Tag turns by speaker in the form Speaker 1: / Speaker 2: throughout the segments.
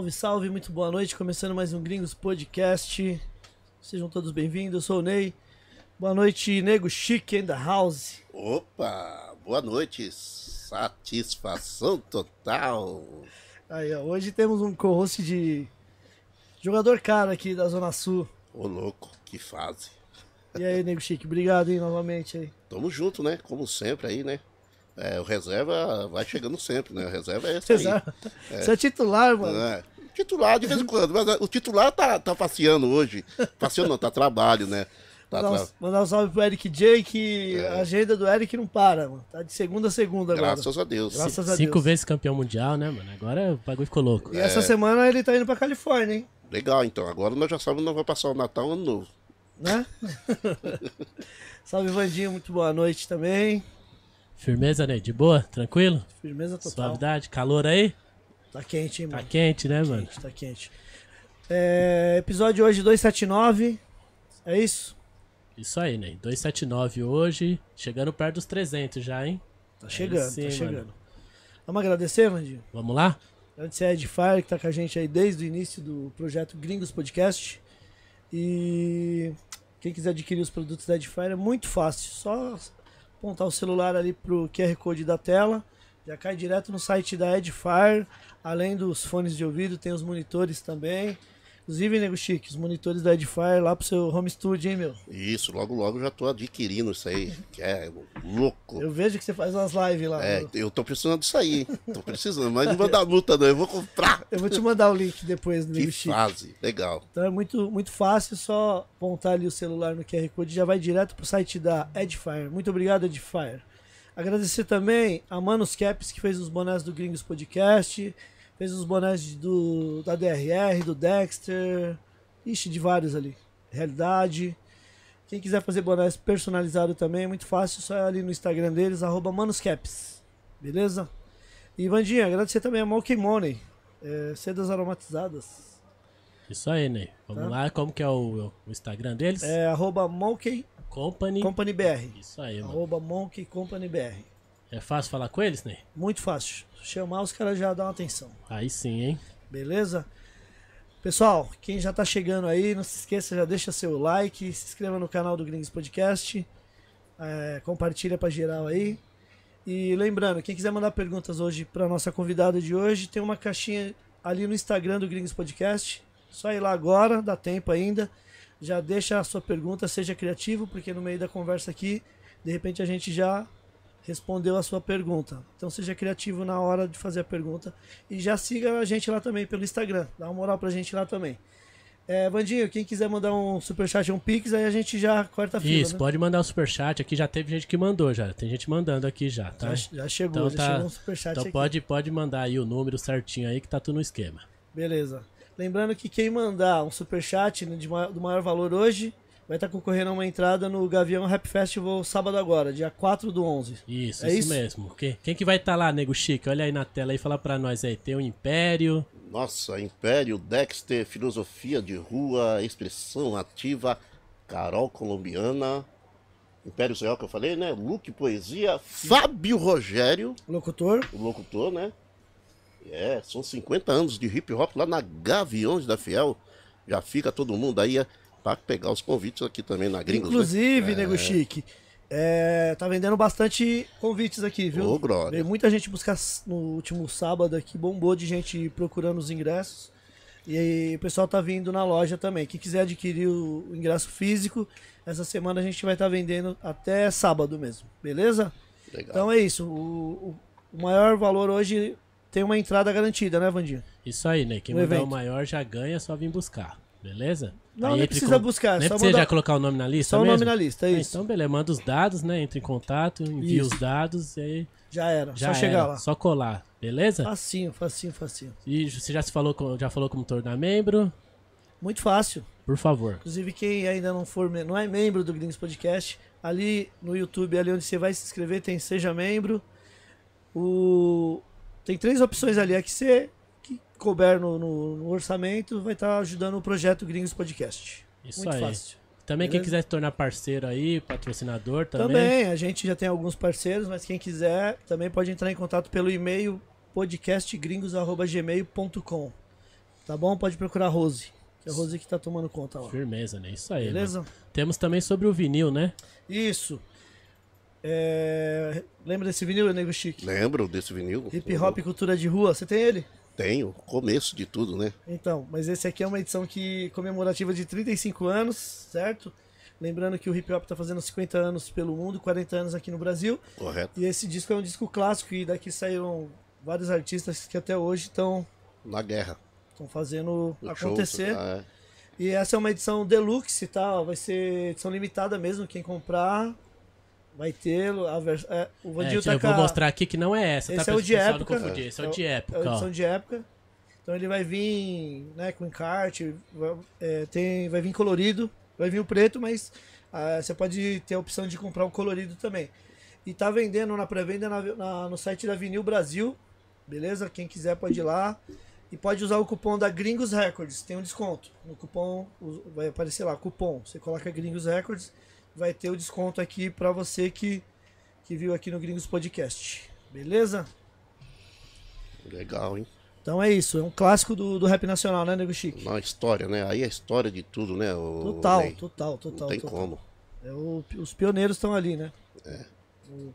Speaker 1: Salve, salve, muito boa noite. Começando mais um Gringos Podcast. Sejam todos bem-vindos. Eu sou o Ney. Boa noite, Nego Chique in the house.
Speaker 2: Opa, boa noite. Satisfação total.
Speaker 1: Aí, ó, hoje temos um co-host de jogador cara aqui da Zona Sul.
Speaker 2: Ô louco, que fase.
Speaker 1: E aí, Nego Chique, obrigado aí novamente aí.
Speaker 2: Tamo junto, né? Como sempre aí, né? É, o reserva vai chegando sempre, né? O reserva é esse aí.
Speaker 1: Exato. Você é titular, mano.
Speaker 2: É, titular de vez em quando, mas é, o titular tá, tá passeando hoje. Passeando não, tá trabalho, né? Tá
Speaker 1: Mandar,
Speaker 2: tra-
Speaker 1: um- mandar um salve pro Eric J, que a agenda do Eric não para, mano. Tá de segunda a segunda agora.
Speaker 2: Graças a Deus.
Speaker 1: Graças a
Speaker 3: Cinco
Speaker 1: Deus.
Speaker 3: vezes campeão mundial, né, mano? Agora o bagulho ficou louco.
Speaker 1: E essa semana ele tá indo pra Califórnia, hein?
Speaker 2: Legal, então. Agora nós já sabemos que nós vamos passar o Natal Ano Novo.
Speaker 1: Né? salve, Vandinho, muito boa noite também.
Speaker 3: Firmeza, né? De boa? Tranquilo?
Speaker 1: Firmeza total.
Speaker 3: Suavidade? Calor aí?
Speaker 1: Tá quente, hein,
Speaker 3: Tá
Speaker 1: mano?
Speaker 3: quente, né, mano?
Speaker 1: Quente, tá quente. É, episódio hoje 279. É isso?
Speaker 3: Isso aí, né? 279 hoje, chegando perto dos 300 já, hein?
Speaker 1: Tá chegando,
Speaker 3: sim,
Speaker 1: tá
Speaker 3: mano.
Speaker 1: chegando. Vamos agradecer, Vandinho?
Speaker 3: Vamos lá?
Speaker 1: Agradecer a Edifier, que tá com a gente aí desde o início do projeto Gringos Podcast. E quem quiser adquirir os produtos da Edifier é muito fácil. Só apontar o celular ali pro QR Code da tela. Já cai direto no site da Edifier. Além dos fones de ouvido, tem os monitores também. Inclusive, Nego Chique, os monitores da Edifier lá pro seu home studio, hein, meu?
Speaker 2: Isso, logo logo eu já tô adquirindo isso aí. Que é louco.
Speaker 1: Eu vejo que você faz umas lives lá.
Speaker 2: É,
Speaker 1: mano.
Speaker 2: eu tô precisando disso aí, hein? Tô precisando, mas não vou dar multa não, eu vou comprar.
Speaker 1: Eu vou te mandar o link depois do
Speaker 2: Que
Speaker 1: Nego Chique.
Speaker 2: fase, legal.
Speaker 1: Então é muito, muito fácil, só apontar ali o celular no QR Code e já vai direto pro site da Edifier. Muito obrigado, Edifier. Agradecer também a Manos Caps, que fez os bonés do Gringos Podcast, fez os bonés do, da DRR, do Dexter, ixi, de vários ali. Realidade. Quem quiser fazer bonés personalizado também, é muito fácil, só é ali no Instagram deles, arroba Manuscaps. Beleza? E Vandinha, agradecer também a Monkey Money, é, sedas aromatizadas.
Speaker 3: Isso aí, né? Vamos
Speaker 1: Tá.
Speaker 3: lá, como que é o, o Instagram deles?
Speaker 1: É arroba Monkey
Speaker 3: Company.
Speaker 1: Company BR.
Speaker 3: Isso aí, mano.
Speaker 1: Arroba Monkey Company BR.
Speaker 3: É fácil falar com eles, né?
Speaker 1: Muito fácil. Chamar os caras já dão atenção.
Speaker 3: Aí sim, hein?
Speaker 1: Beleza? Pessoal, quem já tá chegando aí, não se esqueça, já deixa seu like, se inscreva no canal do Gringos Podcast, é, compartilha pra geral aí. E lembrando, quem quiser mandar perguntas hoje pra nossa convidada de hoje, tem uma caixinha ali no Instagram do Gringos Podcast. Só ir lá agora, dá tempo ainda. Já deixa a sua pergunta, seja criativo, porque no meio da conversa aqui, de repente a gente já respondeu a sua pergunta. Então seja criativo na hora de fazer a pergunta e já siga a gente lá também pelo Instagram. Dá uma moral pra gente lá também. É, Vandinho, quem quiser mandar um superchat, um pix, aí a gente já corta a fila.
Speaker 3: Isso,
Speaker 1: né?
Speaker 3: pode mandar o superchat aqui. Já teve gente que mandou, já. Tem gente mandando aqui já, tá?
Speaker 1: já, já chegou,
Speaker 3: Então
Speaker 1: já
Speaker 3: tá-
Speaker 1: chegou um superchat
Speaker 3: Então
Speaker 1: aqui.
Speaker 3: pode, pode mandar aí o número certinho aí que tá tudo no esquema.
Speaker 1: Beleza. Lembrando que quem mandar um superchat né, de do maior valor hoje vai estar concorrendo a uma entrada no Gavião Rap Festival sábado agora, dia 4 do 11.
Speaker 3: Isso,
Speaker 1: É
Speaker 3: isso,
Speaker 1: isso?
Speaker 3: mesmo. Quem, quem que vai estar lá, nego chique? Olha aí na tela aí, fala pra nós aí. Tem o Império.
Speaker 2: Nossa, Império, Dexter, Filosofia de Rua, Expressão Ativa, Carol Colombiana, Império Real que eu falei, né? Luke Poesia, Fábio Rogério,
Speaker 1: Locutor,
Speaker 2: o locutor, né? É, são 50 anos de hip hop lá na Gaviões da Fiel. Já fica todo mundo aí para pegar os convites aqui também na Gringos.
Speaker 1: inclusive,
Speaker 2: né?
Speaker 1: Nego Chique, é, tá vendendo bastante convites aqui, viu?
Speaker 2: Ô, brother.
Speaker 1: Veio muita gente buscar no último sábado aqui, bombou de gente procurando os ingressos. E aí, o pessoal tá vindo na loja também. Quem quiser adquirir o, ingresso físico, essa semana a gente vai estar vendendo até sábado mesmo, beleza?
Speaker 2: Legal.
Speaker 1: Então é isso. O, o- o maior valor hoje tem uma entrada garantida, né, Vandinho?
Speaker 3: Isso aí, né? Quem
Speaker 1: No
Speaker 3: mandar
Speaker 1: evento.
Speaker 3: o maior já ganha, só vir buscar. Beleza?
Speaker 1: Não, precisa
Speaker 3: com-
Speaker 1: buscar,
Speaker 3: Nem
Speaker 1: só
Speaker 3: precisa
Speaker 1: mandar-
Speaker 3: já colocar o nome na lista
Speaker 1: Só o
Speaker 3: mesmo?
Speaker 1: nome na lista, é
Speaker 3: Ah,
Speaker 1: isso.
Speaker 3: Então, beleza. Manda os dados, né? Entra em contato, envia
Speaker 1: Isso.
Speaker 3: os dados e aí
Speaker 1: Já era,
Speaker 3: já
Speaker 1: só chegar
Speaker 3: era.
Speaker 1: lá.
Speaker 3: Só colar. Beleza?
Speaker 1: Facinho, facinho, facinho.
Speaker 3: E você já se falou, com- já falou como tornar membro?
Speaker 1: Muito fácil.
Speaker 3: Por favor.
Speaker 1: Inclusive, quem ainda não for não é membro do Gringos Podcast, ali no YouTube, ali onde você vai se inscrever, tem Seja Membro. O... Tem três opções ali. A que você que couber no, no- no orçamento vai estar ajudando o projeto Gringos Podcast.
Speaker 3: Isso
Speaker 1: Muito
Speaker 3: aí.
Speaker 1: fácil.
Speaker 3: Também quem
Speaker 1: Beleza?
Speaker 3: quiser se tornar parceiro aí, patrocinador também.
Speaker 1: Também, a gente já tem alguns parceiros, mas quem quiser também pode entrar em contato pelo e-mail podcastgringos.gmail.com. Tá bom? Pode procurar a Rose. Que é a Rose que tá tomando conta lá.
Speaker 3: Firmeza, né? Isso aí.
Speaker 1: Beleza?
Speaker 3: mano. Temos também sobre o vinil, né?
Speaker 1: Isso. É, Lembra desse vinil, Nego Chique?
Speaker 2: Lembro desse vinil?
Speaker 1: Hip Hop Cultura de Rua. Você tem ele?
Speaker 2: Tenho, começo de tudo, né?
Speaker 1: Então, mas esse aqui é uma edição que comemorativa de 35 anos, certo? Lembrando que o hip hop tá fazendo 50 anos pelo mundo, 40 anos aqui no Brasil.
Speaker 2: Correto.
Speaker 1: E esse disco é um disco clássico e daqui saíram vários artistas que até hoje estão
Speaker 2: Na guerra.
Speaker 1: fazendo
Speaker 2: no
Speaker 1: acontecer.
Speaker 2: show, ah, é.
Speaker 1: E essa é uma edição deluxe, tá? Vai ser edição limitada mesmo. Quem comprar vai ter a vers... é, o
Speaker 3: É,
Speaker 1: Vandil
Speaker 3: tio,
Speaker 1: tá
Speaker 3: eu vou
Speaker 1: a-
Speaker 3: mostrar aqui que não é essa,
Speaker 1: Esse
Speaker 3: tá?
Speaker 1: é o de
Speaker 3: não
Speaker 1: época.
Speaker 3: confundir. Esse é,
Speaker 1: É
Speaker 3: o de
Speaker 1: É
Speaker 3: época,
Speaker 1: a
Speaker 3: ó.
Speaker 1: edição de época. Então ele vai vir né, com encarte, vai, é, tem, vai vir colorido, vai vir o preto, mas ah, você pode ter a opção de comprar o colorido também. E tá vendendo na pré-venda no site da Vinil Brasil, beleza? Quem quiser pode ir lá. E pode usar o cupom da Gringos Records, tem um desconto. No cupom vai aparecer lá, cupom. Você coloca Gringos Records, vai ter o desconto aqui pra você que, que viu aqui no Gringos Podcast. Beleza?
Speaker 2: Legal, hein?
Speaker 1: Então é isso, é um clássico do, do rap nacional, né, Nego Chique?
Speaker 2: Uma história, né? Aí é a história de tudo, né? O
Speaker 1: Total, total, total.
Speaker 2: Não tem
Speaker 1: total.
Speaker 2: como.
Speaker 1: É o- os pioneiros estão ali, né? O-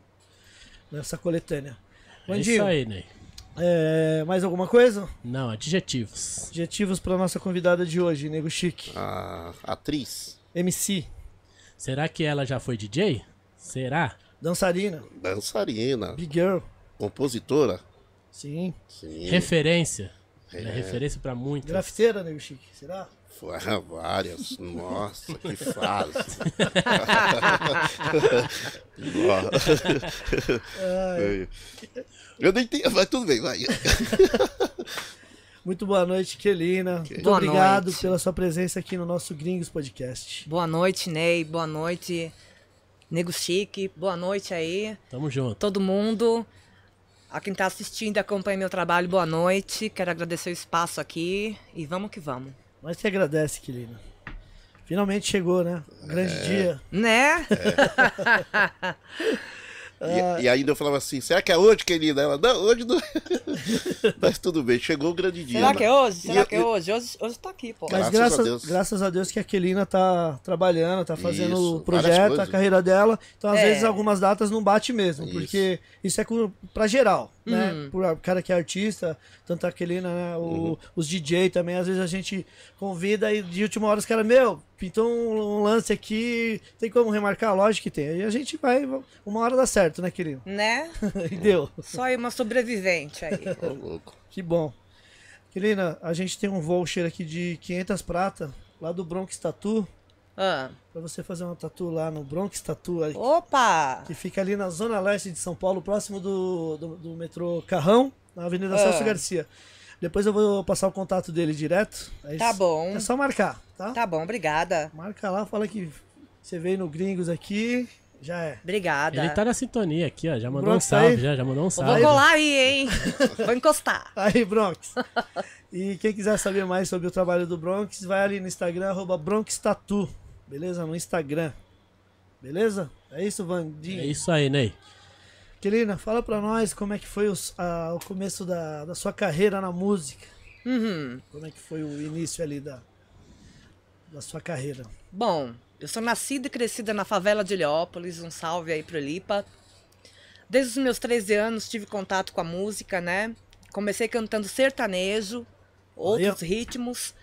Speaker 1: nessa coletânea.
Speaker 3: É isso
Speaker 1: Bandinho,
Speaker 3: aí, Ney.
Speaker 1: é, mais alguma coisa?
Speaker 3: Não, adjetivos.
Speaker 1: Adjetivos para nossa convidada de hoje, Nego Chique.
Speaker 2: A atriz,
Speaker 1: MC,
Speaker 3: Será que ela já foi DJ? Será?
Speaker 1: dançarina,
Speaker 2: dançarina,
Speaker 1: big girl,
Speaker 2: compositora.
Speaker 1: sim.
Speaker 2: Sim.
Speaker 3: Referência. Ela é referência pra muitas.
Speaker 1: Grafiteira, Nego Chique, será?
Speaker 2: Várias. Nossa, que fase. Eu nem tenho, mas tudo bem, vai.
Speaker 1: Muito boa noite, Kelina. Muito
Speaker 4: Boa
Speaker 1: obrigado
Speaker 4: noite.
Speaker 1: pela sua presença aqui no nosso Gringos Podcast.
Speaker 4: Boa noite, Ney. Boa noite, Nego Chique. Boa noite aí,
Speaker 3: Tamo junto.
Speaker 4: todo mundo. A quem tá assistindo e acompanha meu trabalho, boa noite. Quero agradecer o espaço aqui e vamos que vamos.
Speaker 1: Nós que agradece, Kelina. Finalmente chegou, né? Um grande
Speaker 2: É.
Speaker 1: dia.
Speaker 4: Né?
Speaker 2: E, e ainda eu falava assim, será que é hoje, querida? Ela, não, hoje não. Mas tudo bem, chegou o grande dia.
Speaker 4: Será
Speaker 2: né?
Speaker 4: que é hoje? Será
Speaker 2: eu-
Speaker 4: que é hoje? Hoje, hoje tá aqui, pô.
Speaker 1: Mas
Speaker 2: Graças a
Speaker 1: graças,
Speaker 2: Deus.
Speaker 1: graças a Deus que a Kelina tá trabalhando, tá fazendo
Speaker 2: Isso,
Speaker 1: o projeto, a carreira dela. Então, às
Speaker 4: É.
Speaker 1: vezes, algumas datas não bate mesmo,
Speaker 2: Isso.
Speaker 1: porque isso é pra geral, né?
Speaker 4: Uhum.
Speaker 1: Por cara que é artista, tanto a Kelina, né? O- Os DJ também, às vezes a gente convida e de última hora os caras, meu, pintou um, um lance aqui, tem como remarcar? Lógico que tem. Aí a gente vai, uma hora dá certo, né, Kelina?
Speaker 4: Né?
Speaker 1: e deu.
Speaker 4: Só aí uma sobrevivente aí.
Speaker 2: Ô, louco.
Speaker 1: Que bom. Kelina, a gente tem um voucher aqui de 500 prata, lá do Bronx Tattoo.
Speaker 4: Ah.
Speaker 1: Pra você fazer uma tatu lá no Bronx Tattoo, aí,
Speaker 4: Opa!
Speaker 1: que fica ali na zona leste de São Paulo, próximo do, do, do metrô Carrão, na Avenida
Speaker 4: Ah.
Speaker 1: Celso Garcia. Depois eu vou passar o contato dele direto. aí
Speaker 4: Tá bom.
Speaker 1: É só marcar, tá?
Speaker 4: Tá bom, obrigada.
Speaker 1: Marca lá, fala que você veio no Gringos aqui, já é.
Speaker 4: Obrigada.
Speaker 3: Ele tá na sintonia aqui, ó. Já mandou um
Speaker 1: Bronx
Speaker 3: salve, já, já mandou um
Speaker 4: Eu
Speaker 3: salve.
Speaker 4: vou colar aí, hein? Vou encostar.
Speaker 1: Aí, Bronx. e quem quiser saber mais sobre o trabalho do Bronx, vai ali no Instagram, arroba Bronx Tattoo. Beleza? No Instagram. Beleza? É isso, Vandinho?
Speaker 3: É isso aí, Ney.
Speaker 1: Kelina, fala pra nós como é que foi os- a- o começo da, da sua carreira na música.
Speaker 4: Uhum.
Speaker 1: Como é que foi o início ali da, da sua carreira?
Speaker 4: Bom, eu sou nascida e crescida na favela de Heliópolis, um salve aí pro Lipa. Desde os meus 13 anos tive contato com a música, né? Comecei cantando sertanejo, outros ritmos,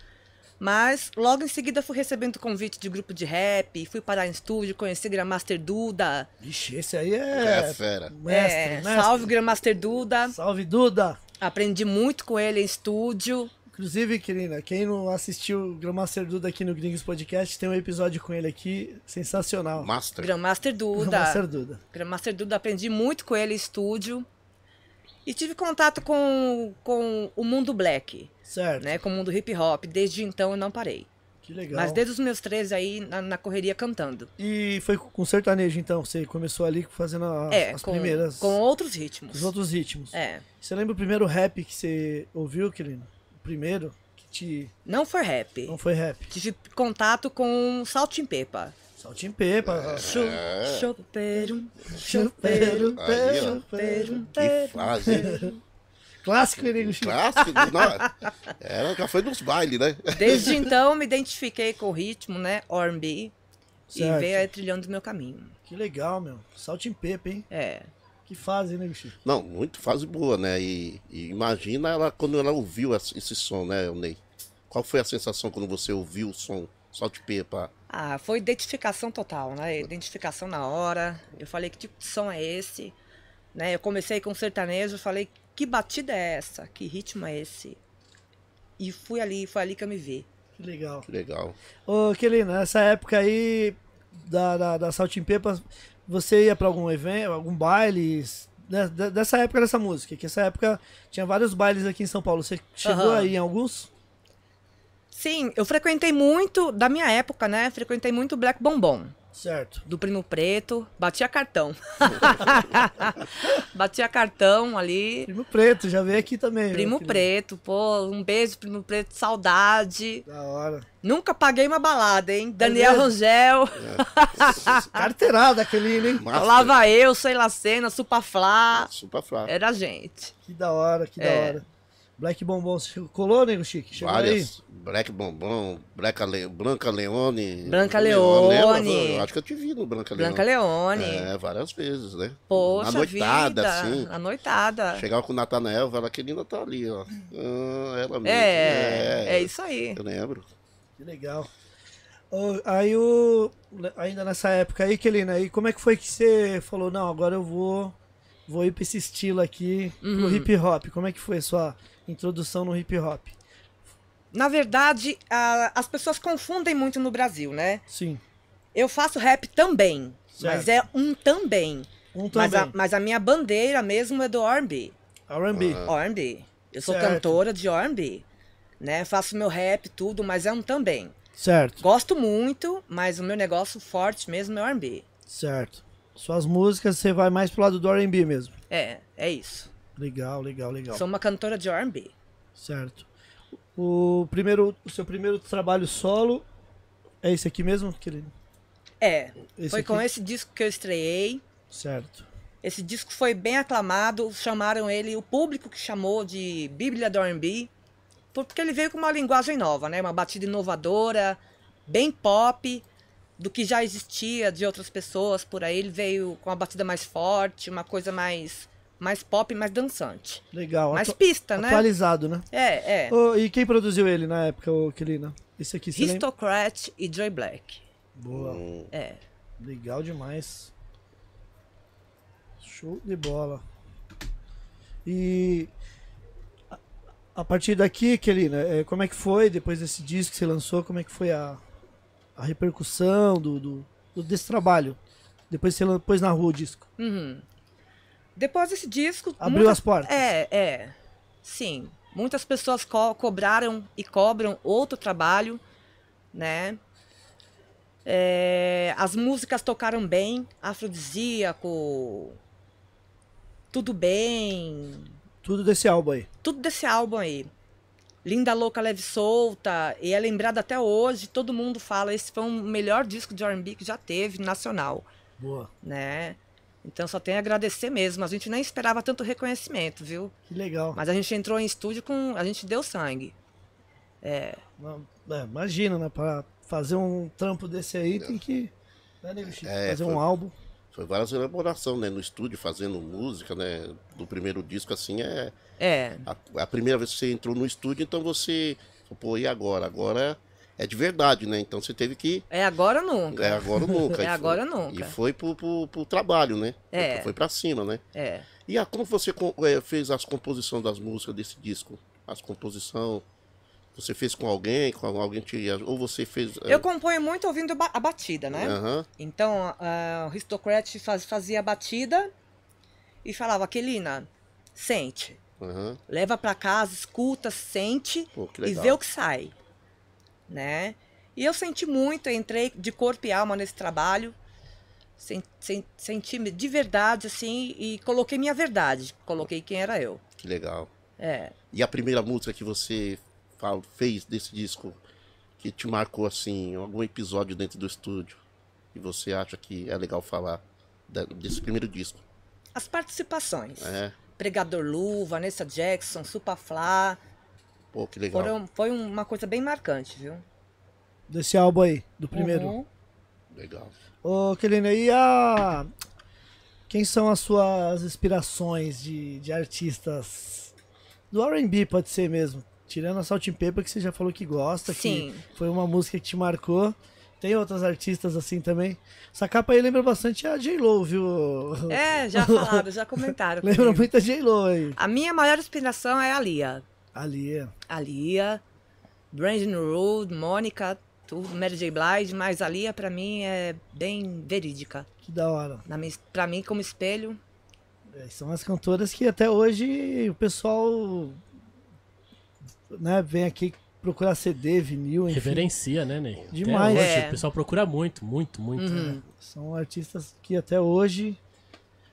Speaker 4: mas logo em seguida fui recebendo convite de grupo de rap, fui parar em estúdio, conheci Grandmaster Duda.
Speaker 1: Ixi, esse aí
Speaker 2: É,
Speaker 1: é.
Speaker 2: fera.
Speaker 1: Mestre,
Speaker 4: É,
Speaker 1: mestre.
Speaker 4: salve Grandmaster Duda.
Speaker 1: Salve, Duda!
Speaker 4: Aprendi muito com ele em estúdio.
Speaker 1: Inclusive, Kelina, quem não assistiu o Grandmaster Duda aqui no Gringos Podcast, tem um episódio com ele aqui sensacional.
Speaker 2: Master.
Speaker 4: Grandmaster Duda.
Speaker 1: Grandmaster Duda.
Speaker 4: Grandmaster Duda, aprendi muito com ele em estúdio. E tive contato com, com o mundo black,
Speaker 1: Certo.
Speaker 4: né? Com o mundo hip hop. Desde então eu não parei.
Speaker 1: Que legal.
Speaker 4: Mas desde os meus 13 aí, na, na correria cantando.
Speaker 1: E foi com sertanejo, então? Você começou ali fazendo a-
Speaker 4: é,
Speaker 1: as
Speaker 4: com,
Speaker 1: primeiras.
Speaker 4: com outros ritmos.
Speaker 1: Os outros ritmos.
Speaker 4: É.
Speaker 1: Você lembra o primeiro rap que você ouviu, Kelina? O primeiro? Que te.
Speaker 4: Não foi rap.
Speaker 1: Não foi rap.
Speaker 4: Tive contato com Salt and Pepper.
Speaker 1: Saltinho Pepa.
Speaker 4: Chu, choperum,
Speaker 1: Chupeiro,
Speaker 4: choperum, choperum,
Speaker 2: Que fase.
Speaker 1: Clássico, hein, Nego Chico?
Speaker 2: Clássico, não, era, já foi nos bailes, né?
Speaker 4: Desde então me identifiquei com o ritmo, né? R&B. E veio aí trilhando o meu caminho.
Speaker 1: Que legal, meu. Salto em Pepe, hein?
Speaker 4: É.
Speaker 1: Que fase, Nego Chico?
Speaker 2: Não, muito fase boa, né? E, e imagina ela quando ela ouviu esse esse som, né, Ney? Qual foi a sensação quando você ouviu o som Salt Pepa?
Speaker 4: Ah, foi identificação total, né? Identificação na hora. Eu falei que tipo de som é esse, né? Eu comecei com sertanejo, falei que batida é essa, que ritmo é esse. E fui ali, foi ali que eu me vi.
Speaker 1: Legal.
Speaker 2: Que legal.
Speaker 1: Ô, Kelina, nessa época aí da, da, da Salt em Pepa, você ia pra algum evento, algum baile? né, de- Dessa época dessa música, que essa época tinha vários bailes aqui em São Paulo. Você chegou
Speaker 4: Aham.
Speaker 1: aí em alguns?
Speaker 4: Sim, eu frequentei muito, da minha época, né? Frequentei muito o Black Bombom.
Speaker 1: Certo.
Speaker 4: do Primo Preto, batia cartão. batia cartão ali.
Speaker 1: Primo Preto, já veio aqui também. né,
Speaker 4: Primo? Preto, pô, um beijo, Primo Preto, saudade.
Speaker 1: Da hora.
Speaker 4: Nunca paguei uma balada, hein? Daniel
Speaker 1: mesmo?
Speaker 4: Rangel,
Speaker 1: Carteirada, Kelina, hein?
Speaker 2: Master,
Speaker 4: Lava Eu, Sei La Cena, Supaflá.
Speaker 2: Fraco.
Speaker 4: Era a gente.
Speaker 1: Que da hora, que da
Speaker 4: É.
Speaker 1: hora. Black Bombom, colou, Nego Chique? Chegou
Speaker 2: Várias. Black Bombom, Branca, Le... Branca Leone.
Speaker 4: Branca? Leone.
Speaker 2: Eu acho que eu te vi no Branca Leone.
Speaker 4: Branca Leone.
Speaker 2: É, várias vezes, né?
Speaker 4: Poxa
Speaker 2: Na noitada,
Speaker 4: vida.
Speaker 2: assim.
Speaker 4: A noitada.
Speaker 2: Chegava com o Natanael, ela que linda tá ali, ó. Ah, ela mesmo.
Speaker 4: É, é isso aí.
Speaker 2: Eu lembro.
Speaker 1: Que legal. Aí o. Ainda nessa época aí, Kelina, aí como é que foi que você falou, não, agora eu vou. Vou ir pra esse estilo aqui,
Speaker 4: Uhum.
Speaker 1: pro hip hop. Como é que foi a sua introdução no hip hop?
Speaker 4: Na verdade, a- as pessoas confundem muito no Brasil, né?
Speaker 1: Sim.
Speaker 4: Eu faço rap também, mas
Speaker 1: Certo.
Speaker 4: é um também.
Speaker 1: Um
Speaker 4: Mas
Speaker 1: também.
Speaker 4: a, mas a minha bandeira mesmo é do R&B.
Speaker 1: R&B.
Speaker 4: R&B. Eu sou
Speaker 1: Certo.
Speaker 4: cantora de R&B, né? Faço meu rap tudo, mas é um também.
Speaker 1: Certo,
Speaker 4: Gosto muito, mas o meu negócio forte mesmo é R&B.
Speaker 1: certo. Suas músicas você vai mais pro lado do R&B mesmo.
Speaker 4: É, é isso.
Speaker 1: Legal, legal, legal.
Speaker 4: Sou uma cantora de R&B.
Speaker 1: Certo. O primeiro, o seu primeiro trabalho solo é esse aqui mesmo, Kelina?
Speaker 4: É,
Speaker 1: Esse
Speaker 4: foi com
Speaker 1: aqui?
Speaker 4: esse disco que eu estreiei.
Speaker 1: Certo.
Speaker 4: Esse disco foi bem aclamado, chamaram ele, o público que chamou de Bíblia do R&B, porque ele veio com uma linguagem nova, né? Uma batida inovadora, bem pop, do que já existia de outras pessoas por aí. Ele veio com uma batida mais forte, uma coisa mais, mais pop, mais dançante.
Speaker 1: Legal.
Speaker 4: Mais
Speaker 1: Atu-
Speaker 4: pista, né?
Speaker 1: Atualizado, né?
Speaker 4: É, é.
Speaker 1: Ô, e quem produziu ele na época, ô, Kelina? Esse aqui, você lembra?
Speaker 4: Aristocrat e Joy Black.
Speaker 1: Boa.
Speaker 2: Hum,
Speaker 4: É.
Speaker 1: Legal demais. Show de bola. E a- a partir daqui, Kelina, é, como é que foi depois desse disco que você lançou? Como é que foi a, a repercussão do, do- do- desse trabalho? Depois você pôs na rua o disco.
Speaker 4: Uhum. Depois desse disco.
Speaker 1: Abriu
Speaker 4: muitas-
Speaker 1: as portas.
Speaker 4: É, é. Sim. Muitas pessoas co- cobraram e cobram outro trabalho, né? É, as músicas tocaram bem, afrodisíaco, tudo bem,
Speaker 1: Tudo desse álbum aí.
Speaker 4: tudo desse álbum aí. Linda Louca Leve Solta, e é lembrado até hoje, todo mundo fala, esse foi o melhor disco de R&B que já teve, nacional
Speaker 1: Boa.
Speaker 4: né? Então só tenho a agradecer mesmo. A gente nem esperava tanto reconhecimento, viu?
Speaker 1: Que legal.
Speaker 4: Mas a gente entrou em estúdio com. A gente deu sangue.
Speaker 1: Não, é, imagina, né? Pra fazer um trampo desse aí tem que. Né, nego?
Speaker 2: É,
Speaker 1: fazer
Speaker 2: foi-
Speaker 1: um álbum.
Speaker 2: Foi várias elaborações, né? No estúdio, fazendo música, né? Do primeiro disco, assim, é...
Speaker 4: É.
Speaker 2: A, a primeira vez que você entrou no estúdio, então você... Pô, e agora? Agora é de verdade, né? Então você teve que...
Speaker 4: É agora ou nunca.
Speaker 2: É agora ou nunca.
Speaker 4: É agora ou nunca.
Speaker 2: E foi pro, pro, pro trabalho, né?
Speaker 4: É.
Speaker 2: Foi pra cima, né?
Speaker 4: É.
Speaker 2: E a, como você eh, fez as composições das músicas desse disco? As composições... Você fez com alguém? Com alguém te... Ou você fez... eh,
Speaker 4: Eu componho muito ouvindo a batida, né?
Speaker 2: Aham.
Speaker 4: Então, ah, o Aristocrat faz- fazia a batida e falava, Aquelina, sente.
Speaker 2: Aham.
Speaker 4: Leva pra casa, escuta, sente
Speaker 2: Pô,
Speaker 4: e vê o que sai, né? E eu senti muito, eu entrei de corpo e alma nesse trabalho, sen- sen- senti de verdade assim e coloquei minha verdade, coloquei quem era eu.
Speaker 2: Que legal.
Speaker 4: É.
Speaker 2: E a primeira música que você fez desse disco que te marcou assim, algum episódio dentro do estúdio e você acha que é legal falar desse primeiro disco?
Speaker 4: As participações.
Speaker 2: É,
Speaker 4: Pregador Lu, Vanessa Jackson, Supaflá.
Speaker 2: Pô, que legal.
Speaker 4: Foram, foi uma coisa bem marcante, viu?
Speaker 1: Desse álbum aí, do primeiro.
Speaker 4: Uhum.
Speaker 2: Legal.
Speaker 1: Ô, Kelina, e a. Quem são as suas inspirações de, de artistas? Do RB, pode ser mesmo. Tirando a Salt and Pepper, que você já falou que gosta,
Speaker 4: Sim.
Speaker 1: que foi uma música que te marcou. Tem outras artistas assim também. Essa capa aí lembra bastante a J-Lo, viu?
Speaker 4: É, já falaram, já comentaram.
Speaker 1: lembra muito a J-Lo aí.
Speaker 4: A minha maior inspiração é a Lia.
Speaker 1: Ali, é.
Speaker 4: A Lia, Brandon Road, Mônica, tudo, Mary J. Blige, mas a Lia pra mim é bem verídica.
Speaker 1: que da hora.
Speaker 4: Na minha, pra mim, como espelho,
Speaker 1: É, são as cantoras que até hoje o pessoal né, vem aqui procurar CD, vinil, enfim.
Speaker 3: Reverencia, né, Ney? Até
Speaker 1: Demais.
Speaker 3: hoje,
Speaker 4: É.
Speaker 3: O pessoal procura muito, muito, muito.
Speaker 4: Uhum.
Speaker 1: São artistas que até hoje.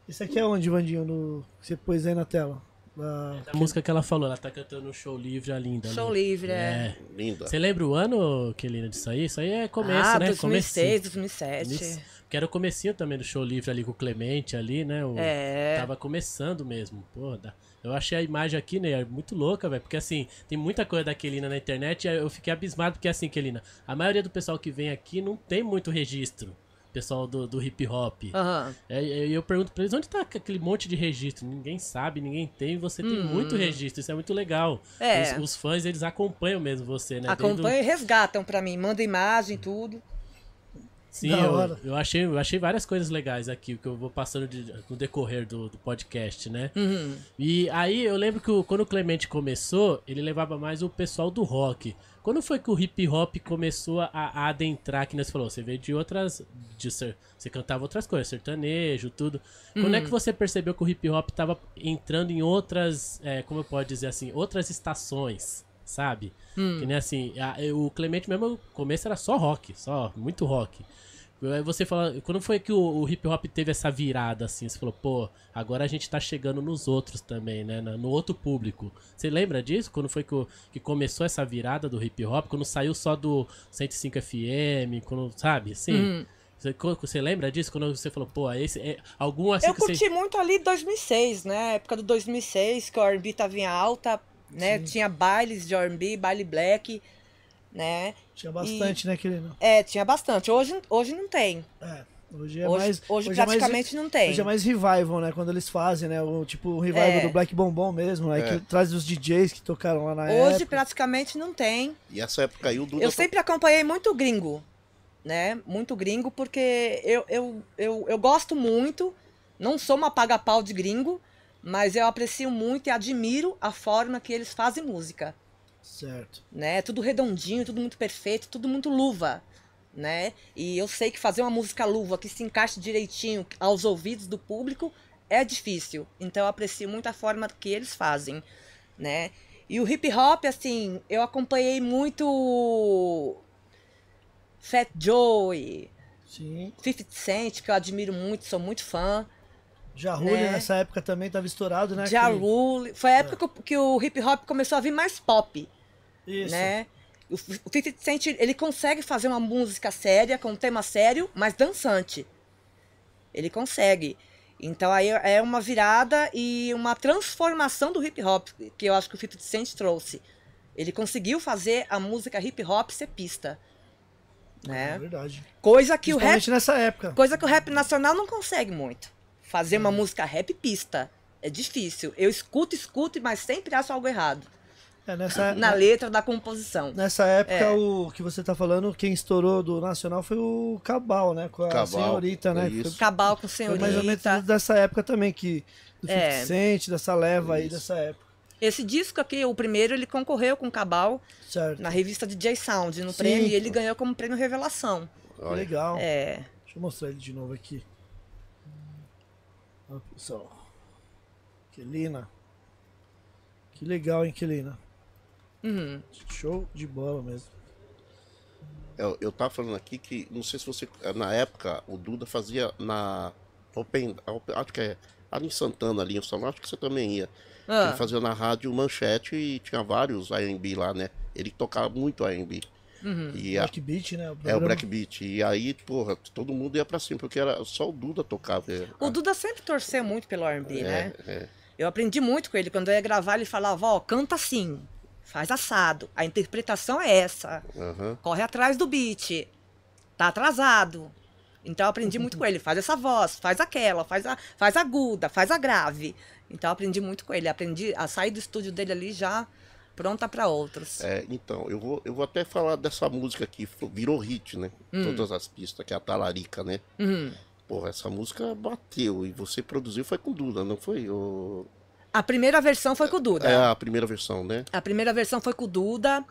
Speaker 1: Esse aqui é onde, Vandinho? No... que Você pôs aí na tela. Da-
Speaker 3: A música que ela falou, ela tá cantando no show livre, a linda.
Speaker 4: show
Speaker 3: né?
Speaker 4: livre, é.
Speaker 3: É.
Speaker 2: Linda.
Speaker 3: Você lembra o ano, Kelina, disso aí? Isso aí é começo,
Speaker 4: ah,
Speaker 3: né?
Speaker 4: 2006,
Speaker 3: Comecinho.
Speaker 4: 2007.
Speaker 3: Isso. Que era o comecinho também do show livre ali com o Clemente ali, né? O...
Speaker 4: É.
Speaker 3: Tava começando mesmo. Pô, dá- eu achei a imagem aqui, né, muito louca, velho. Porque assim, tem muita coisa da Kelina na internet e eu fiquei abismado, porque assim, Kelina, a maioria do pessoal que vem aqui não tem muito registro. Pessoal do, do hip hop.
Speaker 4: Aham.
Speaker 3: É, E eu pergunto pra eles, onde tá aquele monte de registro? Ninguém sabe, ninguém tem, você tem muito registro, isso é muito legal.
Speaker 4: É.
Speaker 3: Os, os fãs, eles acompanham mesmo você, né? Desde
Speaker 4: Acompanham e resgatam pra mim, manda imagem, tudo.
Speaker 3: Sim, eu, eu, achei, eu achei várias coisas legais aqui, que eu vou passando de- no decorrer do, do podcast, né?
Speaker 4: Uhum.
Speaker 3: E aí eu lembro que o- quando o Clemente começou, ele levava mais o pessoal do rock. Quando foi que o hip hop começou a, a adentrar, que você falou, você veio de outras. De você cantava outras coisas, sertanejo, tudo. Quando é que você percebeu que o hip hop tava entrando em outras. é, como eu posso dizer assim, outras estações, sabe? Que nem assim, a- o Clemente mesmo, no começo era só rock, só, muito rock. Aí você fala, quando foi que o, o hip hop teve essa virada assim? Você falou, pô, agora a gente tá chegando nos outros também, né? na- No outro público. Você lembra disso? Quando foi que, o- que começou essa virada do hip hop? Quando saiu só do 105 FM, quando, sabe? Sim. Você, co- você lembra disso? Quando você falou, pô, esse é algum assim
Speaker 4: Eu curti
Speaker 3: você.
Speaker 4: muito ali 2006, né? Época do 2006, que o R&B tava em alta, né? Tinha bailes de R&B, baile black, né?
Speaker 1: Tinha bastante, né, Kelina?
Speaker 4: É, tinha bastante. Hoje, hoje não tem.
Speaker 1: É. Hoje é
Speaker 4: hoje
Speaker 1: mais.
Speaker 4: hoje
Speaker 1: é mais-
Speaker 4: praticamente não tem.
Speaker 1: Hoje é mais revival, né? Quando eles fazem, né? O, tipo o revival
Speaker 4: É.
Speaker 1: do Black Bombom mesmo, né?
Speaker 2: É.
Speaker 1: Que traz os DJs que tocaram lá na
Speaker 4: Hoje
Speaker 1: época.
Speaker 4: praticamente não tem.
Speaker 2: E essa época aí o Duda.
Speaker 4: Eu sempre acompanhei muito gringo, né? Muito gringo, porque eu, eu, eu, eu gosto muito, não sou uma paga-pau de gringo, mas eu aprecio muito e admiro a forma que eles fazem música,
Speaker 1: Certo.
Speaker 4: né? Tudo redondinho, tudo muito perfeito, tudo muito luva, né? E eu sei que fazer uma música luva que se encaixe direitinho aos ouvidos do público é difícil. Então eu aprecio muito a forma que eles fazem, né? E o hip hop, assim, eu acompanhei muito Fat Joe,
Speaker 1: Sim.
Speaker 4: 50 Cent, que eu admiro muito, sou muito fã.
Speaker 1: Já Rulli
Speaker 4: Né?
Speaker 1: nessa época também tava estourado, né?
Speaker 4: Ja
Speaker 1: que-
Speaker 4: Rule. Foi a época que o- que o hip hop começou a vir mais pop,
Speaker 1: Isso.
Speaker 4: né? O F- o 50 Cent, ele consegue fazer uma música séria, com um tema sério, mas dançante. Ele consegue. Então aí é uma virada e uma transformação do hip hop que eu acho que o 50 Cent trouxe. Ele conseguiu fazer a música hip hop ser pista,
Speaker 1: É
Speaker 4: né?
Speaker 1: verdade.
Speaker 4: Coisa que o rap,
Speaker 1: nessa época.
Speaker 4: coisa que o rap nacional não consegue muito. Fazer uma música rap pista é difícil. Eu escuto, escuto, mas sempre acho algo errado
Speaker 1: É, nessa,
Speaker 4: na letra da composição.
Speaker 1: nessa época,
Speaker 4: É.
Speaker 1: o que você tá falando, quem estourou do Nacional foi o Cabal, né? Com a
Speaker 2: Cabal,
Speaker 1: senhorita, né?
Speaker 2: é
Speaker 1: Foi-.
Speaker 4: Cabal com
Speaker 1: Foi
Speaker 4: senhorita.
Speaker 1: mais ou menos dessa época também, que do 50
Speaker 4: É.
Speaker 1: Dessa leva aí dessa época.
Speaker 4: Esse disco aqui, o primeiro, ele concorreu com Cabal
Speaker 1: Certo.
Speaker 4: na revista DJ Sound, no
Speaker 1: Sim.
Speaker 4: prêmio, e ele ganhou como prêmio Revelação.
Speaker 2: Olha,
Speaker 1: legal.
Speaker 4: É.
Speaker 1: Deixa eu mostrar ele de novo aqui. Ó, pessoal. Kelina. Que legal, hein, Kelina?
Speaker 4: Uhum.
Speaker 1: Show de bola mesmo.
Speaker 2: Eu, eu tava falando aqui que, não sei se você. Na época, o Duda fazia na. Open, Open- acho que é. Ali em Santana, ali em São acho que você também ia.
Speaker 4: Ah.
Speaker 2: Ele fazia na rádio Manchete e tinha vários AMB lá, né? Ele tocava muito AMB.
Speaker 4: Uhum.
Speaker 2: E a-
Speaker 1: Black Beat, né?
Speaker 2: é o
Speaker 1: programa.
Speaker 2: Black Beat. E aí, porra, todo mundo ia pra cima, porque era só o Duda tocava. é,
Speaker 4: O Duda sempre torceu muito pelo R&B,
Speaker 2: é,
Speaker 4: né?
Speaker 2: é.
Speaker 4: Eu aprendi muito com ele. Quando eu ia gravar, ele falava, ó, canta assim, faz assado. A interpretação é essa.
Speaker 2: Aham.
Speaker 4: Corre atrás do beat. Tá atrasado. Então eu aprendi muito com ele. Faz essa voz, faz aquela, faz a, faz aguda, faz a grave. Então eu aprendi muito com ele. Aprendi a sair do estúdio dele ali já pronta para outros.
Speaker 2: É, então, eu vou, eu vou até falar dessa música aqui, fo- virou hit, né? Todas as pistas, que é a Talarica, né?
Speaker 4: Uhum.
Speaker 2: Porra, essa música bateu e você produziu foi com Duda, não foi? O...
Speaker 4: A primeira versão foi com o Duda.
Speaker 2: É a primeira versão, né?
Speaker 4: A primeira versão foi com o Duda.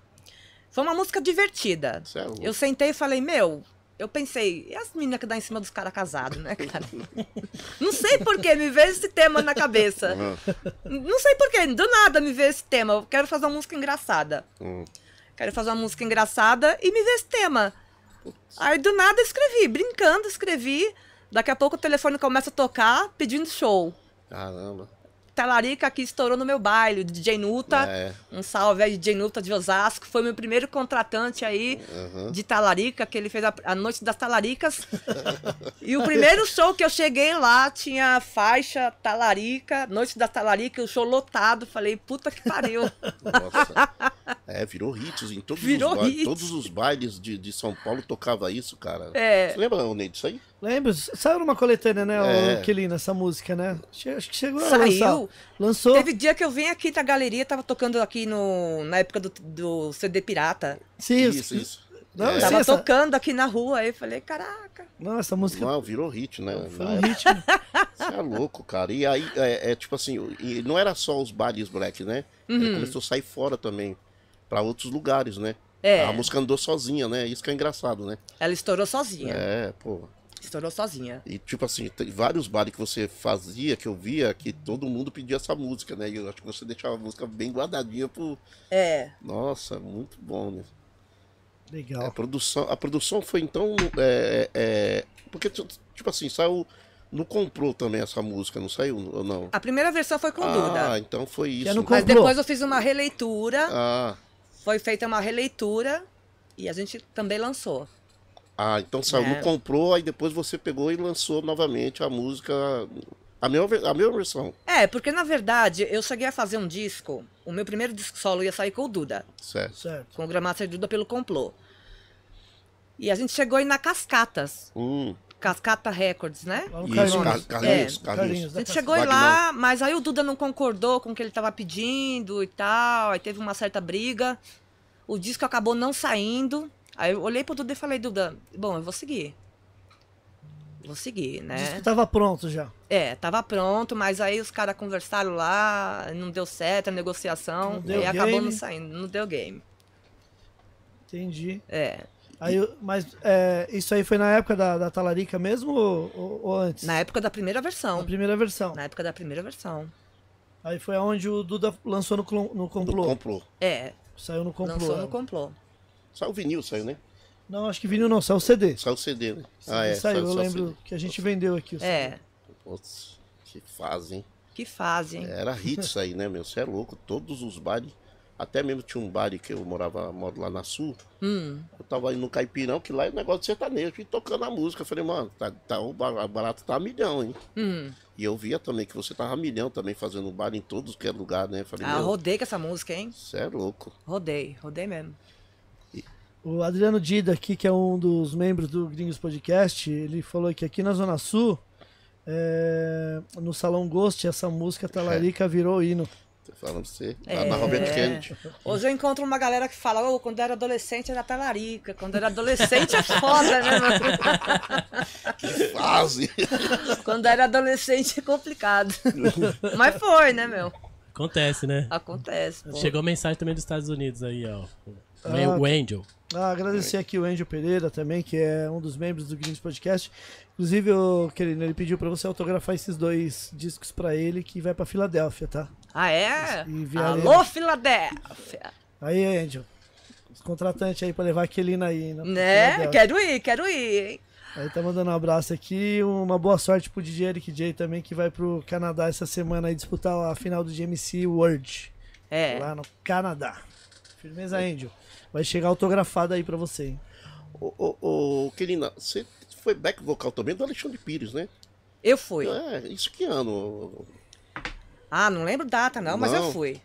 Speaker 4: Foi uma música divertida.
Speaker 2: Louco.
Speaker 4: Eu sentei e falei, meu, eu pensei, e as meninas que dá em cima dos caras casados, né, cara? Não sei por que me veio esse tema na cabeça.
Speaker 2: Aham.
Speaker 4: Não sei por que, do nada me veio esse tema. Eu quero fazer uma música engraçada.
Speaker 2: Hum.
Speaker 4: Quero fazer uma música engraçada e me veio esse tema. Aí do nada escrevi, brincando, escrevi. Daqui a pouco o telefone começa a tocar pedindo show.
Speaker 2: Caramba.
Speaker 4: Talarica aqui estourou no meu baile, o DJ Nuta.
Speaker 2: É.
Speaker 4: Um salve aí, DJ Nuta de Osasco. Foi meu primeiro contratante aí
Speaker 2: Aham.
Speaker 4: de Talarica, que ele fez a, a Noite das Talaricas. e o primeiro show que eu cheguei lá tinha faixa Talarica, Noite das Talarica, o show lotado. Falei, puta que pariu.
Speaker 2: Nossa. É, virou hits em todos
Speaker 4: Virou
Speaker 2: os bailes.
Speaker 4: hits.
Speaker 2: Todos os bailes de, de São Paulo tocava isso, cara.
Speaker 4: É.
Speaker 2: Você lembra, Ney, disso aí?
Speaker 1: Lembra? Saiu numa coletânea, né,
Speaker 2: É.
Speaker 1: o Kelina, essa música, né? Acho que chegou a
Speaker 4: Saiu.
Speaker 1: lançar. Lançou.
Speaker 4: Teve dia que eu vim aqui da galeria, tava tocando aqui no, na época do, do CD Pirata.
Speaker 1: Sim,
Speaker 2: Isso, isso.
Speaker 1: Não,
Speaker 2: É.
Speaker 1: sim,
Speaker 4: Tava
Speaker 1: essa-
Speaker 4: tocando aqui na rua, aí eu falei, caraca.
Speaker 1: Não, essa música
Speaker 2: Não, virou hit, né?
Speaker 1: foi
Speaker 2: Na
Speaker 1: um
Speaker 2: época.
Speaker 1: ritmo.
Speaker 2: Você é louco, cara. E aí, é, é tipo assim, e não era só os bailes black, né? Ele começou a sair fora também, pra outros lugares, né?
Speaker 4: É.
Speaker 2: A música andou sozinha, né? Isso que é engraçado, né?
Speaker 4: Ela estourou sozinha.
Speaker 2: É, pô.
Speaker 4: Estourou sozinha.
Speaker 2: E tipo assim, tem vários bailes que você fazia, que eu via, que todo mundo pedia essa música, né? E eu acho que você deixava a música bem guardadinha pro.
Speaker 4: É.
Speaker 2: Nossa, muito bom, né? A
Speaker 1: Legal.
Speaker 2: produção, a produção foi então. é, é, porque, tipo assim, saiu. Não comprou também essa música, não saiu ou não?
Speaker 4: A primeira versão foi com
Speaker 2: Ah,
Speaker 4: Duda.
Speaker 2: então foi isso.
Speaker 1: é
Speaker 4: Mas depois eu fiz uma releitura.
Speaker 2: Ah,
Speaker 4: Foi feita uma releitura e a gente também lançou.
Speaker 2: Ah, então saiu,
Speaker 4: É.
Speaker 2: não comprou, aí depois você pegou e lançou novamente a música. A mesma, ver- a mesma versão,
Speaker 4: É, porque na verdade eu cheguei a fazer um disco. O meu primeiro disco solo ia sair com o Duda,
Speaker 2: certo?
Speaker 1: Certo.
Speaker 4: com o Gramaster Duda pelo Complô. E a gente chegou aí na Cascatas,
Speaker 2: Hum,
Speaker 4: Cascata Records, né?
Speaker 2: Isso,
Speaker 1: Carlinhos.
Speaker 2: Car- Carlinhos,
Speaker 4: É.
Speaker 2: Carlinhos.
Speaker 4: A gente chegou lá, mas aí o Duda não concordou com o que ele tava pedindo e tal. Aí teve uma certa briga. O disco acabou não saindo. Aí eu olhei pro Duda e falei, Duda, bom, eu vou seguir. Vou seguir, né?
Speaker 1: disco tava pronto já.
Speaker 4: É, tava pronto, mas aí os caras conversaram lá, não deu certo a negociação,
Speaker 1: Não deu
Speaker 4: e acabou
Speaker 1: game.
Speaker 4: não saindo, não deu game.
Speaker 1: Entendi.
Speaker 4: É,
Speaker 1: Aí, mas é, isso aí foi na época da, da Talarica mesmo ou, ou- antes?
Speaker 4: na época da primeira
Speaker 1: Na
Speaker 4: versão.
Speaker 1: primeira versão.
Speaker 4: Na época da primeira versão.
Speaker 1: Aí foi onde o Duda lançou no, no complô.
Speaker 2: comprou.
Speaker 4: É,
Speaker 1: Saiu no complô.
Speaker 4: lançou
Speaker 1: é.
Speaker 4: no complô.
Speaker 2: Saiu o vinil, saiu, né?
Speaker 1: Não, acho que vinil não, saiu o CD.
Speaker 2: Saiu o CD, né?
Speaker 1: saiu, eu
Speaker 2: só o
Speaker 1: lembro
Speaker 2: CD.
Speaker 1: que a gente vendeu aqui o CD.
Speaker 4: É,
Speaker 2: Putz, que fase, hein?
Speaker 4: que fazem.
Speaker 2: Era hit isso aí, né, meu? Você é louco. Todos os bares. Até mesmo tinha um bar que eu morava moro lá na Sul.
Speaker 4: Hum,
Speaker 2: Eu tava indo no Caipirão, que lá é negócio de sertanejo, e tocando a música. Eu falei, mano, tá, tá, o bar- barato tá a milhão, hein?
Speaker 4: hum.
Speaker 2: E eu via também que você tava a milhão também fazendo bar em todos que é lugar, né? Eu falei,
Speaker 4: Ah, rodei com essa música, hein?
Speaker 2: você é louco.
Speaker 4: Rodei, rodei mesmo.
Speaker 1: O Adriano Dida aqui, que é um dos membros do Gringos Podcast, ele falou que aqui na Zona Sul, é, no Salão Ghost, essa música Talarica virou hino.
Speaker 2: Tô falando você.
Speaker 4: É.
Speaker 2: Lá na Robert Kennedy.
Speaker 4: Hoje eu encontro uma galera que fala, ô, quando eu era adolescente era talarica, quando eu era adolescente é foda, né, mano?
Speaker 2: Que fase!
Speaker 4: Quando eu era adolescente é complicado. Mas foi, né, meu?
Speaker 3: Acontece, né?
Speaker 4: Acontece, pô.
Speaker 3: Chegou mensagem também dos Estados Unidos aí, ó.
Speaker 1: Ah,
Speaker 3: o Angel.
Speaker 1: Ah, agradecer aqui o Angel Pereira também, que é um dos membros do Gringos Podcast. Inclusive, o querido, ele pediu pra você autografar esses dois discos pra ele, que vai pra Filadélfia, tá?
Speaker 4: Ah, é?
Speaker 1: E.
Speaker 4: Alô, Filadélfia!
Speaker 1: Aí, Angel. Os contratantes aí pra levar a Kelina aí.
Speaker 4: Né?
Speaker 1: Filadélfia.
Speaker 4: Quero ir, quero ir, hein?
Speaker 1: Aí tá mandando um abraço aqui. Uma boa sorte pro DJ Eric J também, que vai pro Canadá essa semana aí disputar a final do GMC World.
Speaker 4: É.
Speaker 1: Lá no Canadá. Firmeza, Angel. Vai chegar autografado aí pra você, hein?
Speaker 2: Ô, ô, ô, Kelina, você foi back vocal também do Alexandre Pires, né?
Speaker 4: Eu fui.
Speaker 2: É, isso que ano?
Speaker 4: Ah, não lembro data, não, mas eu
Speaker 2: Não?
Speaker 4: fui.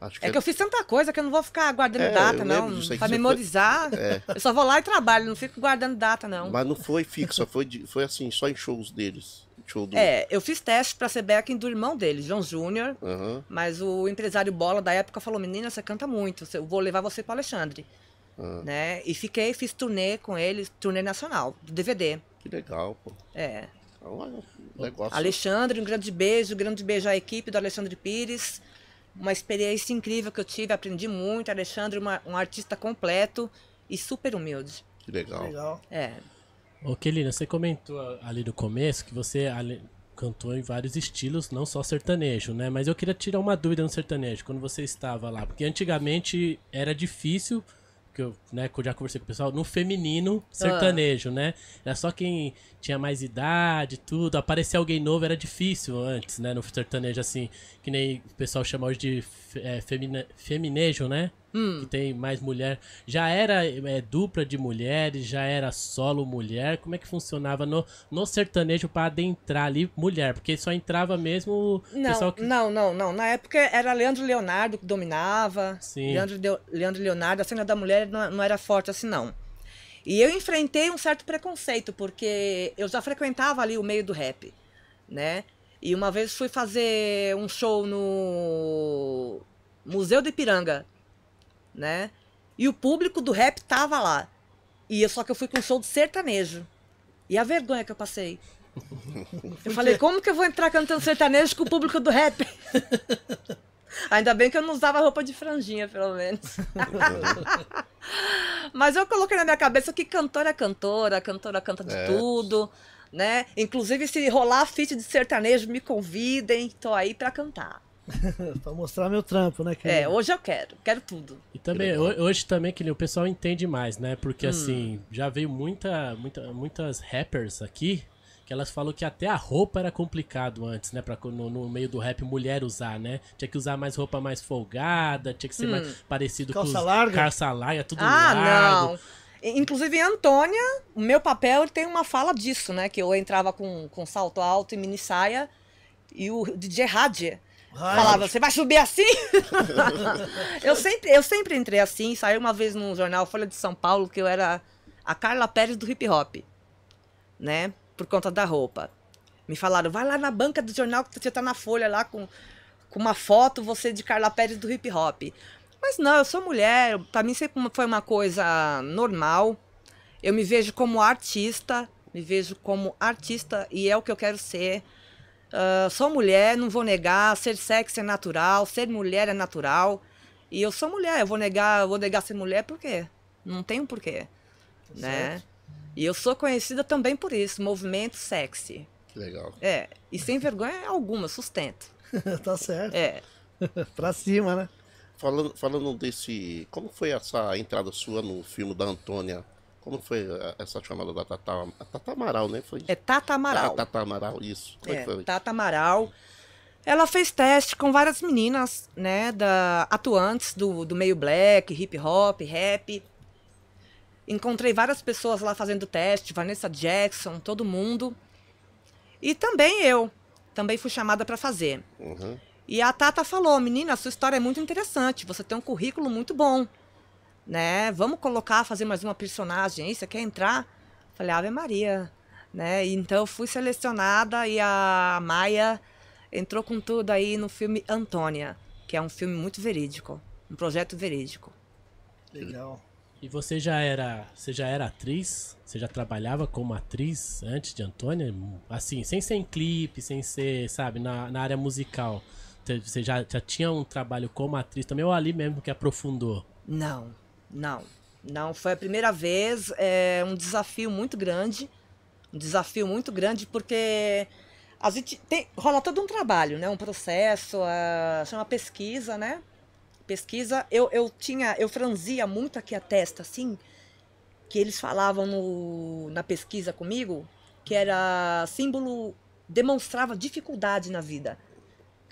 Speaker 2: Acho
Speaker 4: É que eu fiz tanta coisa que eu não vou ficar guardando
Speaker 2: É,
Speaker 4: data, não.
Speaker 2: que
Speaker 4: Pra
Speaker 2: você foi-
Speaker 4: memorizar.
Speaker 2: É.
Speaker 4: Eu só vou lá e trabalho, não fico guardando data, não.
Speaker 2: Mas não foi fixa, foi, de- foi assim, só em shows deles. Show do.
Speaker 4: É, eu fiz teste pra ser backing do irmão dele, João Júnior.
Speaker 2: Aham.
Speaker 4: Mas o empresário Bola da época falou: Menina, você canta muito, eu vou levar você para Alexandre.
Speaker 2: Ah.
Speaker 4: Né? E fiquei, fiz turnê com ele, turnê nacional, do DVD.
Speaker 2: Que legal, pô.
Speaker 4: É.
Speaker 2: Olha, um negócio.
Speaker 4: Alexandre, um grande beijo, um grande beijo à equipe do Alexandre Pires. Uma experiência incrível que eu tive, aprendi muito. Alexandre, uma- um artista completo e super humilde.
Speaker 2: Que legal.
Speaker 1: Legal.
Speaker 4: É.
Speaker 3: Ô, Kelina, você comentou ali no começo que você ale- cantou em vários estilos, não só sertanejo, né? Mas eu queria tirar uma dúvida no sertanejo, quando você estava lá. Porque antigamente era difícil, que eu, né, que eu já conversei com o pessoal, no feminino sertanejo, né? Era só quem tinha mais idade, tudo. Aparecer alguém novo era difícil antes, né? No sertanejo, assim, que nem o pessoal chama hoje de é, femina- feminejo, né? Que tem mais mulher. Já era é, dupla de mulheres, já era solo mulher. Como é que funcionava no, no sertanejo para adentrar ali mulher? Porque só entrava mesmo o
Speaker 4: Não,
Speaker 3: pessoal que.
Speaker 4: não, não, não. Na época era Leandro Leonardo que dominava.
Speaker 3: Sim.
Speaker 4: Leandro, Deu- Leandro Leonardo, a cena da mulher não, não era forte assim, não. E eu enfrentei um certo preconceito, porque eu já frequentava ali o meio do rap, né? E uma vez fui fazer um show no Museu do Ipiranga, né? E o público do rap tava lá. E eu, só que eu fui com um show de sertanejo. E a vergonha que eu passei. Eu falei, como que eu vou entrar cantando sertanejo com o público do rap? Ainda bem que eu não usava roupa de franjinha, pelo menos. Mas eu coloquei na minha cabeça que cantora é cantora, cantora canta de
Speaker 2: É.
Speaker 4: tudo, né? Inclusive, se rolar feat de sertanejo, me convidem, tô aí pra cantar.
Speaker 1: pra mostrar meu trampo, né?
Speaker 4: É, hoje eu quero, quero tudo.
Speaker 3: E também, hoje também, que o pessoal entende mais, né? Porque
Speaker 4: Hum.
Speaker 3: assim, já veio muita, muita, muitas rappers aqui que elas falam que até a roupa era complicado antes, né? Pra no, no meio do rap mulher usar, né? Tinha que usar mais roupa mais folgada, tinha que ser mais parecido
Speaker 1: Calça
Speaker 3: com os
Speaker 1: larga?
Speaker 3: calça larga, tudo
Speaker 4: Hum. Ah,
Speaker 3: largo.
Speaker 4: não. Inclusive, em Antônia, o meu papel tem uma fala disso, né? Que eu entrava com, com salto alto e mini saia e o DJ Radje
Speaker 1: Ai,
Speaker 4: falava, você vai subir assim? eu, sempre, eu sempre entrei assim, saiu uma vez no jornal Folha de São Paulo que eu era a Carla Pérez do hip hop, né? Por conta da roupa. Me falaram, vai lá na banca do jornal que você tá na Folha lá com, com uma foto, você de Carla Pérez do hip hop. Mas não, eu sou mulher, pra mim sempre foi uma coisa normal. Eu me vejo como artista, me vejo como artista e é o que eu quero ser. Ah, sou mulher, não vou negar, ser sexy é natural, ser mulher é natural. E eu sou mulher, eu vou negar, eu vou negar ser mulher por quê? Não tem um porquê, né? E eu sou conhecida também por isso, movimento sexy.
Speaker 2: Que legal.
Speaker 4: É, e sem vergonha alguma, sustento.
Speaker 1: tá certo.
Speaker 4: É.
Speaker 1: pra cima, né?
Speaker 2: Falando, falando desse. Como foi essa entrada sua no filme da Antônia? Como foi eh, essa chamada da Tata, a Tata Amaral, né? Foi
Speaker 4: É Tata Amaral.
Speaker 2: Ah, Tata Amaral, isso. Como é, foi?
Speaker 4: Tata Amaral. Ela fez teste com várias meninas, né, da, atuantes do, do meio black, hip hop, rap. Encontrei várias pessoas lá fazendo teste, Vanessa Jackson, todo mundo. E também eu, também fui chamada para fazer.
Speaker 2: Uhum.
Speaker 4: E a Tata falou, menina, a sua história é muito interessante, você tem um currículo muito bom, né? Vamos colocar, fazer mais uma personagem aí, você quer entrar? Falei, Ave Maria, né? E Então eu fui selecionada e a Maia entrou com tudo aí no filme Antônia, que é um filme muito verídico, um projeto verídico.
Speaker 1: Legal.
Speaker 3: E você já era, você já era atriz? Você já trabalhava como atriz antes de Antônia? Assim, sem ser em clipe, sem ser, sabe, na, na área musical. Você já, já tinha um trabalho como atriz também ou ali mesmo que aprofundou?
Speaker 4: Não, não, não. Foi a primeira vez, é um desafio muito grande, um desafio muito grande porque a gente tem, rola todo um trabalho, né? Um processo, a, chama pesquisa, né? Pesquisa, eu, eu tinha, eu franzia muito aqui a testa, assim, que eles falavam no, na pesquisa comigo, que era símbolo, demonstrava dificuldade na vida.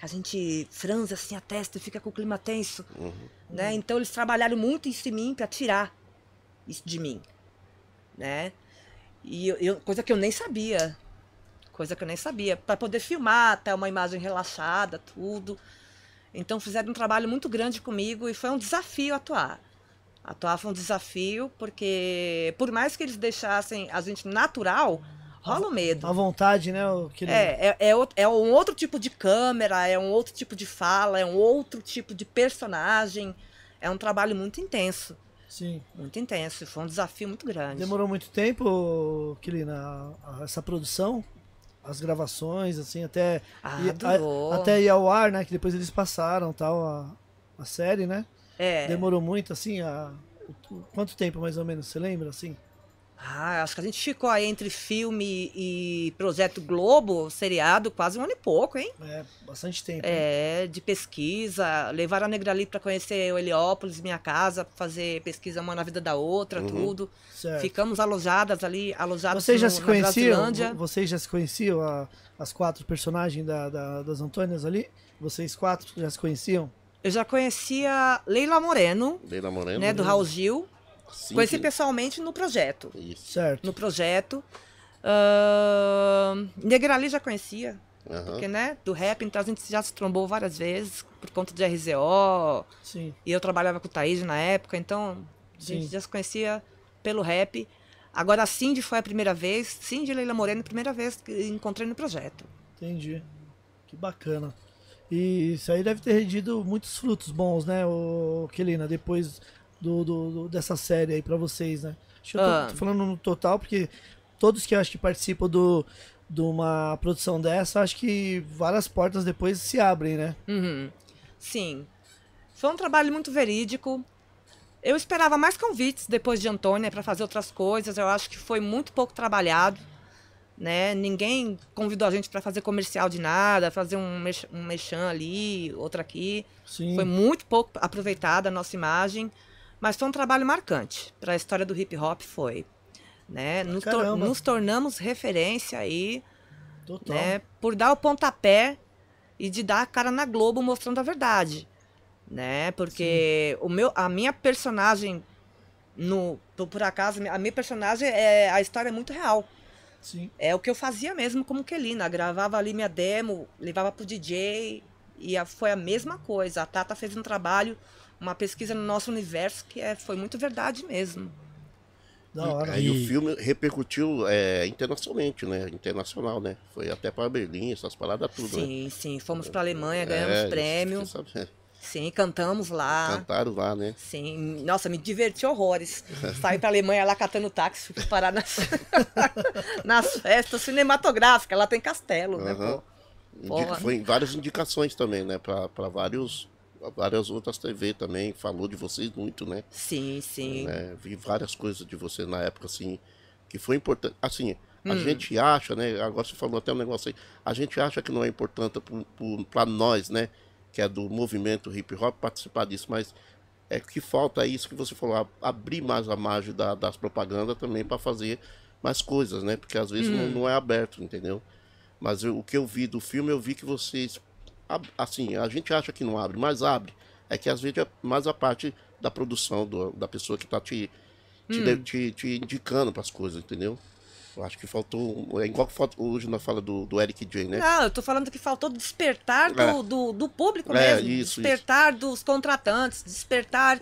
Speaker 4: A gente franze assim a testa e fica com o clima tenso né? Então eles trabalharam muito isso em mim para tirar isso de mim, né? E eu, eu- coisa que eu nem sabia, coisa que eu nem sabia, para poder filmar até uma imagem relaxada, tudo. Então fizeram um trabalho muito grande comigo e foi um desafio atuar. Atuar foi um desafio porque por mais que eles deixassem a gente natural, rola o medo.
Speaker 1: À vontade, né? o
Speaker 4: É, é, é, é um outro tipo de câmera, é um outro tipo de fala, é um outro tipo de personagem. É um trabalho muito intenso,
Speaker 1: Sim.
Speaker 4: muito intenso. Foi um desafio muito grande.
Speaker 1: Demorou muito tempo, Kelina, a- a- essa produção? As gravações, assim, até,
Speaker 4: Ah,
Speaker 1: ir- a- até ir ao ar, né? Que depois eles passaram tal, a, a série, né?
Speaker 4: É.
Speaker 1: Demorou muito, assim, a, quanto tempo mais ou menos, você lembra, assim?
Speaker 4: Ah, acho que a gente ficou aí entre filme e Projeto Globo, seriado, quase um ano e pouco, hein?
Speaker 1: É, bastante tempo. né?
Speaker 4: É, de pesquisa. Levaram a Negrali para conhecer o Heliópolis, minha casa, fazer pesquisa uma na vida da outra, tudo.
Speaker 1: Certo.
Speaker 4: Ficamos alojadas ali, alojadas
Speaker 1: Vocês já
Speaker 4: no,
Speaker 1: se
Speaker 4: na
Speaker 1: conheciam? Vocês já se conheciam, a- as quatro personagens da, da- das Antônias ali? Vocês quatro já se conheciam?
Speaker 4: Eu já conhecia Leila Moreno,
Speaker 2: Leila Moreno.
Speaker 4: né, do Raul Gil.
Speaker 2: Sim,
Speaker 4: Conheci
Speaker 2: sim.
Speaker 4: pessoalmente no projeto.
Speaker 2: Isso.
Speaker 1: Certo.
Speaker 4: No projeto. Ahn, Negrali já conhecia,
Speaker 2: Aham.
Speaker 4: porque, né, do rap, então a gente já se trombou várias vezes por conta de RZO.
Speaker 1: Sim.
Speaker 4: E eu trabalhava com o Thaís na época, então a gente
Speaker 1: Sim.
Speaker 4: já se conhecia pelo rap. Agora a Cindy foi a primeira vez, Cindy e Leila Moreno, a primeira vez que encontrei no projeto.
Speaker 1: Entendi. Que bacana. E isso aí deve ter rendido muitos frutos bons, né, o Kelina, depois do, do- do- dessa série aí pra vocês, né? Acho que eu tô,
Speaker 4: Ah.
Speaker 1: tô falando no total, porque todos que acho que participam do, de uma produção dessa, acho que várias portas depois se abrem, né?
Speaker 4: Uhum. Sim. Foi um trabalho muito verídico. Eu esperava mais convites depois de Antônia para fazer outras coisas. Eu acho que foi muito pouco trabalhado. Né? Ninguém convidou a gente para fazer comercial de nada, fazer um, mex- um mexão ali, outro aqui.
Speaker 1: Sim.
Speaker 4: Foi muito pouco aproveitada a nossa imagem, mas foi um trabalho marcante para a história do hip hop foi, né? Nos, tor- nos tornamos referência aí,
Speaker 1: Total.
Speaker 4: né? Por dar o pontapé e de dar a cara na Globo mostrando a verdade, né? Porque o meu, a minha personagem no por, por acaso a minha personagem é a história é muito real.
Speaker 1: Sim.
Speaker 4: É o que eu fazia mesmo como Kelina. Gravava ali minha demo, levava pro DJ e a- foi a mesma coisa. A Tata fez um trabalho, uma pesquisa no nosso universo que é, foi muito verdade mesmo.
Speaker 1: Da hora.
Speaker 2: Aí
Speaker 3: E-
Speaker 2: o filme repercutiu é, internacionalmente, né? Internacional, né? Foi até pra Berlim, essas paradas tudo, né?
Speaker 4: Sim, sim. Fomos pra Alemanha, ganhamos
Speaker 2: É,
Speaker 4: prêmio.
Speaker 2: isso, você sabe,
Speaker 4: Sim, cantamos
Speaker 2: é,
Speaker 4: lá.
Speaker 2: Cantaram lá, né?
Speaker 4: Sim, nossa, me diverti horrores. Saí pra Alemanha lá catando táxi, fui parar nas, nas festas cinematográficas. Lá tem castelo, né,
Speaker 2: Aham.
Speaker 4: pô?
Speaker 2: Foi em várias indicações também, né? Pra, pra vários, várias outras TV também. Falou de vocês muito, né?
Speaker 4: Sim, sim.
Speaker 2: né? Vi várias coisas de você na época, assim, que foi importante. Assim, a
Speaker 4: Hum.
Speaker 2: gente acha, né? Agora você falou até um negócio aí. A gente acha que não é importante para nós, né? Que é do movimento hip hop participar disso, mas é que falta isso que você falou, a- abrir mais a margem da- das propagandas também para fazer mais coisas, né? Porque às vezes
Speaker 4: Hum.
Speaker 2: não, não é aberto, entendeu? Mas eu- o que eu vi do filme, eu vi que vocês. Assim, a gente acha que não abre, mas abre. É que às vezes é mais a parte da produção, do- da pessoa que tá te, te,
Speaker 4: Hum.
Speaker 2: de- te, te indicando para as coisas, entendeu? Eu acho que faltou. É igual que hoje na fala do, do Eric J, né?
Speaker 4: Não, eu tô falando que faltou despertar do,
Speaker 2: É.
Speaker 4: do, do público
Speaker 2: É,
Speaker 4: mesmo.
Speaker 2: isso,
Speaker 4: despertar dos contratantes, despertar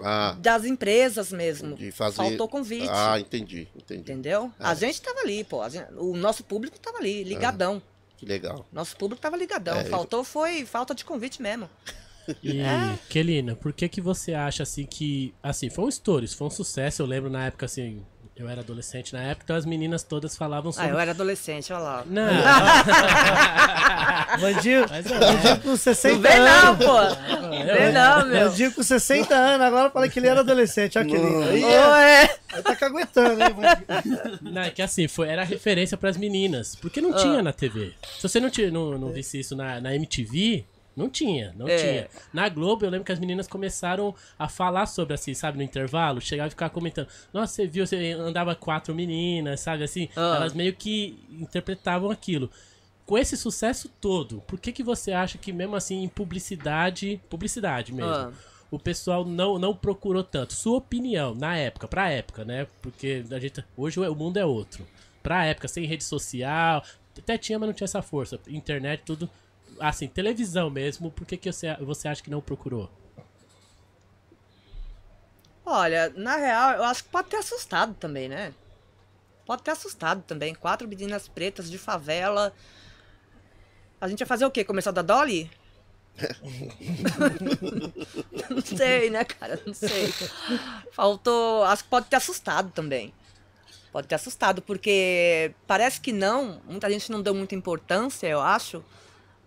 Speaker 2: Ah,
Speaker 4: das empresas mesmo.
Speaker 2: de fazer.
Speaker 4: Faltou convite.
Speaker 2: Ah, entendi, entendi.
Speaker 4: Entendeu? A gente tava ali, pô. gente- o nosso público tava ali, ligadão.
Speaker 2: Que legal.
Speaker 4: Nosso público tava ligadão.
Speaker 2: É,
Speaker 4: Faltou foi falta de convite mesmo.
Speaker 3: E,
Speaker 4: É.
Speaker 3: Kelina, por que que você acha assim que. Assim, foi um estouro, isso foi um sucesso. Eu lembro na época, assim, eu era adolescente na época, então as meninas todas falavam
Speaker 4: Ah,
Speaker 3: sobre.
Speaker 4: eu era adolescente, olha lá.
Speaker 3: Não,
Speaker 1: Bandinho,
Speaker 3: Mas é.
Speaker 1: com 60
Speaker 4: Não vem não,
Speaker 1: anos.
Speaker 4: pô. Não vem não, meu.
Speaker 1: Bandinho com 60 anos, agora fala que ele era adolescente. Olha que lindo. Aí, é,
Speaker 4: é.
Speaker 1: aí tá caguetando, hein, Bandinho?
Speaker 3: não, é que assim, foi, era referência pras meninas. Porque não
Speaker 4: Ah.
Speaker 3: tinha na TV. Se você não, tinha, não, não visse isso na, na MTV, não tinha, não
Speaker 4: É.
Speaker 3: tinha. Na Globo, eu lembro que as meninas começaram a falar sobre assim, sabe, no intervalo, chegava e ficava comentando. Nossa, você viu, você andava quatro meninas, sabe, assim.
Speaker 4: Ah.
Speaker 3: Elas meio que interpretavam aquilo. Com esse sucesso todo, por que que você acha que mesmo assim em publicidade, publicidade mesmo,
Speaker 4: Ah.
Speaker 3: o pessoal não, não procurou tanto? Sua opinião, na época, pra época, né? Porque a gente, hoje o mundo é outro. Pra época, sem rede social, até tinha, mas não tinha essa força. Internet, tudo. Assim, televisão mesmo, por que, que você, você acha que não procurou?
Speaker 4: Olha, na real, eu acho que pode ter assustado também, né? Pode ter assustado também. Quatro meninas pretas de favela. A gente ia fazer o quê? Começar da Dolly? não sei, né, cara? Não sei. Faltou. Acho que pode ter assustado também. Pode ter assustado, porque parece que não. Muita gente não deu muita importância, eu acho.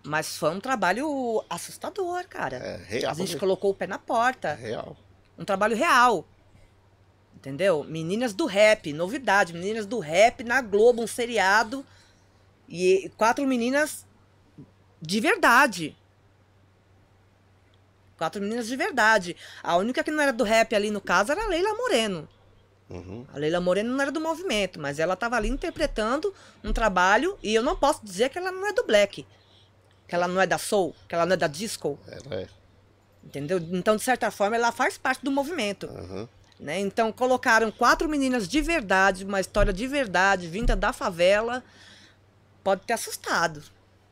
Speaker 4: Mas foi um trabalho assustador, cara.
Speaker 2: É real.
Speaker 4: A gente colocou o pé na porta
Speaker 2: É real.
Speaker 4: um trabalho real. Entendeu? Meninas do rap, novidade, meninas do rap na Globo, um seriado. E quatro meninas de verdade. Quatro meninas de verdade. A única que não era do rap ali no caso era a Leila Moreno.
Speaker 2: Uhum.
Speaker 4: A Leila Moreno não era do movimento, mas ela estava ali interpretando um trabalho e eu não posso dizer que ela não é do black. Que ela não é da soul, que ela não é da disco.
Speaker 2: Ela é.
Speaker 4: Entendeu? Então, de certa forma, ela faz parte do movimento.
Speaker 2: Uhum.
Speaker 4: Né? Então colocaram quatro meninas de verdade, uma história de verdade, vinda da favela. Pode ter assustado.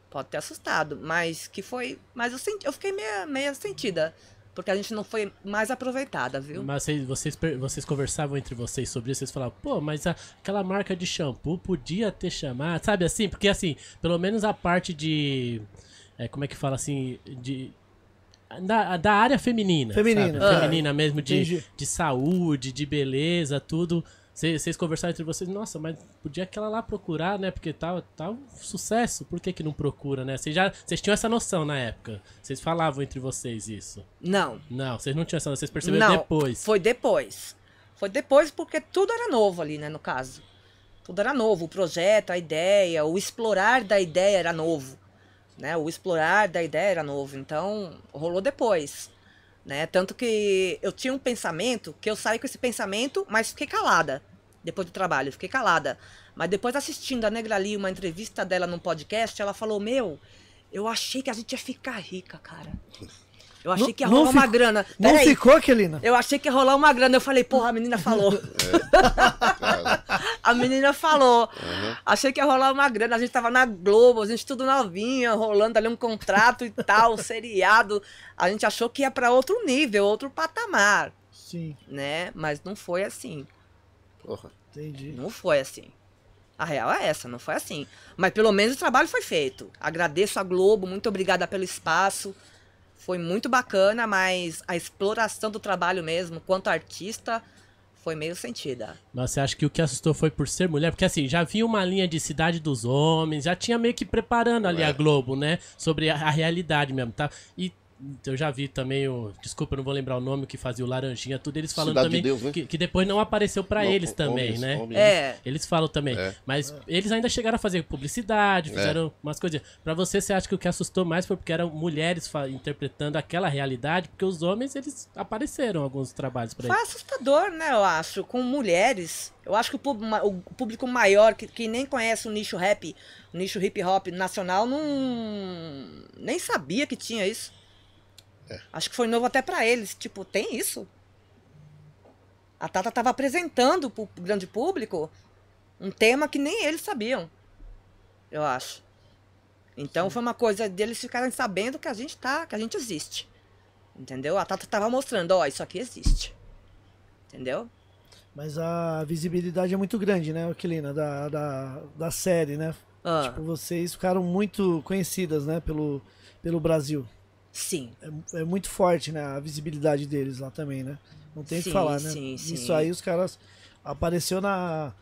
Speaker 4: Pode ter assustado. Mas que foi. Mas eu, senti, eu fiquei meio, meio sentida. Porque a gente não foi mais aproveitada, viu?
Speaker 3: Mas vocês, vocês, vocês conversavam entre vocês sobre isso, vocês falavam, pô, mas a- aquela marca de shampoo podia ter chamado, sabe assim? Porque assim, pelo menos a parte de. É, como é que fala assim? De. Da, da área feminina.
Speaker 1: Feminina.
Speaker 4: Ah,
Speaker 3: Feminina mesmo, de,
Speaker 1: entendi.
Speaker 3: de saúde, de beleza, tudo. Vocês conversaram entre vocês, nossa, mas podia aquela lá procurar, né? Porque tá, tá um sucesso, por que, que não procura, né? Vocês já vocês tinham essa noção na época. Vocês falavam entre vocês isso.
Speaker 4: Não.
Speaker 3: Não, vocês não tinham essa noção, vocês perceberam
Speaker 4: não.
Speaker 3: depois.
Speaker 4: Foi depois. Foi depois porque tudo era novo ali, né, no caso. Tudo era novo. O projeto, a ideia, o explorar da ideia era novo. Né? O explorar da ideia era novo. Então, rolou depois. Né? Tanto que eu tinha um pensamento, que eu saí com esse pensamento, mas fiquei calada. Depois do trabalho, fiquei calada. Mas depois assistindo a Negra Lee, uma entrevista dela num podcast, ela falou, meu, eu achei que a gente ia ficar rica, cara. Eu achei
Speaker 1: Não-
Speaker 4: que ia
Speaker 1: não
Speaker 4: rolar uma
Speaker 1: fico-
Speaker 4: grana.
Speaker 1: Não
Speaker 4: Peraí,
Speaker 1: ficou, Kelina?
Speaker 4: eu achei que ia rolar uma grana. Eu falei, porra, a menina falou. a menina falou. Achei que ia rolar uma grana. A gente tava na Globo, a gente tudo novinha, rolando ali um contrato e tal, seriado. A gente achou que ia pra outro nível, outro patamar,
Speaker 1: Sim,
Speaker 4: né? Mas não foi assim.
Speaker 2: Porra.
Speaker 1: entendi.
Speaker 4: Não foi assim. A real é essa, não foi assim. Mas pelo menos o trabalho foi feito. Agradeço a Globo, muito obrigada pelo espaço. Foi muito bacana, mas a exploração do trabalho mesmo, quanto artista, foi meio sentida.
Speaker 3: Mas você acha que o que assustou foi por ser mulher? Porque assim, já vinha uma linha de Cidade dos Homens, já tinha meio que preparando ali
Speaker 2: É.
Speaker 3: a Globo, né? Sobre a, a realidade mesmo, tá? E eu já vi também o. Desculpa, eu não vou lembrar o nome que fazia o Laranjinha, tudo eles falando
Speaker 2: Cidade de
Speaker 3: também.
Speaker 2: Deus, né?
Speaker 3: que, que depois não apareceu pra
Speaker 2: Não,
Speaker 3: eles também,
Speaker 2: homens,
Speaker 3: né?
Speaker 2: homens.
Speaker 4: É.
Speaker 3: Eles falam também.
Speaker 2: É.
Speaker 3: Mas eles ainda chegaram a fazer publicidade, fizeram umas coisinhas. Pra você, você acha que o que assustou mais foi porque eram mulheres interpretando aquela realidade? Porque os homens, eles apareceram alguns trabalhos pra
Speaker 4: Foi
Speaker 3: eles.
Speaker 4: assustador, né, eu acho, com mulheres. Eu acho que o público, ma- o público maior, que, que nem conhece o nicho rap, o nicho hip hop nacional, não. nem sabia que tinha isso. Acho que foi novo até pra eles. Tipo, tem isso? A Tata tava apresentando pro grande público um tema que nem eles sabiam. Eu acho. Então foi uma coisa deles ficarem sabendo que a gente tá, que a gente existe. Entendeu? A Tata tava mostrando, ó, isso aqui existe. Entendeu?
Speaker 1: Mas a visibilidade é muito grande, né, Kelina, da, da, da série, né?
Speaker 4: Ah,
Speaker 1: Tipo, vocês ficaram muito conhecidas, né, pelo, pelo Brasil.
Speaker 4: Sim.
Speaker 1: É, é muito forte, né, a visibilidade deles lá também, né? Não tem o que falar, né?
Speaker 4: sim, sim.
Speaker 1: Isso aí os caras apareceu na,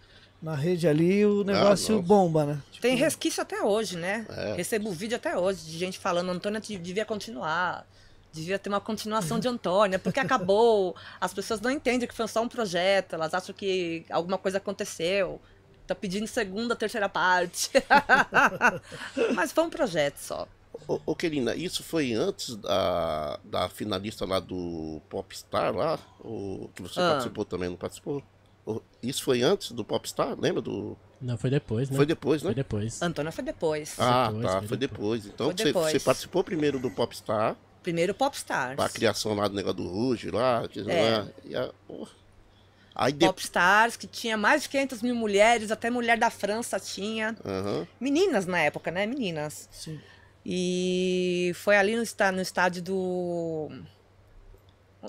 Speaker 1: na rede ali, o negócio
Speaker 2: nossa.
Speaker 1: bomba, né? Tipo,
Speaker 4: Tem resquício até hoje, né?
Speaker 2: É.
Speaker 4: Recebo vídeo até hoje de gente falando, Antônia devia continuar. Devia ter uma continuação de Antônia, porque acabou. As pessoas não entendem que foi só um projeto, elas acham que alguma coisa aconteceu. Tá pedindo segunda, terceira parte. Mas foi um projeto só.
Speaker 2: Ô, ô Kelina, isso foi antes da, da finalista lá do Popstar lá? O, que você
Speaker 4: Ah.
Speaker 2: participou também, não participou? Isso foi antes do Popstar? Lembra do.
Speaker 3: Não, foi depois, né?
Speaker 2: Foi depois, né?
Speaker 3: Foi depois.
Speaker 4: Antônia foi depois.
Speaker 2: Ah,
Speaker 3: Depois,
Speaker 2: tá,
Speaker 3: foi
Speaker 2: foi depois. Então
Speaker 4: Foi
Speaker 2: você,
Speaker 4: depois.
Speaker 2: você participou primeiro do Popstar,
Speaker 4: Primeiro Popstars.
Speaker 2: a criação lá do negócio do Ruge lá.
Speaker 4: É.
Speaker 2: lá, e a- pô, Aí depois.
Speaker 4: Popstars, que tinha mais de 500 mil mulheres, até mulher da França tinha.
Speaker 2: Aham.
Speaker 4: Meninas na época, né? Meninas.
Speaker 1: Sim.
Speaker 4: E foi ali no, está- no estádio do.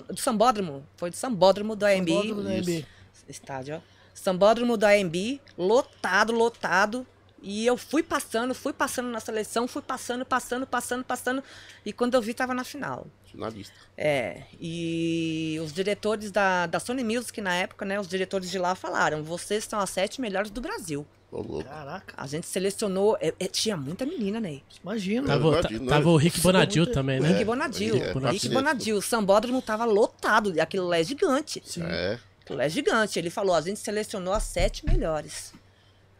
Speaker 4: Do Sambódromo. Foi do Sambódromo do AMB.
Speaker 1: Sambódromo da AMB.
Speaker 4: Estádio, ó. Sambódromo do AMB, lotado, lotado. E eu fui passando, fui passando na seleção, fui passando, passando, passando, passando. E quando eu vi, tava na final.
Speaker 2: Finalista.
Speaker 4: É, e os diretores da, da Sony Music na época, né? Os diretores de lá falaram: vocês são as sete melhores do Brasil.
Speaker 2: Ô, louco.
Speaker 1: Caraca,
Speaker 4: A gente selecionou. é, é, tinha muita menina, Ney.
Speaker 1: imagina.
Speaker 3: Tava,
Speaker 2: Eu imagino,
Speaker 3: tava
Speaker 2: né?
Speaker 3: o Rick Bonadil
Speaker 1: muito-
Speaker 3: também, né?
Speaker 4: Rick Bonadil.
Speaker 2: é,
Speaker 4: Rick. Bonadil. O Sambódromo tava lotado. e Aquilo lá é gigante.
Speaker 1: Sim,
Speaker 2: É.
Speaker 4: Aquilo lá é gigante. Ele falou: a gente selecionou as sete melhores.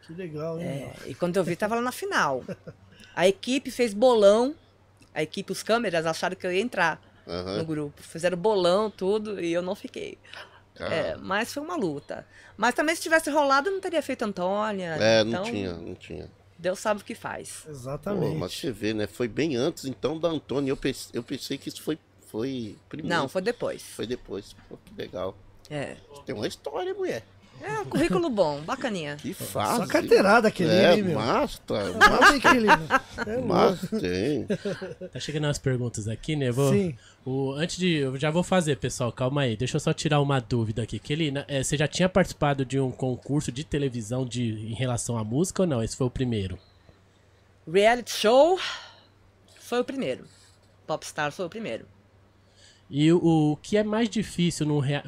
Speaker 1: que legal, hein?
Speaker 4: É, e quando eu vi, tava lá na final. A equipe fez bolão. A equipe, os câmeras, acharam que eu ia entrar no
Speaker 2: Aham.
Speaker 4: grupo. Fizeram bolão, tudo, e eu não fiquei.
Speaker 2: Cara.
Speaker 4: É, mas foi uma luta. Mas também se tivesse rolado, não teria feito Antônia.
Speaker 2: É, não
Speaker 4: então,
Speaker 2: tinha, não tinha.
Speaker 4: Deus sabe o que faz.
Speaker 2: Pô,
Speaker 1: Exatamente.
Speaker 2: mas você vê, né? Foi bem antes, então, da Antônia. Eu pensei, eu pensei que isso foi, foi primeiro.
Speaker 4: Não, foi depois.
Speaker 2: Foi depois. Pô, que legal.
Speaker 4: É.
Speaker 2: Tem uma história, mulher.
Speaker 4: É, um currículo bom, bacaninha.
Speaker 2: Que fase.
Speaker 1: Só carteirada aquele,
Speaker 2: É,
Speaker 1: hein, meu?
Speaker 2: massa.
Speaker 1: Mata aquele. É.
Speaker 2: Massa tem.
Speaker 3: Tá chegando umas perguntas aqui, né? Vou,
Speaker 1: Sim.
Speaker 3: O, antes de. Eu já vou fazer, pessoal, calma aí. Deixa eu só tirar uma dúvida aqui. Kelly, é, você já tinha participado de um concurso de televisão de, em relação à música ou não? Esse foi o primeiro?
Speaker 4: Reality show foi o primeiro. Popstar foi o primeiro.
Speaker 3: E o, o que é mais difícil num rea-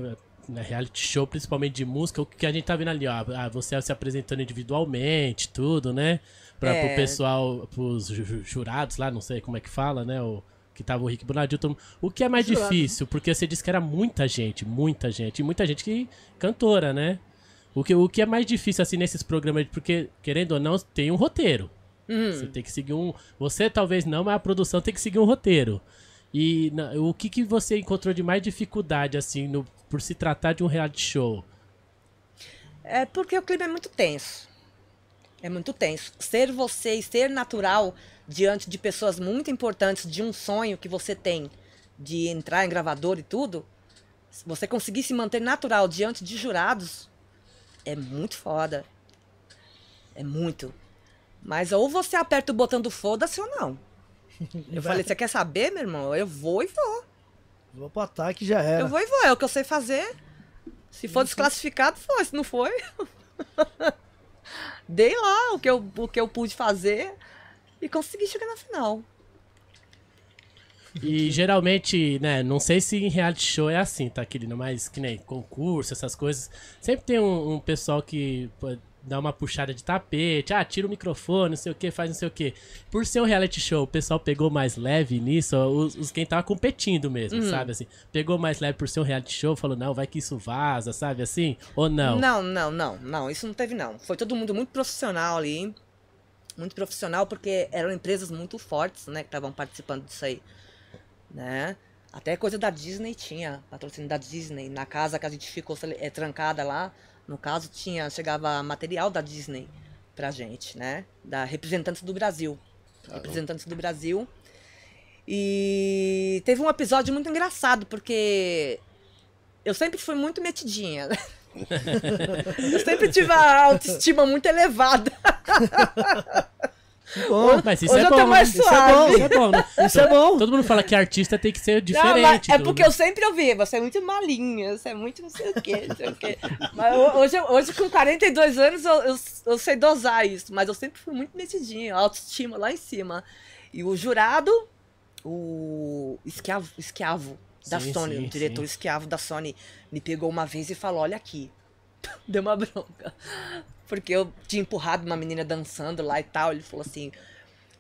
Speaker 3: reality show, principalmente de música, o que a gente tá vendo ali, ó, você se apresentando individualmente, tudo, né? Pra,
Speaker 4: É.
Speaker 3: Pro pessoal, pros ju- ju- jurados lá, não sei como é que fala, né? O, que tava o Rick Bonadil. todo. O que é mais
Speaker 1: Jurado.
Speaker 3: difícil? Porque você disse que era muita gente, muita gente, e muita gente que cantora, né? O que, o que é mais difícil, assim, nesses programas, porque, querendo ou não, tem um roteiro. Você tem que seguir um. Você talvez não, mas a produção tem que seguir um roteiro. E na- o que, que você encontrou de mais dificuldade, assim, no, por se tratar de um reality show?
Speaker 4: É porque o clima é muito tenso. É muito tenso. Ser você e ser natural diante de pessoas muito importantes, de um sonho que você tem de entrar em gravador e tudo, se você conseguir se manter natural diante de jurados, é muito foda. É muito. Mas ou você aperta o botão do foda-se ou não. Eu falei, você quer saber, meu irmão? Eu vou e vou.
Speaker 1: Vou pro ataque já era.
Speaker 4: Eu vou e vou, é o que eu sei fazer. Se for desclassificado, foi. Se não foi, dei lá o que, eu, o que eu pude fazer e consegui chegar na final.
Speaker 3: E geralmente, né, não sei se em reality show é assim, tá, querido? Mas que nem concurso, essas coisas. Sempre tem um, um pessoal que dá uma puxada de tapete, ah, tira o microfone, não sei o que, faz não sei o que. Por ser um reality show, o pessoal pegou mais leve nisso, os, os quem tava competindo mesmo, sabe? Assim, pegou mais leve por ser um reality show, falou, não, vai que isso vaza, sabe assim? Ou não?
Speaker 4: Não, não, não, não. Isso não teve, não. Foi todo mundo muito profissional ali. Muito profissional, porque eram empresas muito fortes, né, que estavam participando disso aí. Né? Até coisa da Disney tinha, patrocínio da Disney. Na casa que a gente ficou é, trancada lá, no caso, tinha, chegava material da Disney pra gente, né? Da representantes do Brasil. Representantes do Brasil. E teve um episódio muito engraçado, porque eu sempre fui muito metidinha. eu sempre tive a autoestima muito elevada.
Speaker 1: Bom,
Speaker 3: Mas isso
Speaker 4: Hoje
Speaker 3: é bom,
Speaker 4: mais?
Speaker 3: Isso é bom, isso é bom, né?
Speaker 1: isso é bom.
Speaker 3: Todo mundo fala que artista tem que ser
Speaker 4: Não,
Speaker 3: diferente.
Speaker 4: é
Speaker 3: do-
Speaker 4: porque eu sempre ouvi, você é muito malinha, você é muito não sei o quê, não sei o quê. Mas ho- hoje, hoje com 42 anos, eu, eu, eu sei dosar isso, mas eu sempre fui muito metidinha, autoestima lá em cima. E o jurado, o esquiavo, esquiavo da
Speaker 3: Sim,
Speaker 4: Sony,
Speaker 3: sim,
Speaker 4: o diretor
Speaker 3: sim.
Speaker 4: esquiavo da Sony, me pegou uma vez e falou, olha aqui. Deu uma bronca. Porque eu tinha empurrado uma menina dançando lá e tal, ele falou assim...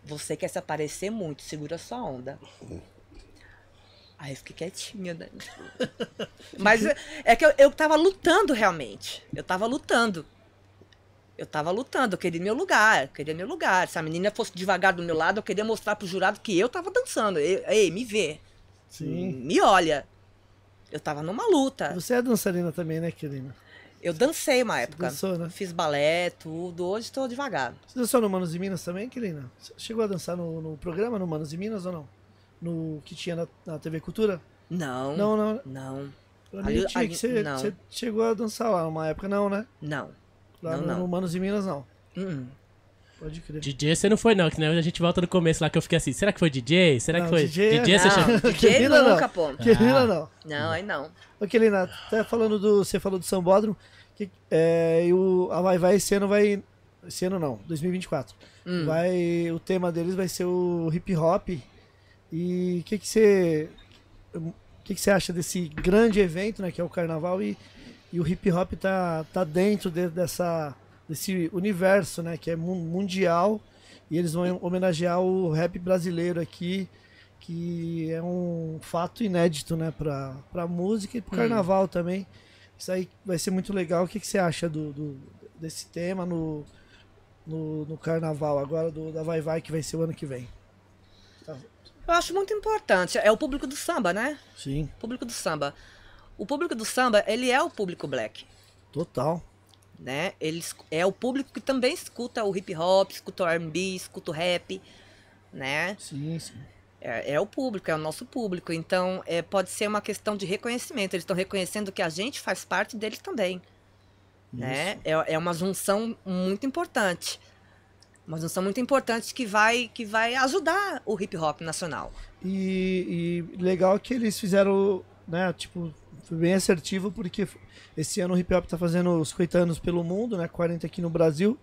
Speaker 4: Você quer se aparecer muito, segura sua onda. Aí eu fiquei quietinha, né? Mas é- é que eu, eu tava lutando realmente. Eu tava lutando. Eu tava lutando, eu queria meu lugar, eu queria meu lugar. Se a menina fosse devagar do meu lado, eu queria mostrar pro jurado que eu tava dançando. Ei, ei, me vê.
Speaker 1: Sim.
Speaker 4: Me olha. Eu tava numa luta.
Speaker 1: Você é dançarina também, né, Kelina?
Speaker 4: Eu dancei uma época.
Speaker 1: dançou, né?
Speaker 4: Fiz balé, tudo. Hoje tô devagar.
Speaker 1: Você dançou no Manos e Minas também, Kelina? Você chegou a dançar no, no programa, no Manos e Minas ou não? No que tinha na, na TV Cultura?
Speaker 4: Não.
Speaker 1: Não, não.
Speaker 4: Não. Ali-
Speaker 1: tinha que você,
Speaker 4: não.
Speaker 1: você chegou a dançar lá numa época, não, né?
Speaker 4: Não.
Speaker 1: Lá
Speaker 4: Não,
Speaker 1: no,
Speaker 4: não.
Speaker 1: no Manos e Minas, não.
Speaker 4: Hum.
Speaker 1: Pode crer.
Speaker 3: DJ você não foi, não, que nem a gente volta no começo lá que eu fiquei assim, será que foi DJ? Será
Speaker 1: Não,
Speaker 3: que foi
Speaker 1: DJ
Speaker 3: DJ? você
Speaker 4: Não,
Speaker 3: chamou?
Speaker 4: DJ nunca, pô.
Speaker 1: Kelina,
Speaker 3: Ah.
Speaker 1: não.
Speaker 4: Não, aí não.
Speaker 1: Ô, Kelina, até falando do. Você falou do Sambódromo. Que, é, e o, a Vai Vai esse ano vai. Esse ano não, 2024.
Speaker 4: Hum.
Speaker 1: Vai, o tema deles vai ser o hip hop. E o que, que você. O que, que você acha desse grande evento, né? Que é o carnaval, e, e o hip hop tá, tá dentro de- dessa, desse universo, né? Que é mu- mundial. E eles vão homenagear o rap brasileiro aqui, que é um fato inédito, né? Pra, pra música e pro carnaval também. Isso aí vai ser muito legal. O que, que você acha do, do- desse tema no, no, no carnaval agora, do, da Vai Vai, que vai ser o ano que vem?
Speaker 4: Eu acho muito importante. É o público do samba, né?
Speaker 1: Sim,
Speaker 4: O público do samba. O público do samba, ele é o público black,
Speaker 1: total.
Speaker 4: Né? Ele esc- é o público que também escuta o hip hop, escuta o R&B, escuta o rap, né?
Speaker 1: Sim, sim.
Speaker 4: É, é o público, é o nosso público. Então, é, pode ser uma questão de reconhecimento. Eles estão reconhecendo que a gente faz parte deles também. Né? É, é uma junção muito importante. Uma junção muito importante que vai, que vai ajudar o hip hop nacional.
Speaker 1: E, e legal que eles fizeram, né, tipo, foi bem assertivo, porque esse ano o hip hop tá fazendo os 50 anos pelo mundo, né, 40 aqui no Brasil,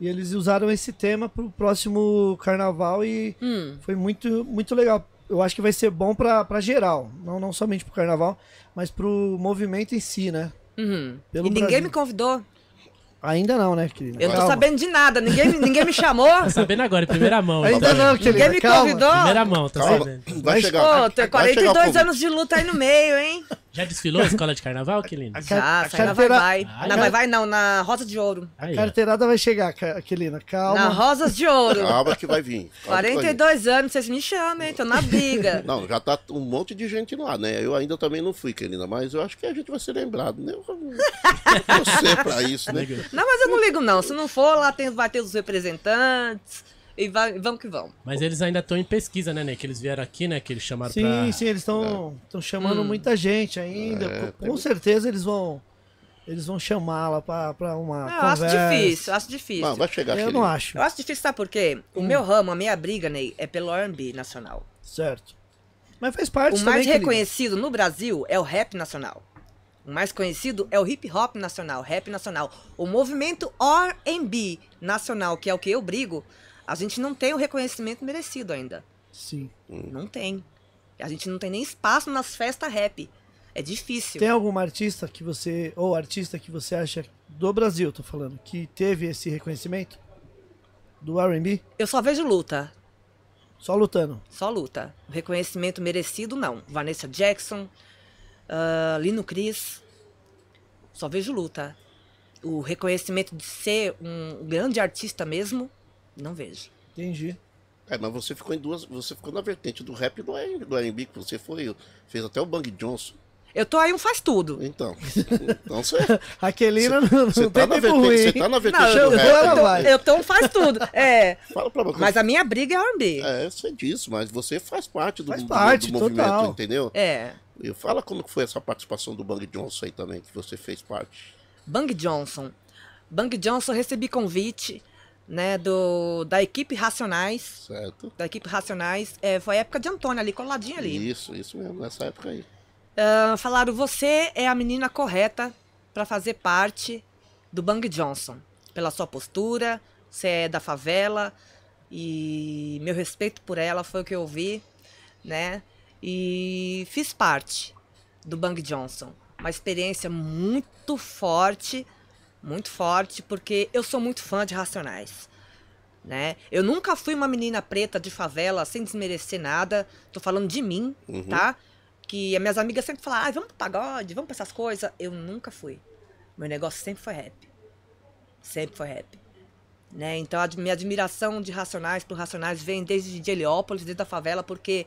Speaker 1: e eles usaram esse tema pro próximo carnaval e
Speaker 4: Hum,
Speaker 1: foi muito, muito legal. Eu acho que vai ser bom pra, pra geral, não, não somente pro carnaval, mas pro movimento em si, né?
Speaker 4: uhum. E ninguém
Speaker 1: Brasil.
Speaker 4: me convidou.
Speaker 1: Ainda não, né, querida?
Speaker 4: Eu não tô
Speaker 1: Calma.
Speaker 4: sabendo de nada. Ninguém, me- ninguém me chamou.
Speaker 3: Tá sabendo agora, em primeira mão.
Speaker 1: Ainda
Speaker 3: tá
Speaker 1: não, querida,
Speaker 4: Ninguém me
Speaker 1: calma.
Speaker 4: convidou.
Speaker 3: Primeira mão, tá
Speaker 2: Calma,
Speaker 3: sabendo?
Speaker 2: vai chegar.
Speaker 4: Pô,
Speaker 2: vai
Speaker 4: tem
Speaker 2: chegar o
Speaker 4: 42
Speaker 2: convite.
Speaker 4: anos de luta aí no meio, hein?
Speaker 3: Já desfilou a escola de carnaval, Kelina?
Speaker 1: A ca-
Speaker 4: Já,
Speaker 1: a
Speaker 4: sai na
Speaker 1: carteira-
Speaker 4: vai vai.
Speaker 3: Ai,
Speaker 4: Na
Speaker 3: ai.
Speaker 4: vai vai não, na Rosa de Ouro.
Speaker 3: Aí, ó.
Speaker 1: Carteirada vai chegar, Ca- Aquilina, calma.
Speaker 4: Na Rosas de Ouro.
Speaker 2: Calma que vai vir. Calma que vai vir.
Speaker 4: 42 anos, vocês me chamam, hein? Tô na briga.
Speaker 2: Não, já tá um monte de gente lá, né? Eu ainda também não fui, Kelina, mas eu acho que a gente vai ser lembrado, né? Eu eu sei pra isso, né?
Speaker 4: Não, mas eu não ligo não. Se não for, lá tem, vai ter os representantes. E vai, vamos que vamos.
Speaker 3: Mas eles ainda estão em pesquisa, né, né? Que eles vieram aqui, né? Que eles chamaram
Speaker 1: Sim,
Speaker 3: pra...
Speaker 1: sim, eles estão chamando
Speaker 4: Hum.
Speaker 1: muita gente ainda.
Speaker 2: É,
Speaker 1: com com certeza eles vão eles vão chamá-la pra, pra uma
Speaker 4: Não, eu acho
Speaker 1: conversa.
Speaker 4: difícil, eu acho difícil.
Speaker 2: Não, vai chegar,
Speaker 1: Eu não acho.
Speaker 4: Eu acho difícil, sabe por quê? O meu ramo, a minha briga, Ney, é pelo R&B nacional.
Speaker 1: Certo. Mas faz parte
Speaker 4: O mais reconhecido no Brasil é o rap nacional. O mais conhecido é o hip hop nacional, rap nacional. O movimento R&B nacional, que é o que eu brigo, a gente não tem o reconhecimento merecido ainda.
Speaker 1: Sim.
Speaker 4: Não tem. A gente não tem nem espaço nas festas rap. É difícil.
Speaker 1: Tem alguma artista que você, ou artista que você acha do Brasil, tô falando, que teve esse reconhecimento? Do R&B?
Speaker 4: Eu só vejo luta.
Speaker 1: Só lutando.
Speaker 4: Só luta. O reconhecimento merecido, não. Vanessa Jackson, ah, Lino Cris. Só vejo luta. O reconhecimento de ser um grande artista mesmo, não vejo.
Speaker 1: Entendi.
Speaker 2: É, mas você ficou em duas. Você ficou na vertente do rap e do do R&B, que você foi. Fez até o Bang Johnson.
Speaker 4: Eu tô aí um faz tudo.
Speaker 2: Então. Então você.
Speaker 1: A Kelina não, não
Speaker 2: Você
Speaker 1: tem
Speaker 2: tá, na
Speaker 1: tempo
Speaker 2: vertente,
Speaker 1: ruim.
Speaker 2: você tá na vertente
Speaker 4: Não, eu,
Speaker 2: do
Speaker 4: eu,
Speaker 2: rap.
Speaker 4: eu,
Speaker 1: vai.
Speaker 4: eu tô um faz tudo. É.
Speaker 2: Fala pra você.
Speaker 4: Mas a minha briga é R&B.
Speaker 2: É, eu sei disso, mas você faz parte do,
Speaker 1: Faz
Speaker 2: do-
Speaker 1: parte,
Speaker 2: do movimento,
Speaker 1: total.
Speaker 2: entendeu?
Speaker 4: É.
Speaker 2: E fala como que foi essa participação do Bang Johnson aí também, que você fez parte.
Speaker 4: Bang Johnson. Bang Johnson, recebi convite, né, do, da equipe Racionais.
Speaker 2: Certo?
Speaker 4: Da equipe Racionais. É, foi a época de Antônio ali, coladinho ali.
Speaker 2: Isso, isso mesmo, nessa época aí.
Speaker 4: Ah, falaram, você é a menina correta para fazer parte do Bang Johnson. Pela sua postura, você é da favela e meu respeito por ela foi o que eu vi, né? E fiz parte do Bang Johnson. Uma experiência muito forte, muito forte, porque eu sou muito fã de Racionais. Né? Eu nunca fui uma menina preta de favela, sem desmerecer nada. Tô falando de mim, tá? Que as minhas amigas sempre falam, ah, vamos pro pagode, vamos pra essas coisas. Eu nunca fui. Meu negócio sempre foi rap. Sempre foi rap. Né? Então a minha admiração de Racionais pro Racionais vem desde de Heliópolis, desde a favela, porque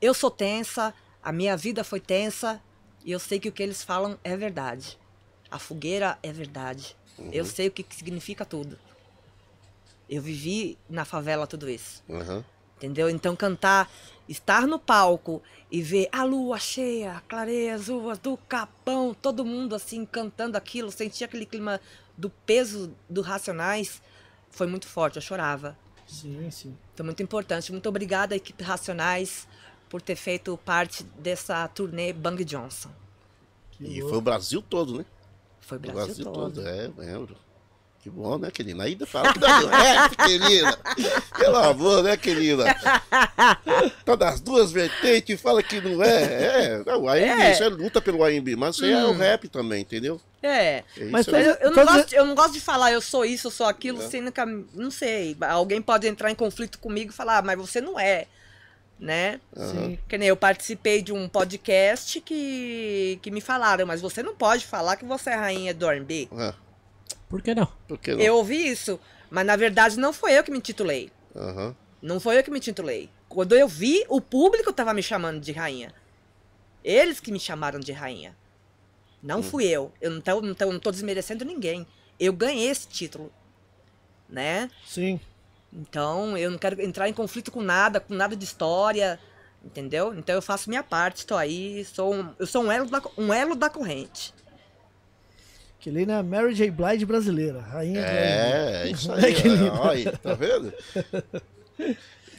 Speaker 4: eu sou tensa, a minha vida foi tensa, e eu sei que o que eles falam é verdade. A fogueira é verdade. Eu sei o que que significa tudo. Eu vivi na favela tudo isso.
Speaker 2: Aham.
Speaker 4: Entendeu? Então cantar, estar no palco e ver a lua cheia, a clareia azul do capão, todo mundo assim cantando aquilo, sentir aquele clima do peso do Racionais, foi muito forte, eu chorava.
Speaker 1: Sim, sim.
Speaker 4: Então, muito importante. Muito obrigada, equipe Racionais, por ter feito parte dessa turnê Bang Johnson.
Speaker 1: Que
Speaker 2: E
Speaker 1: louco.
Speaker 2: foi o Brasil todo, né?
Speaker 4: Foi O Brasil,
Speaker 2: Brasil
Speaker 4: todo.
Speaker 2: todo, é, lembro. Que bom, né, querida? Ainda fala que dá do rap, querida. Pelo amor, né, querida? Tá das duas vertentes, fala que não é. É, não, o AMB,
Speaker 4: É.
Speaker 2: isso é luta pelo AMB, mas isso aí é o rap também, entendeu?
Speaker 4: É.
Speaker 2: É
Speaker 1: Mas
Speaker 2: isso
Speaker 1: foi-
Speaker 2: aí.
Speaker 4: Eu, eu não gosto, eu não gosto de falar eu sou isso, eu sou aquilo,
Speaker 2: É.
Speaker 4: sendo que a- não sei. Alguém pode entrar em conflito comigo e falar, "Ah, mas você não é, né?
Speaker 1: Sim.
Speaker 4: Que nem eu participei de um podcast que, que me falaram, mas você não pode falar que você é rainha do R&B.
Speaker 2: Ah,
Speaker 3: Por que não?
Speaker 2: por que não?
Speaker 4: Eu ouvi isso, mas na verdade não foi eu que me intitulei.
Speaker 2: Aham.
Speaker 4: Não foi eu que me intitulei. Quando eu vi, o público tava me chamando de rainha. Eles que me chamaram de rainha. Não fui eu. Eu não tô, não, tô, não tô desmerecendo ninguém. Eu ganhei esse título. Né?
Speaker 1: Sim.
Speaker 4: Então, eu não quero entrar em conflito com nada, com nada de história. Entendeu? Então eu faço minha parte, estou aí, sou um, eu sou um elo da, um elo da corrente.
Speaker 1: Kelina é a Mary J. Blige brasileira. Rainha do
Speaker 2: É, é isso aí.
Speaker 1: Que
Speaker 2: Olha aí, tá vendo?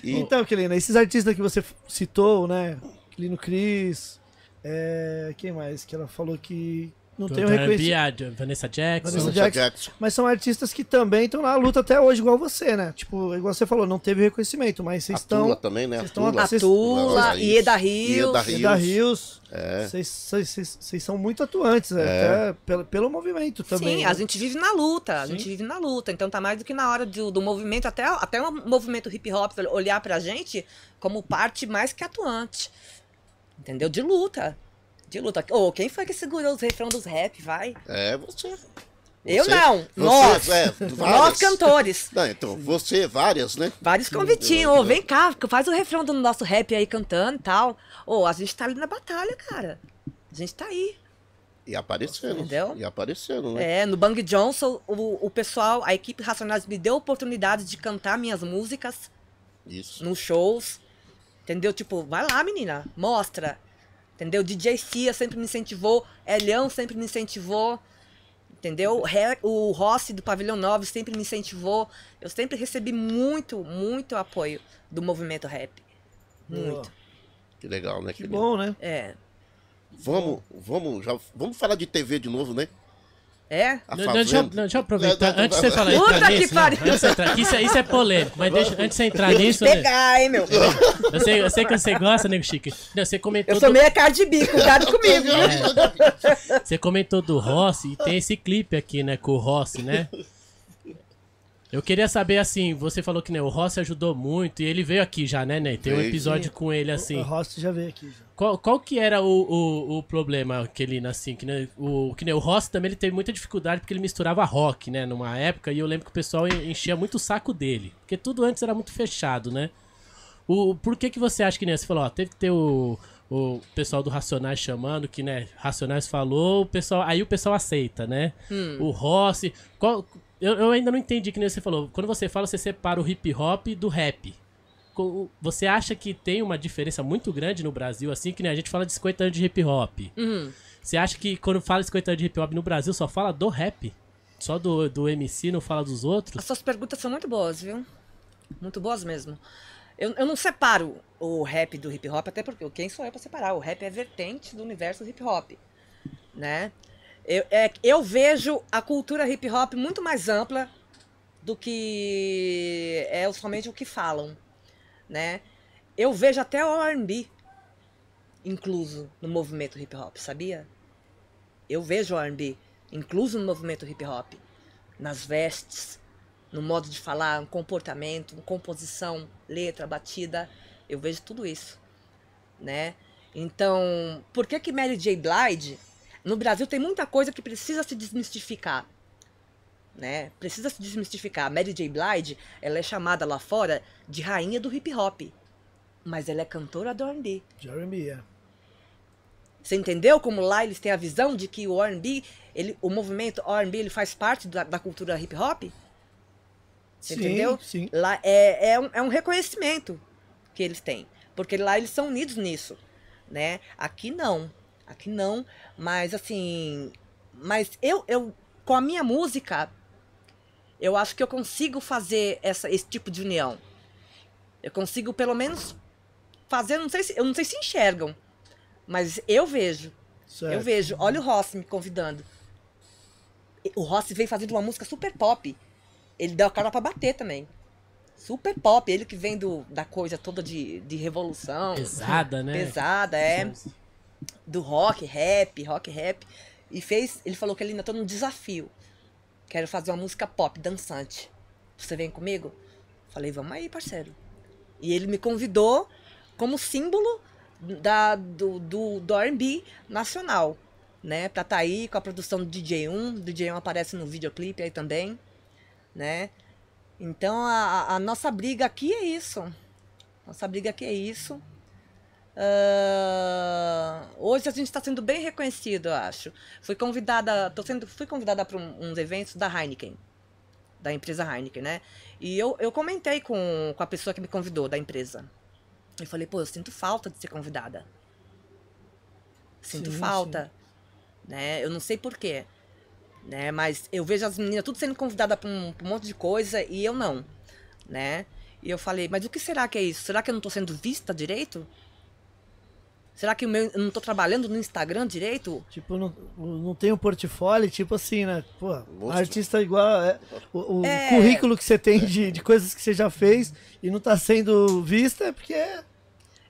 Speaker 2: E,
Speaker 1: Então, Kelina, esses artistas que você citou, né? Kelino Cris, é, quem mais? Que ela falou que não tem o reconhecimento.
Speaker 3: a Vanessa Jackson.
Speaker 1: Vanessa
Speaker 2: Jackson.
Speaker 1: Jackson. Mas são artistas que também estão na luta até hoje, igual você, né? Tipo, igual você falou, não teve reconhecimento, mas vocês
Speaker 2: a Tula
Speaker 1: estão.
Speaker 2: também, né?
Speaker 1: vocês estão
Speaker 4: A
Speaker 1: Vocês-
Speaker 4: Tula,
Speaker 2: Nossa,
Speaker 4: Ieda
Speaker 2: isso.
Speaker 4: Rios.
Speaker 2: Ieda
Speaker 1: Você da Rios.
Speaker 2: É.
Speaker 1: Vocês- Vocês vocês- vocês são muito atuantes, né?
Speaker 2: É.
Speaker 1: até pelo, pelo movimento também.
Speaker 4: Sim,
Speaker 1: né?
Speaker 4: a gente vive na luta, a
Speaker 1: Sim.
Speaker 4: gente vive na luta. Então tá mais do que na hora do, do movimento, até, até o movimento hip hop olhar pra gente como parte mais que atuante. Entendeu? De luta. De luta. Ô, quem foi que segurou os refrão dos rap, vai?
Speaker 2: É, você.
Speaker 4: Eu
Speaker 2: Você-
Speaker 4: não,
Speaker 2: você-
Speaker 4: nós.
Speaker 2: é,
Speaker 4: Nós cantores.
Speaker 2: Não, então, você, várias, né?
Speaker 4: Vários convitinhos. Ô, vem cá, faz o refrão do nosso rap aí cantando e tal. Ô, a gente tá ali na batalha, cara. A gente tá aí.
Speaker 2: E aparecendo.
Speaker 4: Entendeu?
Speaker 2: E aparecendo, né?
Speaker 4: É, no Bang Johnson, o, o pessoal, a equipe Racionais me deu a oportunidade de cantar minhas músicas
Speaker 2: Isso.
Speaker 4: nos shows. Entendeu? Tipo, vai lá, menina, mostra. Entendeu? DJ Cia sempre me incentivou, Elião sempre me incentivou. Entendeu? O Rossi do Pavilhão 9 sempre me incentivou. Eu sempre recebi muito, muito apoio do movimento rap. Muito.
Speaker 2: Que legal, né?
Speaker 1: Que
Speaker 2: querido?
Speaker 1: bom, né?
Speaker 4: É.
Speaker 2: Vamos, vamos, já, vamos falar de TV de novo, né?
Speaker 4: É?
Speaker 2: A
Speaker 3: Não, deixa, eu- não, deixa eu aproveitar.
Speaker 2: Não, não,
Speaker 3: antes de você
Speaker 2: não,
Speaker 3: falar,
Speaker 4: Puta
Speaker 3: entrar
Speaker 4: que
Speaker 3: não,
Speaker 4: pariu.
Speaker 3: antes de entrar, isso, é- isso é polêmico, mas deixa, antes de você entrar nisso, né,
Speaker 4: Pegar, hein, meu?
Speaker 3: eu, sei, eu sei que você gosta, nego Chique. Não, você comentou
Speaker 4: Eu sou
Speaker 3: do-
Speaker 4: meio Cardi B, cuidado comigo.
Speaker 3: É. Você comentou do Rossi e tem esse clipe aqui, né, com o Rossi, né? Eu queria saber, assim, você falou que né, o Rossi ajudou muito e ele veio aqui já, né, Ney? Tem um episódio com ele,
Speaker 1: A
Speaker 3: assim.
Speaker 1: Host já veio aqui. Já.
Speaker 3: Qual, qual que era o, o, o problema que ele, assim, que, o, que nem o Rossi também ele teve muita dificuldade porque ele misturava rock, né, numa época, e eu lembro que o pessoal en- enchia muito o saco dele, porque tudo antes era muito fechado, né? O, por que que você acha que, né, você falou, ó, teve que ter o, o pessoal do Racionais chamando, que, né, Racionais falou, o pessoal, aí o pessoal aceita, né? O Rossi, qual, eu, eu ainda não entendi que nem você falou, quando você fala, você separa o hip hop do rap. Você acha que tem uma diferença muito grande no Brasil, assim, que nem a gente fala de 50 anos de hip hop?
Speaker 4: Uhum.
Speaker 3: Você acha que quando fala 50 anos de hip hop no Brasil só fala do rap? Só do, do MC, não fala dos
Speaker 4: As
Speaker 3: outros?
Speaker 4: suas perguntas são muito boas, viu? Muito boas mesmo. Eu, eu não separo o rap do hip hop, até porque quem sou eu pra separar? O rap é vertente do universo hip hop, né? Eu, é, eu vejo a cultura hip hop muito mais ampla do que é somente o que falam, né? Eu vejo até o R&B incluso no movimento hip hop, sabia? Eu vejo o R&B incluso no movimento hip hop, nas vestes, no modo de falar, no comportamento, composição, letra, batida, eu vejo tudo isso, né? Então, por que que Mary J. Blige, no Brasil tem muita coisa que precisa se desmistificar, né? Precisa se desmistificar. Mary J. Blige, ela é chamada lá fora de rainha do hip hop, mas ela é cantora do R&B.
Speaker 1: Jeremy, é.
Speaker 4: Você entendeu como lá eles têm a visão de que o R&B, ele, o movimento R&B, ele faz parte da, da cultura hip hop? Você
Speaker 1: Sim,
Speaker 4: entendeu?
Speaker 1: sim.
Speaker 4: Lá é, é, um, é um reconhecimento. que eles têm. Porque lá eles são unidos nisso, né? Aqui não. Aqui não, mas assim, mas eu eu com a minha música eu acho que eu consigo fazer essa, esse tipo de união. Eu consigo pelo menos fazer, não sei se, eu não sei se enxergam, mas eu vejo.
Speaker 1: Certo.
Speaker 4: Eu vejo. Olha o Rossi me convidando. O Rossi veio fazendo uma música super pop. Ele deu a cara pra bater também. Super pop. Ele que vem do, da coisa toda de, de revolução.
Speaker 3: Pesada, né?
Speaker 4: Pesada, é. Do rock, rap, rock, rap. E fez. Ele falou que ele ainda tá num desafio. Quero fazer uma música pop, dançante. Você vem comigo? Falei, vamos aí, parceiro. E ele me convidou como símbolo da, do, do, do R&B nacional, né? Pra tá aí com a produção do DJ1. O DJ1 aparece no videoclipe aí também, né? Então, a, a nossa briga aqui é isso. Nossa briga aqui é isso. Uh, hoje a gente está sendo bem reconhecido, eu acho. Fui convidada, tô sendo, fui convidada para um, uns eventos da Heineken, da empresa Heineken, né? E eu, eu comentei com, com a pessoa que me convidou da empresa. Eu falei, pô, eu sinto falta de ser convidada. Sinto
Speaker 1: Sim,
Speaker 4: falta, né? Eu não sei porquê, né? Mas eu vejo as meninas tudo sendo convidada para um, um monte de coisa e eu não, né? E eu falei, mas o que será que é isso? Será que eu não tô sendo vista direito? Será que o meu, eu não tô trabalhando no Instagram direito?
Speaker 1: Tipo, não, não tem um portfólio, tipo assim, né? Pô, artista igual. É, o o
Speaker 4: É.
Speaker 1: currículo que você tem de, de coisas que você já fez e não tá sendo vista é porque.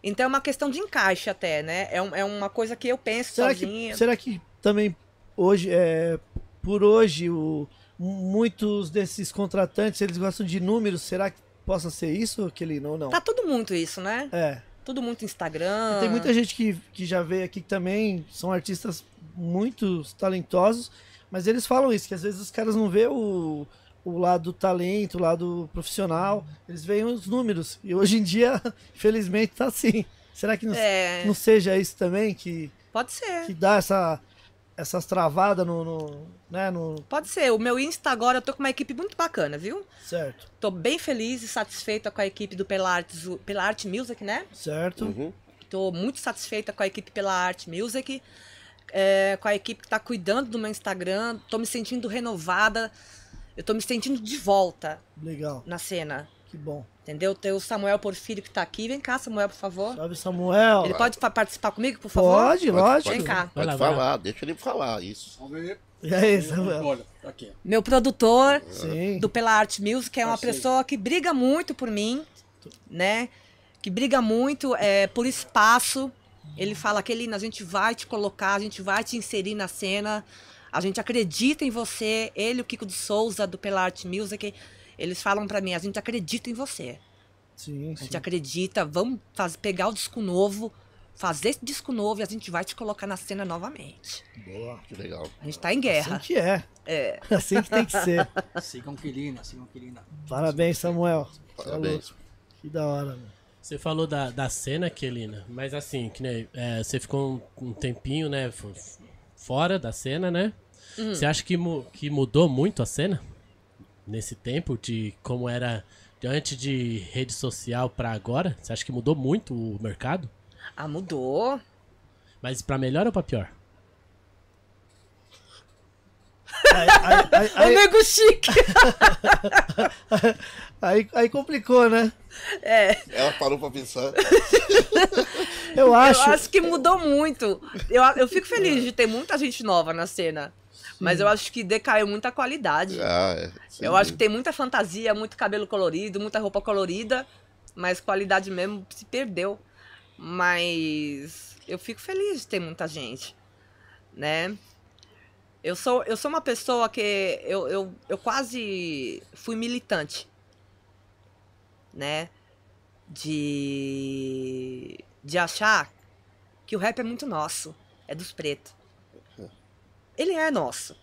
Speaker 4: Então é uma questão de encaixe até, né? É, um- é uma coisa que eu penso
Speaker 1: Será
Speaker 4: sozinha.
Speaker 1: que, será que também hoje, é, por hoje, o, muitos desses contratantes eles gostam de números? Será que possa ser isso, Kelly? Ou não?
Speaker 4: Tá tudo muito isso, né?
Speaker 1: É.
Speaker 4: Tudo muito Instagram.
Speaker 1: Tem muita gente que, que já veio aqui que também são artistas muito talentosos, mas eles falam isso, que às vezes os caras não vê o, o lado do talento, o lado profissional, eles veem os números. E hoje em dia, infelizmente, tá assim. Será que não,
Speaker 4: É,
Speaker 1: não seja isso também que,
Speaker 4: pode ser.
Speaker 1: que dá essa, essas travadas no, no, né, no...
Speaker 4: Pode ser. O meu Insta agora eu tô com uma equipe muito bacana, viu?
Speaker 1: Certo,
Speaker 4: Tô bem feliz e satisfeita com a equipe do Pela Art, Pela Art Music, né?
Speaker 1: certo.
Speaker 2: Uhum.
Speaker 4: Tô muito satisfeita com a equipe Pela Art Music, é, com a equipe que tá cuidando do meu Instagram. Tô me sentindo renovada. Eu tô me sentindo de volta
Speaker 1: Legal,
Speaker 4: na cena.
Speaker 1: que bom.
Speaker 4: Entendeu? Tem o Samuel Porfírio que tá aqui. Vem cá, Samuel, por favor.
Speaker 1: Salve, Samuel.
Speaker 4: Ele pode fa- participar comigo, por favor?
Speaker 1: Pode, lógico.
Speaker 4: Vem cá.
Speaker 2: Pode
Speaker 3: lá, vai lá.
Speaker 2: falar, deixa ele falar isso.
Speaker 5: Vamos ver.
Speaker 1: E aí, Samuel?
Speaker 5: Olha, tá aqui.
Speaker 4: Meu produtor
Speaker 1: Sim.
Speaker 4: do Pela Art Music é uma
Speaker 5: Achei.
Speaker 4: pessoa que briga muito por mim, né? Que briga muito é, por espaço. Ele fala, Kelina, a gente vai te colocar, a gente vai te inserir na cena. A gente acredita em você. Ele, o Kiko de Souza, do Pela Art Music, eles falam pra mim, a gente acredita em você.
Speaker 1: Sim,
Speaker 4: A
Speaker 1: sim.
Speaker 4: gente acredita, vamos faz- pegar o disco novo, fazer esse disco novo e a gente vai te colocar na cena novamente.
Speaker 1: Boa.
Speaker 2: Que legal.
Speaker 4: A gente tá em guerra.
Speaker 1: Assim que é.
Speaker 4: É.
Speaker 1: Assim que tem que ser.
Speaker 5: Sigam Quelina, sigam Quelina.
Speaker 1: Parabéns, Samuel.
Speaker 2: Parabéns.
Speaker 1: louco. Que da hora, mano.
Speaker 3: Você falou da, da cena, Kelina, mas assim, que nem, é, você ficou um, um tempinho, né, fo- fora da cena, né? Você acha que, mu- que mudou muito a cena? Nesse tempo, de como era de antes de rede social pra agora? Você acha que mudou muito o mercado?
Speaker 4: Ah, mudou.
Speaker 3: Mas pra melhor ou pra pior?
Speaker 1: Aí-
Speaker 4: nego chique!
Speaker 1: aí- aí complicou, né?
Speaker 4: É.
Speaker 2: Ela parou pra pensar.
Speaker 1: Eu acho.
Speaker 4: Eu acho que mudou muito. Eu, eu fico feliz de ter muita gente nova na cena. Mas eu acho que decaiu muita qualidade.
Speaker 2: Ah, é.
Speaker 4: Eu acho que tem muita fantasia, muito cabelo colorido, muita roupa colorida, mas qualidade mesmo se perdeu. Mas eu fico feliz de ter muita gente, né? Eu sou, eu sou uma pessoa que eu, eu, eu quase fui militante, né? De, de achar que o rap é muito nosso, é dos pretos. Ele é nosso.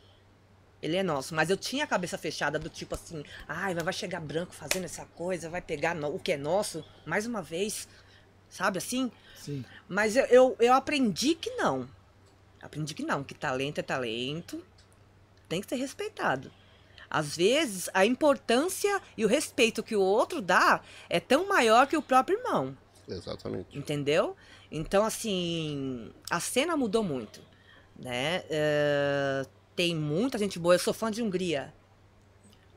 Speaker 4: Ele é nosso, mas eu tinha a cabeça fechada do tipo assim, ai, mas vai chegar branco fazendo essa coisa, vai pegar no- o que é nosso, mais uma vez, sabe assim?
Speaker 1: Sim.
Speaker 4: Mas eu, eu, eu aprendi que não. Aprendi que não, que talento é talento, tem que ser respeitado. Às vezes, a importância e o respeito que o outro dá é tão maior que o próprio irmão.
Speaker 2: Exatamente.
Speaker 4: Entendeu? Então, assim, a cena mudou muito, né? É, tem muita gente boa. Eu sou fã de Hungria.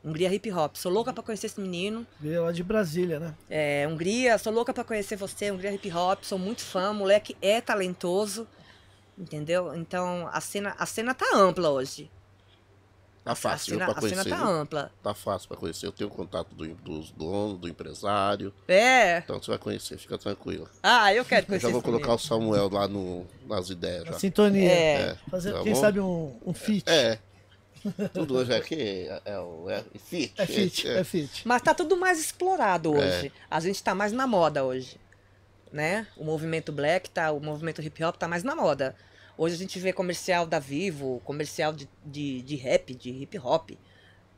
Speaker 4: Hungria hip hop. Sou louca pra conhecer esse menino.
Speaker 1: Veio lá de Brasília, né?
Speaker 4: É, Hungria, sou louca pra conhecer você, Hungria hip hop. Sou muito fã. Moleque é talentoso. Entendeu? Então, a cena, a cena tá ampla hoje.
Speaker 2: Tá fácil
Speaker 4: cena,
Speaker 2: pra
Speaker 4: a cena
Speaker 2: conhecer.
Speaker 4: tá ampla.
Speaker 2: Tá fácil pra conhecer. Eu tenho contato do, dos donos, do empresário.
Speaker 4: É.
Speaker 2: Então você vai conhecer, fica tranquilo.
Speaker 4: Ah, eu quero
Speaker 2: Eu
Speaker 4: conhecer
Speaker 2: já vou
Speaker 4: esse
Speaker 2: colocar
Speaker 4: menino.
Speaker 2: o Samuel lá no, nas ideias
Speaker 1: Na
Speaker 2: já.
Speaker 1: sintonia.
Speaker 4: É.
Speaker 1: Fazer,
Speaker 2: tá
Speaker 1: quem
Speaker 2: bom?
Speaker 1: sabe um, um fit.
Speaker 2: É. Tudo hoje aqui é, é, o- é fit.
Speaker 1: É fit, é, fit.
Speaker 4: Mas tá tudo mais explorado
Speaker 2: É.
Speaker 4: hoje. A gente tá mais na moda hoje. Né? O movimento black, tá, o movimento hip hop tá mais na moda. Hoje a gente vê comercial da Vivo, comercial de, de, de rap, de hip hop.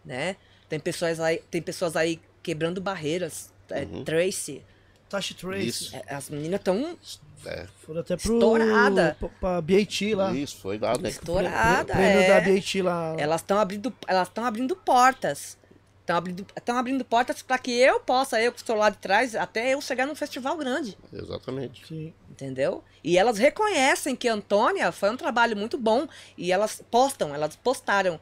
Speaker 4: Né? Tem pessoas aí, tem pessoas aí quebrando barreiras. É,
Speaker 2: Uhum.
Speaker 4: Tracy.
Speaker 1: Tashi Trace.
Speaker 2: Isso.
Speaker 4: É, As meninas estão
Speaker 2: É.
Speaker 1: Foram até pro.
Speaker 4: Estourada.
Speaker 1: Pra, pra BAT lá.
Speaker 2: Isso, foi lá, né?
Speaker 4: estouradas.
Speaker 1: Prêmio
Speaker 4: é.
Speaker 1: da BAT lá.
Speaker 4: Elas estão abrindo, elas estão abrindo portas. Estão abrindo, estão abrindo portas para que eu possa, eu que estou lá de trás, até eu chegar num festival grande.
Speaker 2: Exatamente.
Speaker 1: Sim.
Speaker 4: Entendeu? E elas reconhecem que Antônia foi um trabalho muito bom. E elas postam, elas postaram.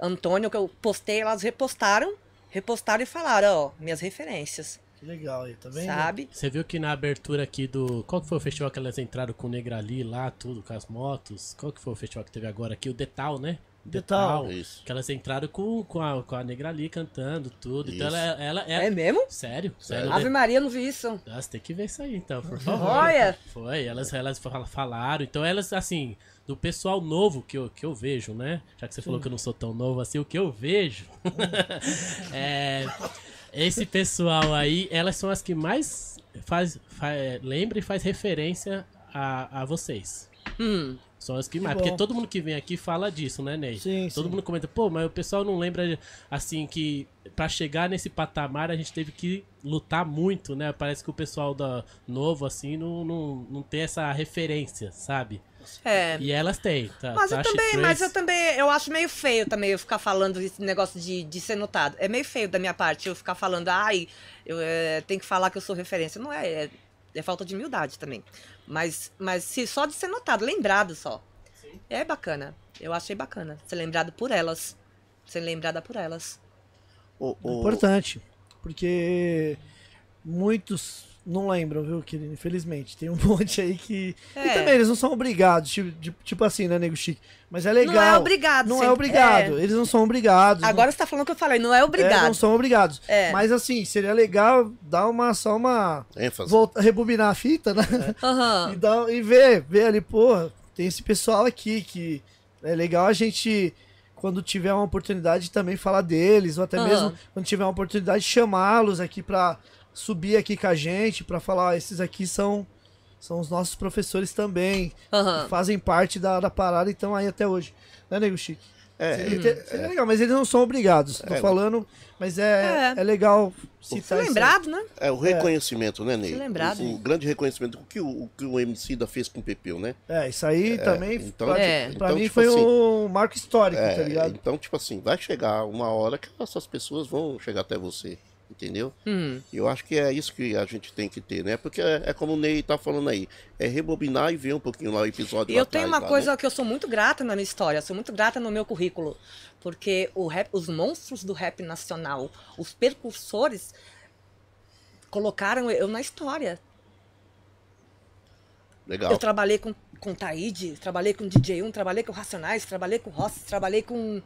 Speaker 4: Antônio, que eu postei, elas repostaram, repostaram e falaram, ó, minhas referências.
Speaker 1: Que legal aí, tá vendo?
Speaker 4: Sabe?
Speaker 3: Você viu que na abertura aqui do. Qual que foi o festival que elas entraram com o Negrali lá, tudo, com as motos? Qual que foi o festival que teve agora aqui? O Detal, né?
Speaker 1: Detal.
Speaker 2: Isso.
Speaker 3: Que elas entraram com, com, a, com a Negrali cantando tudo. Então
Speaker 2: Isso.
Speaker 3: ela, ela é.
Speaker 4: É mesmo?
Speaker 3: Sério?
Speaker 2: Sério.
Speaker 3: Sério.
Speaker 4: Ave Maria, não vi isso.
Speaker 3: Nossa, tem que ver isso aí então, por favor.
Speaker 4: Olha!
Speaker 3: Foi, elas, elas fal- falaram. Então elas, assim, do pessoal novo que eu, que eu vejo, né? Já que você falou que eu não sou tão novo assim, o que eu vejo. é, esse pessoal aí, elas são as que mais faz, fa- é, lembra e faz referência a, a vocês.
Speaker 4: Hum,
Speaker 3: São as que mais.
Speaker 1: bom.
Speaker 3: Porque todo mundo que vem aqui fala disso, né, Ney?
Speaker 1: Sim,
Speaker 3: todo
Speaker 1: sim.
Speaker 3: mundo comenta, pô, mas o pessoal não lembra, assim, que pra chegar nesse patamar a gente teve que lutar muito, né? Parece que o pessoal da novo, assim, não, não, não tem essa referência, sabe?
Speaker 4: é.
Speaker 3: E elas têm, tá?
Speaker 4: Mas eu
Speaker 3: Tashi
Speaker 4: também, mas eu também, eu acho meio feio também eu ficar falando esse negócio de, de ser notado. É meio feio da minha parte eu ficar falando, ai, eu é, tenho que falar que eu sou referência. Não é, é, é falta de humildade também. Mas, mas se só de ser notado, lembrado só. É bacana. Eu achei bacana ser lembrado por elas. Ser lembrada por elas.
Speaker 2: O, o-
Speaker 1: Importante. Porque muitos não lembram, viu, querido? Infelizmente. Tem um monte aí que. E
Speaker 4: É.
Speaker 1: também eles não são obrigados, tipo, tipo assim, né, Nego Chique? Mas é legal.
Speaker 4: Não é obrigado.
Speaker 1: Não é obrigado.
Speaker 4: É.
Speaker 1: Eles não são obrigados.
Speaker 4: Agora você tá falando o que eu falei, não é
Speaker 1: não, é,
Speaker 4: obrigado.
Speaker 1: não são obrigados.
Speaker 4: É.
Speaker 1: Mas assim, seria legal dar uma só uma.
Speaker 2: ênfase.
Speaker 1: Volta, rebobinar a fita, né?
Speaker 4: Aham.
Speaker 1: E, dar, e ver, ver ali, porra, tem esse pessoal aqui que é legal a gente, quando tiver uma oportunidade, também falar deles, ou até
Speaker 4: Aham.
Speaker 1: mesmo quando tiver uma oportunidade, chamá-los aqui pra subir aqui com a gente, pra falar, ó, esses aqui são, são os nossos professores também, que fazem parte da, da parada e estão aí até hoje. Né, Nego Chique?
Speaker 2: É,
Speaker 1: Seria, inte- seria legal, mas eles não são obrigados, tô
Speaker 2: É.
Speaker 1: falando, mas é,
Speaker 4: É.
Speaker 1: é. legal
Speaker 4: Ser
Speaker 1: citar isso
Speaker 4: lembrado, né?
Speaker 2: é o reconhecimento, né, Ney?
Speaker 4: Lembrado.
Speaker 2: O, o grande reconhecimento o que o, o que o MC da fez com o Pepeu, né?
Speaker 1: É, isso aí também,
Speaker 2: então,
Speaker 1: pra,
Speaker 4: É.
Speaker 1: pra
Speaker 2: então,
Speaker 1: mim,
Speaker 2: tipo
Speaker 1: foi
Speaker 2: assim,
Speaker 1: um marco histórico,
Speaker 2: É,
Speaker 1: tá ligado?
Speaker 2: então, tipo assim, vai chegar uma hora que essas pessoas vão chegar até você, entendeu?
Speaker 4: Hum.
Speaker 2: E eu acho que é isso que a gente tem que ter, né? Porque é, é como o Ney tá falando aí, é rebobinar e ver um pouquinho lá o episódio
Speaker 4: E eu tenho
Speaker 2: atrás,
Speaker 4: uma
Speaker 2: lá,
Speaker 4: coisa
Speaker 2: né?
Speaker 4: que eu sou muito grata na minha história, sou muito grata no meu currículo. Porque o rap, os monstros do rap nacional, os percursores, colocaram eu na história.
Speaker 2: Legal.
Speaker 4: Eu trabalhei com, com Taíde, trabalhei com DJ1, trabalhei com Racionais, trabalhei com Rossi, trabalhei com,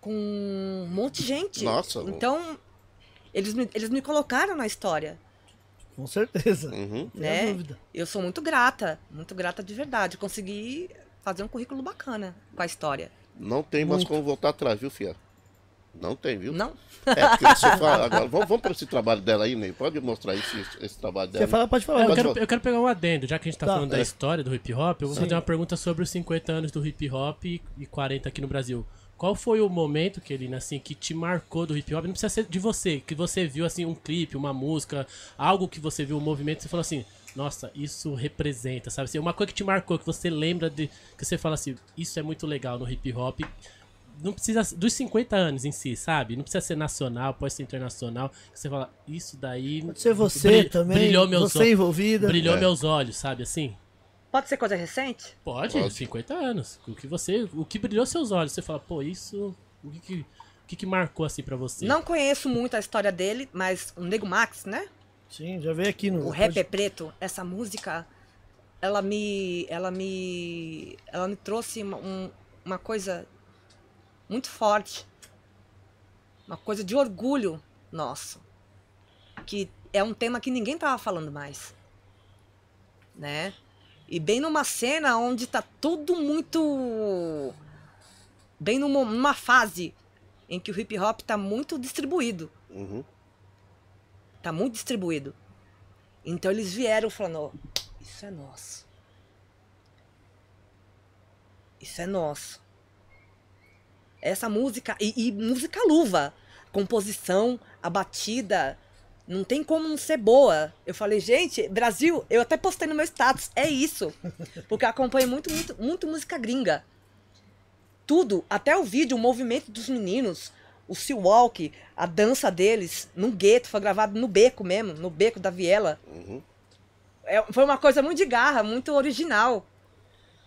Speaker 4: com um monte de gente.
Speaker 2: Nossa.
Speaker 4: Então, eles me, eles me colocaram na história.
Speaker 1: Com certeza.
Speaker 2: Uhum.
Speaker 1: Sem
Speaker 4: né?
Speaker 1: dúvida.
Speaker 4: Eu sou muito grata, muito grata de verdade. Consegui fazer um currículo bacana com a história.
Speaker 2: Não tem mais
Speaker 1: Muito.
Speaker 2: como voltar atrás, viu, Fia? Não tem, viu?
Speaker 4: Não?
Speaker 2: É, porque você fala. Agora, vamos, vamos para esse trabalho dela aí, Ney. Pode mostrar esse, esse trabalho dela.
Speaker 1: Quer falar? Pode falar.
Speaker 3: Eu
Speaker 2: Pode
Speaker 3: quero, eu quero pegar um adendo, já que a gente tá,
Speaker 1: Tá.
Speaker 3: falando da
Speaker 2: É.
Speaker 3: história do hip hop, eu vou
Speaker 1: Sim.
Speaker 3: fazer uma pergunta sobre os 50 anos do hip hop e e 40 aqui no Brasil. Qual foi o momento, Kelina, assim, que te marcou do hip hop? Não precisa ser de você, que você viu, assim, um clipe, uma música, algo que você viu, um movimento, e você falou assim, nossa, isso representa, sabe? Assim, uma coisa que te marcou, que você lembra de, que você fala assim, isso é muito legal no hip hop, não precisa dos 50 anos em si, sabe? Não precisa ser nacional, pode ser internacional. que Você fala, isso daí
Speaker 1: Pode ser você
Speaker 3: bri-
Speaker 1: também,
Speaker 3: brilhou meus
Speaker 1: você
Speaker 3: olhos.
Speaker 1: envolvida.
Speaker 3: brilhou
Speaker 2: É.
Speaker 3: meus olhos, sabe assim?
Speaker 4: Pode ser coisa recente?
Speaker 3: Pode,
Speaker 2: Pode.
Speaker 3: 50 anos. O que você, o que brilhou seus olhos, você fala, pô, isso, o que que, o que, que marcou assim pra você?
Speaker 4: Não conheço muito a história dele, mas o Nego Max, né?
Speaker 1: Sim, já veio aqui no.
Speaker 4: O rap é preto, essa música, ela me, ela me, ela me trouxe uma, um- uma coisa muito forte, uma coisa de orgulho nosso, que é um tema que ninguém tava falando mais, né? E bem numa cena onde tá tudo muito, bem numa, numa fase em que o hip hop tá muito distribuído
Speaker 2: Uhum.
Speaker 4: tá muito distribuído. Então eles vieram falando, ó, isso é nosso. Isso é nosso. Essa música, e, e música luva, composição, a batida, não tem como não ser boa. Eu falei, gente, Brasil, eu até postei no meu status, é isso. Porque eu acompanho muito, muito, muito música gringa. Tudo, até o vídeo, o movimento dos meninos, o Sea Walk, a dança deles, no gueto, foi gravado no beco mesmo, no beco da Viela.
Speaker 2: Uhum.
Speaker 4: É, foi uma coisa muito de garra, muito original.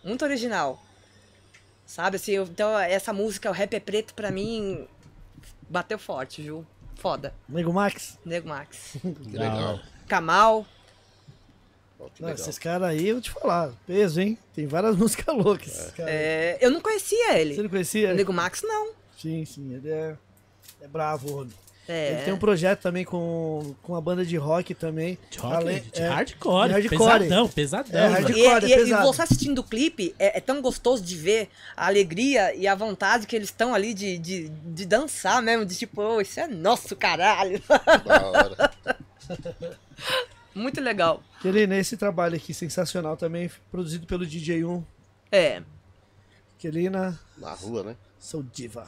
Speaker 4: Muito original. Sabe, assim, eu- então essa música, o rap é preto, pra mim, bateu forte, viu? Foda.
Speaker 1: Nego Max.
Speaker 4: Nego Max.
Speaker 2: Que legal.
Speaker 4: Kamal.
Speaker 2: Que
Speaker 1: Não, esses caras aí, eu vou te falar. Peso, hein? Tem várias músicas loucas. aí.
Speaker 4: é, eu não conhecia
Speaker 1: Você
Speaker 4: ele.
Speaker 1: não conhecia?
Speaker 4: O Nego Max, não.
Speaker 1: Sim, sim. Ele é, é bravo, homem.
Speaker 4: É.
Speaker 1: Ele tem um projeto também com, com a banda de rock também.
Speaker 3: De rock,
Speaker 1: Além-
Speaker 3: de
Speaker 1: é,
Speaker 3: hardcore,
Speaker 1: hardcore.
Speaker 3: pesadão, pesadão.
Speaker 1: É, hardcore.
Speaker 4: E,
Speaker 1: é
Speaker 4: e- e você assistindo o clipe, é, é tão gostoso de ver a alegria e a vontade que eles estão ali de, de, de dançar mesmo, de tipo, "Ô, isso é nosso caralho.
Speaker 2: Da hora.
Speaker 4: Muito legal.
Speaker 1: Ele nesse trabalho aqui sensacional também, produzido pelo DJ1.
Speaker 4: É.
Speaker 1: Kelina,
Speaker 2: Na rua, né?
Speaker 1: sou diva.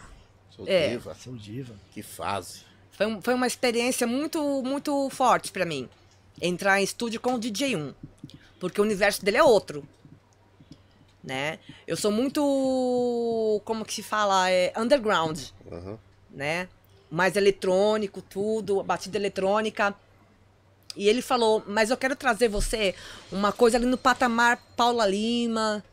Speaker 2: Sou
Speaker 4: É.
Speaker 2: diva.
Speaker 1: Sou diva.
Speaker 2: Que fase.
Speaker 4: Foi, um- foi uma experiência muito, muito forte pra mim. Entrar em estúdio com o DJ1. Porque o universo dele é outro. Né? Eu sou muito. Como que se fala? É, underground.
Speaker 2: Uhum.
Speaker 4: né? Mais eletrônico, tudo, batida eletrônica. E ele falou, mas eu quero trazer você uma coisa ali no patamar Paula Lima,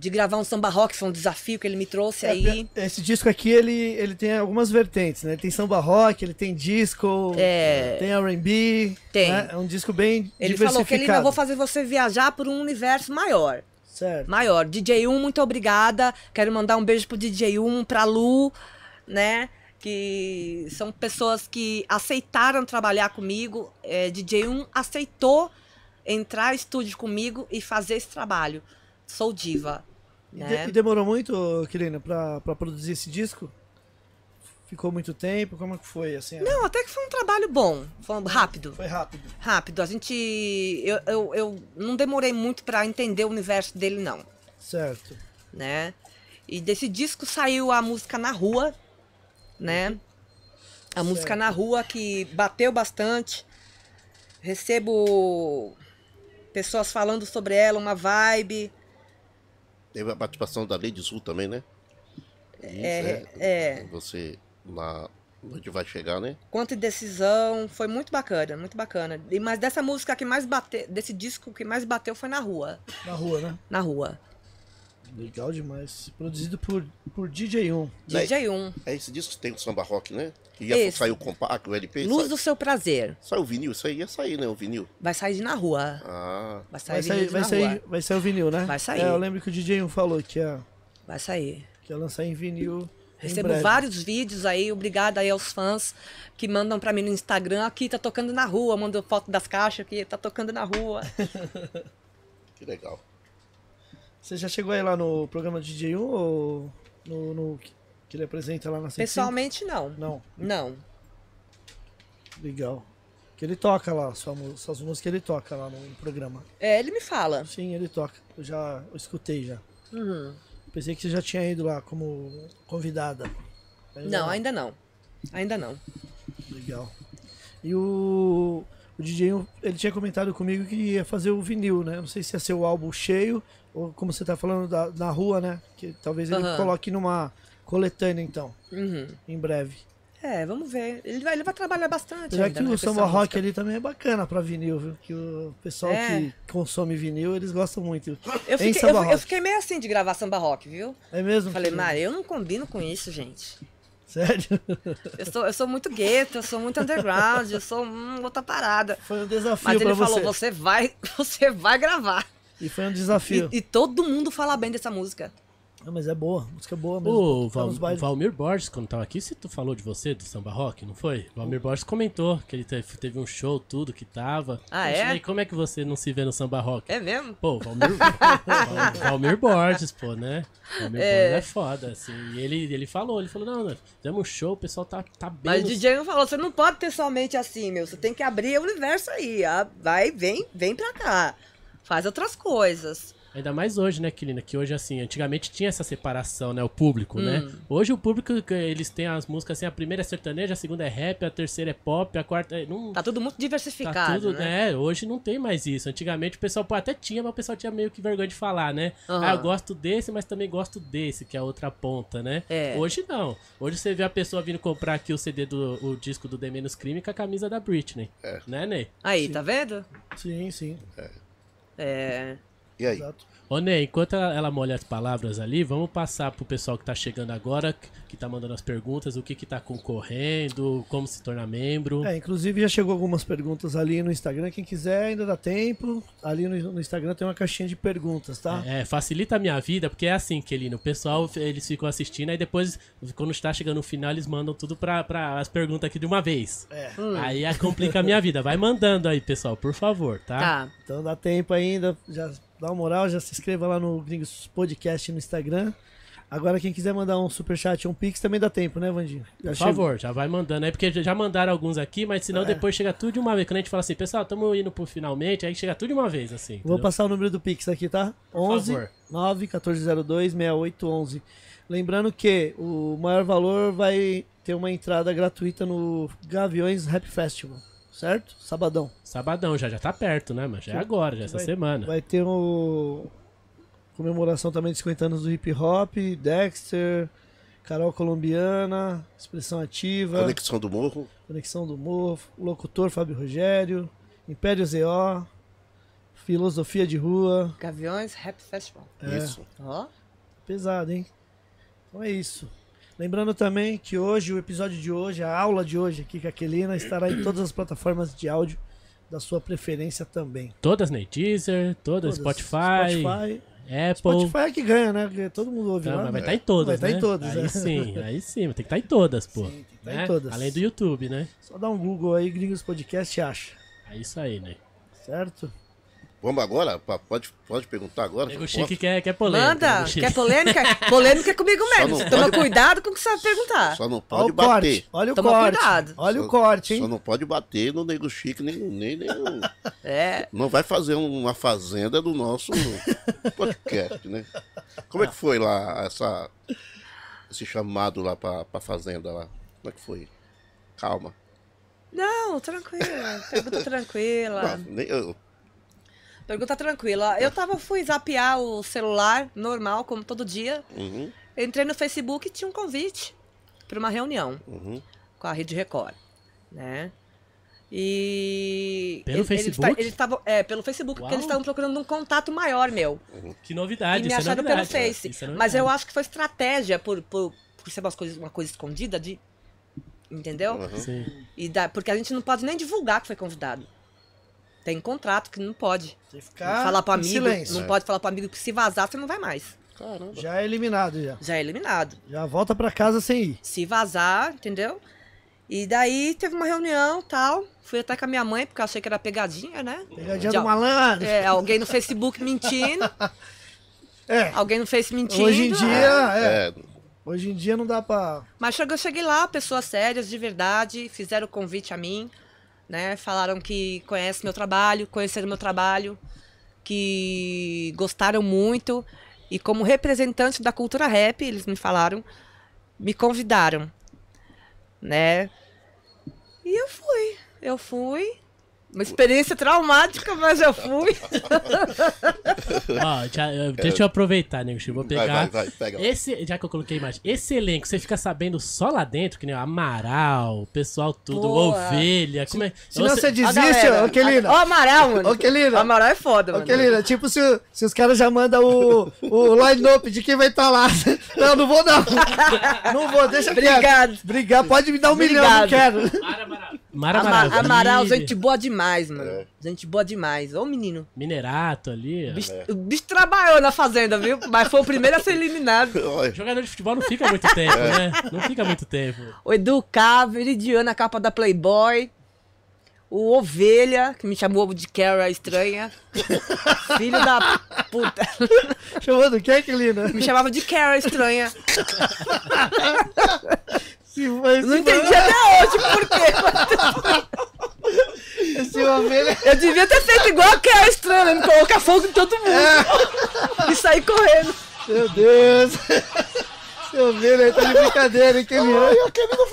Speaker 4: de gravar um samba rock, foi um desafio que ele me trouxe aí.
Speaker 1: É, esse disco aqui, ele, ele tem algumas vertentes, né? Ele tem samba rock, ele tem disco,
Speaker 4: É.
Speaker 1: tem R&B.
Speaker 4: Tem.
Speaker 1: né? É um disco bem
Speaker 4: Ele falou que ele
Speaker 1: diversificado.
Speaker 4: eu vou fazer você viajar por um universo maior.
Speaker 1: Certo.
Speaker 4: Maior. DJ1, muito obrigada. Quero mandar um beijo pro DJ1, pra Lu, né? Que são pessoas que aceitaram trabalhar comigo. É, DJ1 aceitou entrar em estúdio comigo e fazer esse trabalho. Sou diva.
Speaker 1: E,
Speaker 4: Né?
Speaker 1: de- e demorou muito, Kelina, pra, pra produzir esse disco? Ficou muito tempo? Como é que foi? Assim, a-
Speaker 4: Não, até que foi um trabalho bom. Foi rápido.
Speaker 1: Foi rápido.
Speaker 4: Rápido. A gente. Eu, eu, eu não demorei muito pra entender o universo dele, não.
Speaker 1: Certo.
Speaker 4: né? E desse disco saiu a música Na Rua, né? A música Na Rua que bateu bastante. Recebo pessoas falando sobre ela, uma vibe.
Speaker 2: Teve a participação da Lady Sul também, né?
Speaker 4: É,
Speaker 2: Isso,
Speaker 4: é.
Speaker 2: Você na onde vai chegar, né?
Speaker 4: Quanto decisão, foi muito bacana, muito bacana. E mas dessa música que mais bateu, desse disco que mais bateu foi na rua,
Speaker 1: Na rua, né?
Speaker 4: na rua.
Speaker 1: Legal demais. Produzido por, por DJ1.
Speaker 2: Daí-
Speaker 4: DJ1,
Speaker 2: É esse disco que tem o samba rock, né? Que ia
Speaker 4: Esse.
Speaker 2: sair o compacto, o LP.
Speaker 4: Luz
Speaker 2: sai,
Speaker 4: do seu prazer.
Speaker 2: sai o vinil, isso aí ia sair, né? O vinil.
Speaker 4: Vai sair de na rua.
Speaker 2: Ah,
Speaker 4: Vai sair,
Speaker 1: Vai sair, vai,
Speaker 4: na
Speaker 1: sair,
Speaker 4: rua.
Speaker 1: vai sair o vinil, né?
Speaker 4: Vai sair.
Speaker 1: É, eu lembro que o DJ1 falou que ia,
Speaker 4: Vai sair.
Speaker 1: que ia lançar em vinil. em
Speaker 4: Recebo
Speaker 1: breve.
Speaker 4: vários vídeos aí, obrigada aí aos fãs que mandam pra mim no Instagram, aqui tá tocando na rua, mandam foto das caixas aqui, tá tocando na rua.
Speaker 2: que legal.
Speaker 1: Você já chegou aí lá no programa DJ1 ou no, no que- ele apresenta lá na 105?
Speaker 4: Pessoalmente não.
Speaker 1: Não,
Speaker 4: Não.
Speaker 1: legal. Que ele toca lá, sua, suas músicas ele toca lá no programa.
Speaker 4: É, ele me fala.
Speaker 1: Sim, ele toca. Eu já eu escutei já.
Speaker 4: Uhum.
Speaker 1: Pensei que você já tinha ido lá como convidada.
Speaker 4: Não, ainda não. Ainda não.
Speaker 1: Legal. E o, o DJ, ele tinha comentado comigo que ia fazer o vinil, né? Não sei se ia ser o álbum cheio, como você tá falando da, na rua, né? Que talvez ele
Speaker 4: Aham.
Speaker 1: coloque numa coletânea, então,
Speaker 4: Uhum.
Speaker 1: em breve.
Speaker 4: É, vamos ver. Ele vai, ele vai trabalhar bastante.
Speaker 1: Já que
Speaker 4: né,
Speaker 1: o samba rock
Speaker 4: música.
Speaker 1: ali também é bacana pra vinil, viu? Que o pessoal
Speaker 4: É.
Speaker 1: que consome vinil, eles gostam muito.
Speaker 4: Eu
Speaker 1: Em
Speaker 4: fiquei,
Speaker 1: samba
Speaker 4: eu, eu fiquei meio assim de gravar samba rock, viu?
Speaker 1: É mesmo?
Speaker 4: Falei, Mari, eu não combino com isso, gente.
Speaker 1: Sério?
Speaker 4: Eu sou, eu sou muito gueto, eu sou muito underground, eu sou hum, outra parada.
Speaker 1: Foi um desafio
Speaker 4: Mas
Speaker 1: pra
Speaker 4: ele
Speaker 1: você.
Speaker 4: falou, você vai, você vai gravar.
Speaker 1: E foi um
Speaker 4: E,
Speaker 1: desafio.
Speaker 4: e todo mundo fala bem dessa música.
Speaker 1: Ah, mas é boa, música é boa mesmo.
Speaker 3: O
Speaker 1: Tá
Speaker 3: Val-
Speaker 1: nos bailes.
Speaker 3: Valmir Borges, quando tava aqui, se tu falou de você, do samba rock, não foi? Valmir Borges comentou que ele teve, teve um show, tudo que tava.
Speaker 4: Ah, é?
Speaker 3: E como é que você não se vê no samba rock?
Speaker 4: É mesmo?
Speaker 3: Pô, Valmir, Val- Valmir Borges, pô, né? Valmir Borges é foda, assim. E ele, ele falou, ele falou, não, nós fizemos um show, o pessoal tá, tá bem.
Speaker 4: Mas o
Speaker 3: no-
Speaker 4: DJ não falou, você não pode ter somente assim, meu. Você tem que abrir o universo aí. ah, Vai, vem, vem pra cá. Faz outras coisas.
Speaker 3: Ainda mais hoje, né, Kilina? Que hoje, assim, antigamente tinha essa separação, né? O público, né?
Speaker 4: Hum.
Speaker 3: Hoje o público, eles têm as músicas assim, a primeira é sertaneja, a segunda é rap, a terceira é pop, a quarta é. Não,
Speaker 4: Tá tudo muito
Speaker 3: Tá
Speaker 4: diversificado,
Speaker 3: tudo,
Speaker 4: né?
Speaker 3: né? Hoje não tem mais isso. Antigamente o pessoal pô, até tinha, mas o pessoal tinha meio que vergonha de falar, né?
Speaker 4: Aham.
Speaker 3: Ah, eu gosto desse, mas também gosto desse, que é a outra ponta, né?
Speaker 4: É.
Speaker 3: Hoje não. Hoje você vê a pessoa vindo comprar aqui o CD do o disco do The Menos Crime com a camisa da Britney.
Speaker 2: É.
Speaker 3: Né, Ney?
Speaker 4: Aí, tá vendo?
Speaker 1: Sim, sim.
Speaker 4: É.
Speaker 2: E aí?
Speaker 1: Exato.
Speaker 3: Ô, Ney, enquanto ela, ela molha as palavras ali, vamos passar pro pessoal que tá chegando agora, que, tá mandando as perguntas, o que que tá concorrendo, como se tornar membro.
Speaker 1: É, inclusive já chegou algumas perguntas ali no Instagram. Quem quiser, ainda dá tempo. Ali no, no Instagram tem uma caixinha de perguntas, tá?
Speaker 3: É, facilita a minha vida, porque é assim, Kelino, o pessoal, eles ficam assistindo, aí depois, quando está chegando no final, eles mandam tudo pra, pra as perguntas aqui de uma vez.
Speaker 1: É.
Speaker 3: Aí é, complica a minha vida. Vai mandando aí, pessoal, por favor, tá?
Speaker 4: Tá.
Speaker 1: Então dá tempo ainda. Já dá uma moral, já se inscreva lá no Gringos Podcast no Instagram. Agora, quem quiser mandar um superchat ou um pix, também dá tempo, né, Vandinho? Já
Speaker 3: Por
Speaker 1: chegou.
Speaker 3: favor, já vai mandando aí, porque já- mandaram alguns aqui, mas senão
Speaker 1: É.
Speaker 3: depois chega tudo de uma vez. Quando a gente fala assim, pessoal, estamos indo pro finalmente, aí chega tudo de uma vez, assim.
Speaker 1: Vou
Speaker 3: entendeu?
Speaker 1: passar o número do Pix aqui, tá? 11
Speaker 3: favor.
Speaker 1: 9 1402 6811. Lembrando que o maior valor vai ter uma entrada gratuita no Gaviões Rap Festival, certo? Sabadão.
Speaker 3: Sabadão já, já tá perto, né, mas já é agora, já é essa
Speaker 1: Vai-
Speaker 3: semana.
Speaker 1: Vai ter o comemoração também de 50 anos do hip hop, Dexter, Carol Colombiana, Expressão Ativa,
Speaker 2: Conexão do Morro.
Speaker 1: Conexão do Morro, Locutor Fábio Rogério, Império ZO, Filosofia de Rua.
Speaker 4: Gaviões Rap Festival.
Speaker 1: É.
Speaker 2: Isso.
Speaker 4: Ó.
Speaker 1: Pesado, hein? Então é isso. Lembrando também que hoje, o episódio de hoje, a aula de hoje aqui com a Kelina estará em todas as plataformas de áudio da sua preferência também.
Speaker 3: Todas, Ney, Deezer, todas,
Speaker 1: Todas.
Speaker 3: Spotify,
Speaker 1: Spotify.
Speaker 3: Apple.
Speaker 1: Spotify é que ganha, né? Porque todo mundo ouve
Speaker 3: Tá,
Speaker 1: lá.
Speaker 3: mas vai
Speaker 1: né?
Speaker 3: estar em todas,
Speaker 1: Vai estar
Speaker 3: né?
Speaker 1: em todas,
Speaker 3: Aí
Speaker 1: é.
Speaker 3: sim, aí sim, tem que estar em todas, pô.
Speaker 1: Sim, tem que estar em
Speaker 3: né?
Speaker 1: todas.
Speaker 3: Além do YouTube, né?
Speaker 1: Só dá um Google aí, Gringos Podcast acha.
Speaker 3: É isso aí, né?
Speaker 1: Certo?
Speaker 2: Vamos agora? Pode, pode perguntar agora?
Speaker 3: Nego
Speaker 2: Posso?
Speaker 3: Chique quer, quer polêmica.
Speaker 4: Manda! Quer polêmica? polêmica é comigo mesmo. Você toma
Speaker 2: pode-
Speaker 4: cuidado com o que você vai perguntar.
Speaker 2: Só não
Speaker 1: Olha
Speaker 2: pode
Speaker 1: o corte.
Speaker 2: bater.
Speaker 1: Olha o
Speaker 4: Toma
Speaker 1: corte.
Speaker 4: cuidado.
Speaker 1: Olha o
Speaker 2: Só-
Speaker 1: corte, hein?
Speaker 2: Só não pode bater no Nego Chique, nem, nem, nem
Speaker 4: É.
Speaker 2: Não vai fazer uma fazenda do nosso podcast, né? Como é que foi lá essa, esse chamado lá pra, pra fazenda lá? Como é que foi? Calma.
Speaker 4: Não, tranquila. Pergunta tranquila.
Speaker 2: Não, nem eu-
Speaker 4: Pergunta tranquila. Eu tava, fui zapear o celular normal, como todo dia.
Speaker 2: Uhum,
Speaker 4: Entrei no Facebook e tinha um convite para uma reunião
Speaker 2: uhum.
Speaker 4: com a Rede Record, né? E
Speaker 3: Pelo
Speaker 4: ele-
Speaker 3: Facebook?
Speaker 4: ta- Eles estavam, é, pelo Facebook, porque
Speaker 3: Uau.
Speaker 4: eles estavam procurando um contato maior meu.
Speaker 3: Que novidade,
Speaker 4: e me
Speaker 3: isso é
Speaker 4: acharam pelo
Speaker 3: novidade.
Speaker 4: Face.
Speaker 3: Isso é
Speaker 4: Mas eu acho que foi estratégia por, por, por ser umas coisas, uma coisa escondida de. Entendeu?
Speaker 2: Uhum.
Speaker 3: Sim.
Speaker 4: E da, porque a gente não pode nem divulgar que foi convidado. Tem contrato que não pode.
Speaker 1: Você ficar
Speaker 4: falar pro
Speaker 1: em
Speaker 4: amigo.
Speaker 1: silêncio.
Speaker 4: Não pode falar pro amigo que se vazar, você não vai mais.
Speaker 2: Caramba.
Speaker 1: Já é eliminado já.
Speaker 4: Já é eliminado.
Speaker 1: Já volta pra casa sem ir.
Speaker 4: se vazar, entendeu? E daí teve uma reunião tal. Fui até com a minha mãe, porque eu achei que era pegadinha, né?
Speaker 1: Pegadinha
Speaker 4: De
Speaker 1: do
Speaker 4: al-
Speaker 1: malandro.
Speaker 4: É, alguém no Facebook mentindo.
Speaker 1: É.
Speaker 4: Alguém no Face mentindo.
Speaker 1: Hoje em dia, é.
Speaker 2: É,
Speaker 1: Hoje em dia não dá pra.
Speaker 4: Mas eu cheguei lá, pessoas sérias, de verdade, fizeram o convite a mim, né? Falaram que conhecem meu trabalho, conheceram meu trabalho, que gostaram muito. E como representante da cultura rap, eles me falaram, me convidaram, né? E eu fui, eu fui, Uma experiência traumática, mas eu fui.
Speaker 3: Ó, já- eu- deixa eu aproveitar, nego. Chico, Vou
Speaker 2: Vai,
Speaker 3: pegar.
Speaker 2: vai, vai, pega.
Speaker 3: Esse, já que eu coloquei a imagem, esse elenco, você fica sabendo só lá dentro, que nem o Amaral, o pessoal tudo,
Speaker 4: Porra.
Speaker 3: Ovelha. Como é?
Speaker 1: Se não você
Speaker 4: A
Speaker 1: desiste, ô Kelina.
Speaker 4: Ó, Amaral, mano.
Speaker 1: Ô, Kelina.
Speaker 4: Amaral é foda,
Speaker 1: Ô,
Speaker 4: mano.
Speaker 1: Kelina, tipo se, se os caras já mandam o, o line-up de quem vai estar lá. Não, não vou não. Não vou, deixa
Speaker 4: Obrigado.
Speaker 1: quieto. Obrigado. Pode me dar um milhão, não
Speaker 4: Obrigado.
Speaker 1: quero.
Speaker 3: Mara Amaral. Mara
Speaker 4: Ama-
Speaker 3: Maravilha.
Speaker 4: Amaral, gente boa demais, mano.
Speaker 2: É.
Speaker 4: Gente boa demais. Ô, menino.
Speaker 3: Minerato ali. ó.
Speaker 2: É.
Speaker 4: Bicho- O bicho trabalhou na fazenda, viu? Mas foi o primeiro a ser eliminado.
Speaker 3: Jogador de futebol não fica muito tempo, né? Não fica muito tempo.
Speaker 4: O Edu K, Veridiana, capa da Playboy. O Ovelha, que me chamou de Carol a estranha. Filho da puta.
Speaker 1: Chamando o que, Kelina?
Speaker 4: Me chamava de Carol a estranha.
Speaker 1: Se foi,
Speaker 4: Não entendi até hoje por quê.
Speaker 1: Esse ovelha.
Speaker 4: Eu devia ter feito igual a Carol a estranha, né? me colocar fogo em todo mundo. E sair correndo.
Speaker 1: Meu Deus. Esse ovelha aí tá de brincadeira, hein, Kelina?
Speaker 2: Ai, a Kelly não.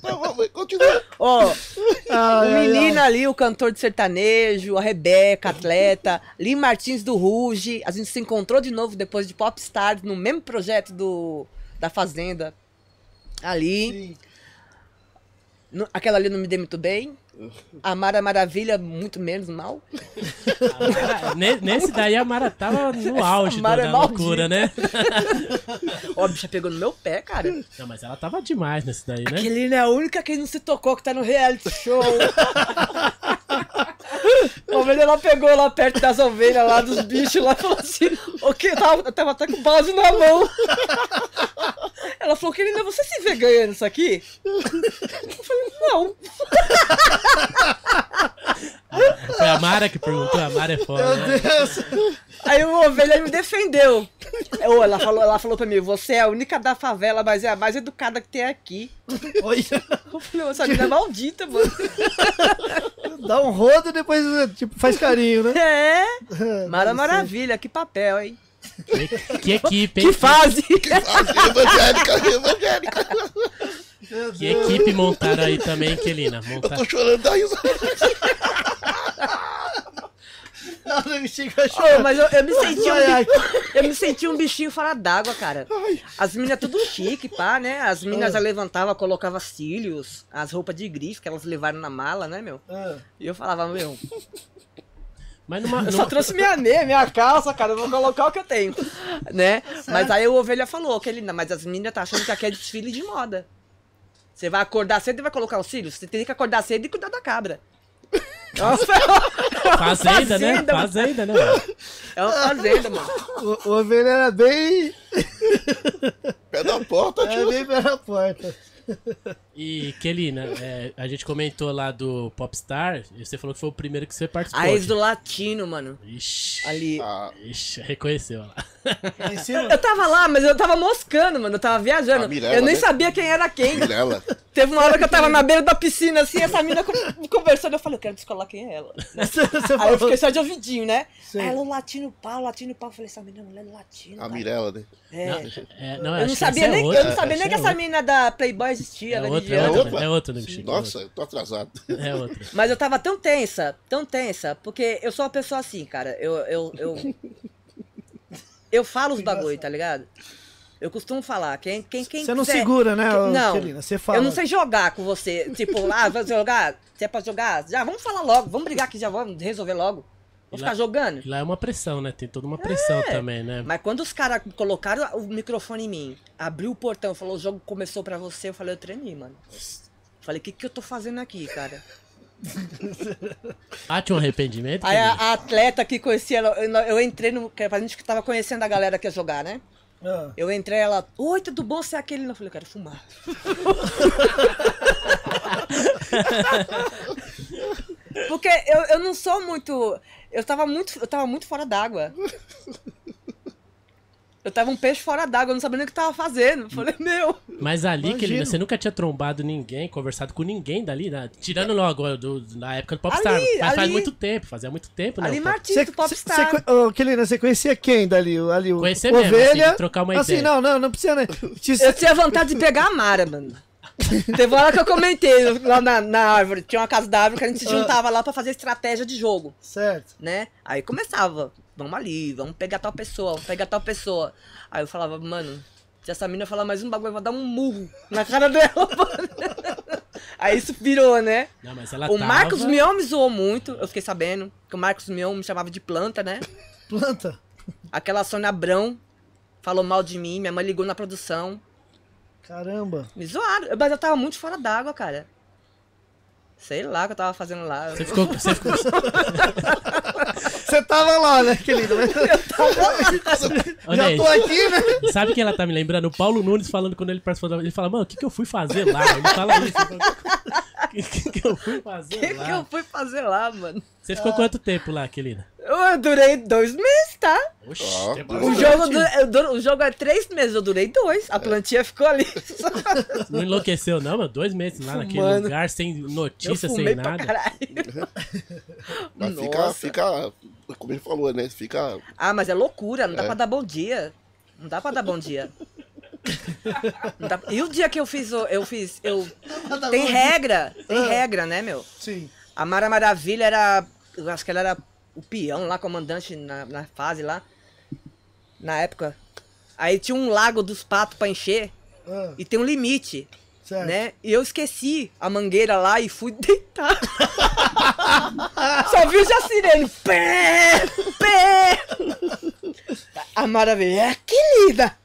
Speaker 2: Tá bom, Continua.
Speaker 4: Ó, o menino ali, o cantor de sertanejo, a Rebeca, atleta, Lee Martins do Ruge. A gente se encontrou de novo depois de Popstar, no mesmo projeto do, da Fazenda. Ali. No- aquela ali não me dei muito bem. A Mara Maravilha, muito menos mal.
Speaker 3: Mara- ne- nesse daí a Mara tava no auge
Speaker 4: Mara é
Speaker 3: da loucura, né?
Speaker 4: Ó, a bicha pegou no meu pé, cara.
Speaker 3: Não, mas ela tava demais nesse daí, né?
Speaker 4: Aquele é a única que não se tocou, que tá no reality show. A ovelha ela pegou lá perto das ovelhas, lá dos bichos, lá e falou assim: O que? Eu tava, eu tava até com o pause na mão. Ela falou: Querida, você se vê ganhando isso aqui? Eu falei: Não.
Speaker 3: Foi a Mara que perguntou, a Mara é foda,
Speaker 1: Meu
Speaker 3: né?
Speaker 1: Deus.
Speaker 4: Aí o ovelha me defendeu. Eu- ela, falou, ela falou pra mim: Você é a única da favela, mas é a mais educada que tem aqui.
Speaker 1: Olha,
Speaker 4: Eu falei: Essa menina é maldita, mano.
Speaker 1: dá um rodo e depois, tipo, faz carinho, né?
Speaker 4: É. Mara Maravilha, que papel, hein?
Speaker 3: Que, que equipe, hein?
Speaker 4: Que fase!
Speaker 2: Ah, evangélica, evangélica.
Speaker 1: Meu
Speaker 3: Que equipe montaram aí também, Kelina?
Speaker 2: Eu
Speaker 3: Montaram.
Speaker 2: tô chorando da risada.
Speaker 1: Ela me chega a
Speaker 4: Ô,
Speaker 1: chorar.
Speaker 4: mas eu, eu me senti um, eu me senti um bichinho fora d'água, cara. As meninas tudo chique, pá, né? As meninas já levantavam, colocavam cílios, as roupas de grife que elas levaram na mala, né, meu?
Speaker 1: Ah,
Speaker 4: E eu falava, meu,
Speaker 3: Mas numa,
Speaker 4: eu só
Speaker 3: numa-
Speaker 4: trouxe minha meia, minha calça, cara, eu vou colocar o que eu tenho, né? Mas aí o ovelha falou, que ele, mas as meninas tá achando que aqui é desfile de moda. Você vai acordar cedo e vai colocar os cílios? Você tem que acordar cedo e cuidar da cabra. Nossa,
Speaker 3: Fazenda, né?
Speaker 4: Fazenda, mano.
Speaker 3: Né?
Speaker 4: é uma fazenda, mano.
Speaker 1: o, o ovelha era bem.
Speaker 2: Pé da porta,
Speaker 1: Era
Speaker 2: tio.
Speaker 1: bem pela porta.
Speaker 3: E, Kelina, é, a gente comentou lá do Popstar, e você falou que foi o primeiro que você participou.
Speaker 4: A ex do latino, mano.
Speaker 3: Ixi,
Speaker 4: Ali.
Speaker 2: Ah,
Speaker 3: ixi, reconheceu lá.
Speaker 4: Eu tava lá, mas eu tava moscando, mano. Eu tava viajando.
Speaker 2: Mirella,
Speaker 4: eu nem
Speaker 2: né?
Speaker 4: sabia quem era quem.
Speaker 2: Mirella.
Speaker 4: Teve uma hora que eu tava na beira da piscina, assim, essa mina con- conversando. Eu falei, eu quero descolar quem é ela.
Speaker 1: Você, você
Speaker 4: Aí eu fiquei só de ouvidinho, né?
Speaker 1: Sim.
Speaker 4: Aí ela, o latino pau, latino pau. Eu falei, essa menina é mulher do latino.
Speaker 2: A. Mirella, né?
Speaker 4: É.
Speaker 3: Não, é, não,
Speaker 4: Eu não sabia
Speaker 3: é
Speaker 4: nem, eu não sabia nem que
Speaker 3: essa
Speaker 4: essa
Speaker 3: é
Speaker 4: mina da Playboy existia,
Speaker 3: outra.
Speaker 4: da
Speaker 3: É outra, é outra, é né, Chico?
Speaker 2: Nossa, eu tô atrasado.
Speaker 3: É outra.
Speaker 4: Mas eu tava tão tensa, tão tensa, porque eu sou uma pessoa assim, cara. Eu. Eu, eu, eu falo os bagulho, tá ligado? Eu costumo falar. Quem, quem, quem
Speaker 1: Você não
Speaker 4: quiser-
Speaker 1: segura, né,
Speaker 4: que-
Speaker 1: ô,
Speaker 4: Não.
Speaker 1: Você fala.
Speaker 4: Eu não sei jogar com você. Tipo, ah, vamos jogar? Se é pra jogar? Já, vamos falar logo. Vamos brigar aqui, já vamos resolver logo. Vou ficar
Speaker 3: lá-
Speaker 4: jogando.
Speaker 3: Lá é uma pressão, né? Tem toda uma pressão também, né?
Speaker 4: Mas quando os caras colocaram o microfone em mim, abriu o portão, falou, o jogo começou pra você, eu falei, eu treinei, mano. Falei, o que, que eu tô fazendo aqui, cara?
Speaker 3: Ah, tinha um arrependimento?
Speaker 4: Aí a, a atleta que conhecia, ela, eu, eu entrei no. A gente que tava conhecendo a galera que ia jogar, né?
Speaker 1: Ah,
Speaker 4: Eu entrei, ela, oi, tudo bom? Você é aquele? Eu falei, eu quero fumar. Porque eu, eu não sou muito. Eu tava muito, eu tava muito fora d'água. Eu tava um peixe fora d'água, eu não sabia nem o que tava fazendo. Eu falei, meu.
Speaker 3: Mas ali,
Speaker 1: Imagino.
Speaker 3: Kelina, você nunca tinha trombado ninguém, conversado com ninguém dali, né? Tirando logo do, na época do Popstar.
Speaker 4: Ali,
Speaker 3: Mas faz
Speaker 4: ali-
Speaker 3: muito tempo, fazia muito tempo, né?
Speaker 4: Ali Martins do Popstar.
Speaker 1: você, ô, Kelina, você conhecia quem dali? O- Ali, o
Speaker 3: Conhecer mesmo,
Speaker 1: Ovelha?
Speaker 3: assim, trocar uma
Speaker 1: assim,
Speaker 3: ideia.
Speaker 1: não, não, não precisa, né? Te-
Speaker 4: Eu tinha vontade de pegar a Mara, mano. Teve uma hora que eu comentei lá na, na árvore. Tinha uma casa da árvore que a gente se juntava lá pra fazer estratégia de jogo,
Speaker 1: Certo.
Speaker 4: né? Aí começava, vamos ali, vamos pegar tal pessoa, vamos pegar tal pessoa. Aí eu falava, mano, se essa mina falar mais um bagulho, eu vou dar um murro na cara dela, mano. Aí isso virou, né?
Speaker 3: Não, mas ela
Speaker 4: O
Speaker 3: tava...
Speaker 4: Marcos Mion me zoou muito, eu fiquei sabendo. Que o Marcos Mion me chamava de planta, né?
Speaker 1: Planta.
Speaker 4: Aquela Sônia Abrão falou mal de mim, minha mãe ligou na produção.
Speaker 1: Caramba.
Speaker 4: Me zoaram. Mas eu tava muito fora d'água, cara. Sei lá o que eu tava fazendo lá.
Speaker 3: Você ficou, você ficou...
Speaker 1: Você tava lá, né, querido?
Speaker 3: Ô,
Speaker 1: Já
Speaker 3: Ney,
Speaker 1: tô aqui, né?
Speaker 3: Sabe quem ela tá me lembrando? O Paulo Nunes falando quando ele participou da... Ele fala, mano, o que que eu fui fazer lá? Ele fala isso. O que, que eu fui fazer
Speaker 4: O que,
Speaker 3: lá?
Speaker 4: que eu fui fazer lá, mano?
Speaker 3: Você ficou quanto tempo lá, Kelina?
Speaker 4: Eu durei dois meses, tá?
Speaker 3: Oxi, tempo
Speaker 4: O jogo, eu o jogo é três meses, eu durei dois. A plantinha ficou ali.
Speaker 3: Não enlouqueceu, não, mano? Dois meses lá naquele lugar, sem
Speaker 4: Eu
Speaker 3: notícia, sem nada.
Speaker 4: caralho.
Speaker 2: Mas fica,
Speaker 4: Nossa.
Speaker 2: fica, como ele falou, né? Fica.
Speaker 4: Ah, mas é loucura, não dá
Speaker 2: É.
Speaker 4: pra dar bom dia. Não dá pra dar bom dia. Dá- E o dia que eu fiz, eu fiz, eu... Tem regra, tem
Speaker 1: Ah.
Speaker 4: regra, né, meu?
Speaker 1: Sim.
Speaker 4: A Mara Maravilha era, eu acho que ela era o peão lá, comandante na, na fase lá, na época. Aí tinha um lago dos patos pra encher
Speaker 1: Ah,
Speaker 4: e tem um limite,
Speaker 1: certo.
Speaker 4: né? E eu esqueci a mangueira lá e fui deitar. Só vi já sirene. Pé, pé. A Maravilha, é que linda.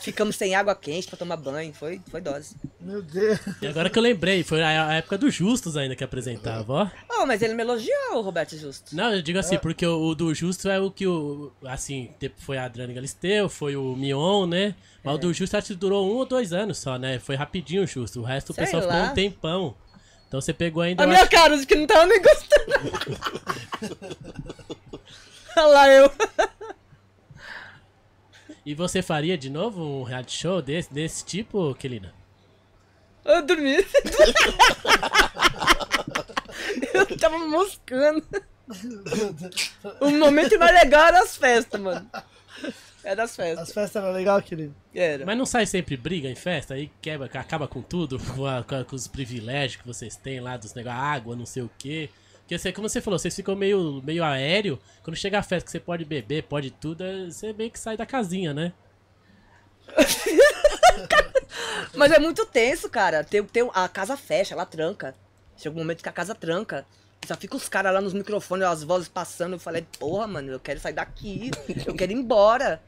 Speaker 4: Ficamos sem água quente pra tomar banho, foi, foi dose.
Speaker 1: Meu Deus.
Speaker 3: E agora que eu lembrei, foi a época dos Justos ainda que apresentava, ó.
Speaker 4: Oh, mas ele me elogiou, o Roberto Justo.
Speaker 3: Não, eu digo assim, porque o, o do Justo é o que o. Assim, foi a Adriane Galisteu, foi o Mion, né? Mas o do Justo acho que durou um ou dois anos só, né? Foi rapidinho o Justo. O resto o
Speaker 4: Sei
Speaker 3: pessoal ficou
Speaker 4: lá.
Speaker 3: um tempão. Então você pegou ainda.
Speaker 4: A minha
Speaker 3: acho-
Speaker 4: cara de que não tava nem gostando. Olha lá eu.
Speaker 3: E você faria de novo um reality show desse, desse tipo, Kelina?
Speaker 4: Eu dormi. Eu tava moscando. O momento mais legal era as festas, mano. Era as festas.
Speaker 1: As festas eram legais, querido.
Speaker 4: Era.
Speaker 3: Mas não sai sempre briga em festa? Aí quebra, acaba com tudo, com, a- com a- com os privilégios que vocês têm lá, dos negócios, água, não sei o quê. Porque você, como você falou, vocês ficam meio, meio aéreo. Quando chega a festa que você pode beber, pode tudo, é- você meio que sai da casinha, né?
Speaker 4: Mas é muito tenso, cara. Tem, tem, a casa fecha, ela tranca. Chega um momento que a casa tranca. Só fica os caras lá nos microfones, as vozes passando. Eu falei, porra, mano, eu quero sair daqui. Eu quero ir embora.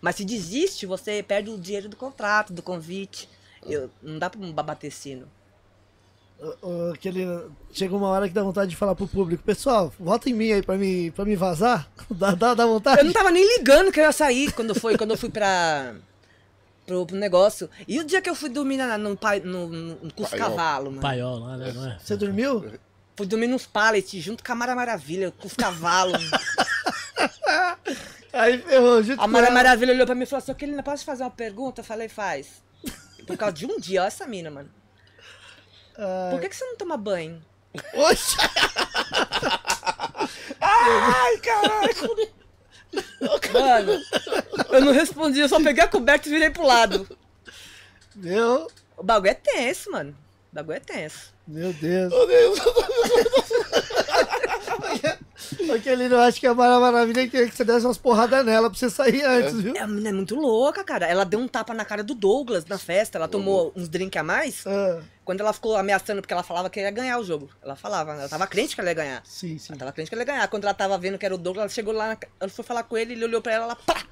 Speaker 4: Mas se desiste, você perde o dinheiro do contrato, do convite. Eu, não dá pra bater sino.
Speaker 1: Ô, ô, Aquele, chega uma hora que dá vontade de falar pro público, pessoal, vota em mim aí pra me, pra me vazar. Dá, dá, dá vontade?
Speaker 4: Eu não tava nem ligando que eu ia sair quando foi, quando eu fui pra. Pro, pro negócio. E o dia que eu fui dormir na, no, pai- no, no, com os cavalos, mano?
Speaker 3: Paiol lá, né? Não é?
Speaker 1: Você dormiu?
Speaker 4: Fui dormir nos pallets junto com a Mara Maravilha, com os cavalos.
Speaker 1: Aí ferrou, junto
Speaker 4: a Mara. Maravilha olhou pra mim e falou assim: Kelina, posso te fazer uma pergunta? Eu falei, faz. Por causa de um dia, olha essa mina, mano.
Speaker 1: Ah,
Speaker 4: Por que, que você não toma banho?
Speaker 1: Oxe!
Speaker 4: Ai, caralho! Mano, eu não respondi, eu só peguei a coberta e virei pro lado.
Speaker 1: Meu,
Speaker 4: O bagulho é tenso, mano. O bagulho é tenso.
Speaker 1: meu Deus.
Speaker 2: Meu Deus.
Speaker 1: Aquele eu acho que a Mara Maravilha queria que você desse umas porradas nela pra você sair antes, viu?
Speaker 4: É, a menina é muito louca, cara. Ela deu um tapa na cara do Douglas na festa. Ela tomou uns drinks a mais.
Speaker 1: Ah,
Speaker 4: Quando ela ficou ameaçando, porque ela falava que ia ganhar o jogo. Ela falava, ela tava crente que ela ia ganhar.
Speaker 1: sim, sim.
Speaker 4: Ela tava crente que ela ia ganhar. Quando ela tava vendo que era o Douglas, ela chegou lá, ela foi falar com ele, ele olhou pra ela, ela pá!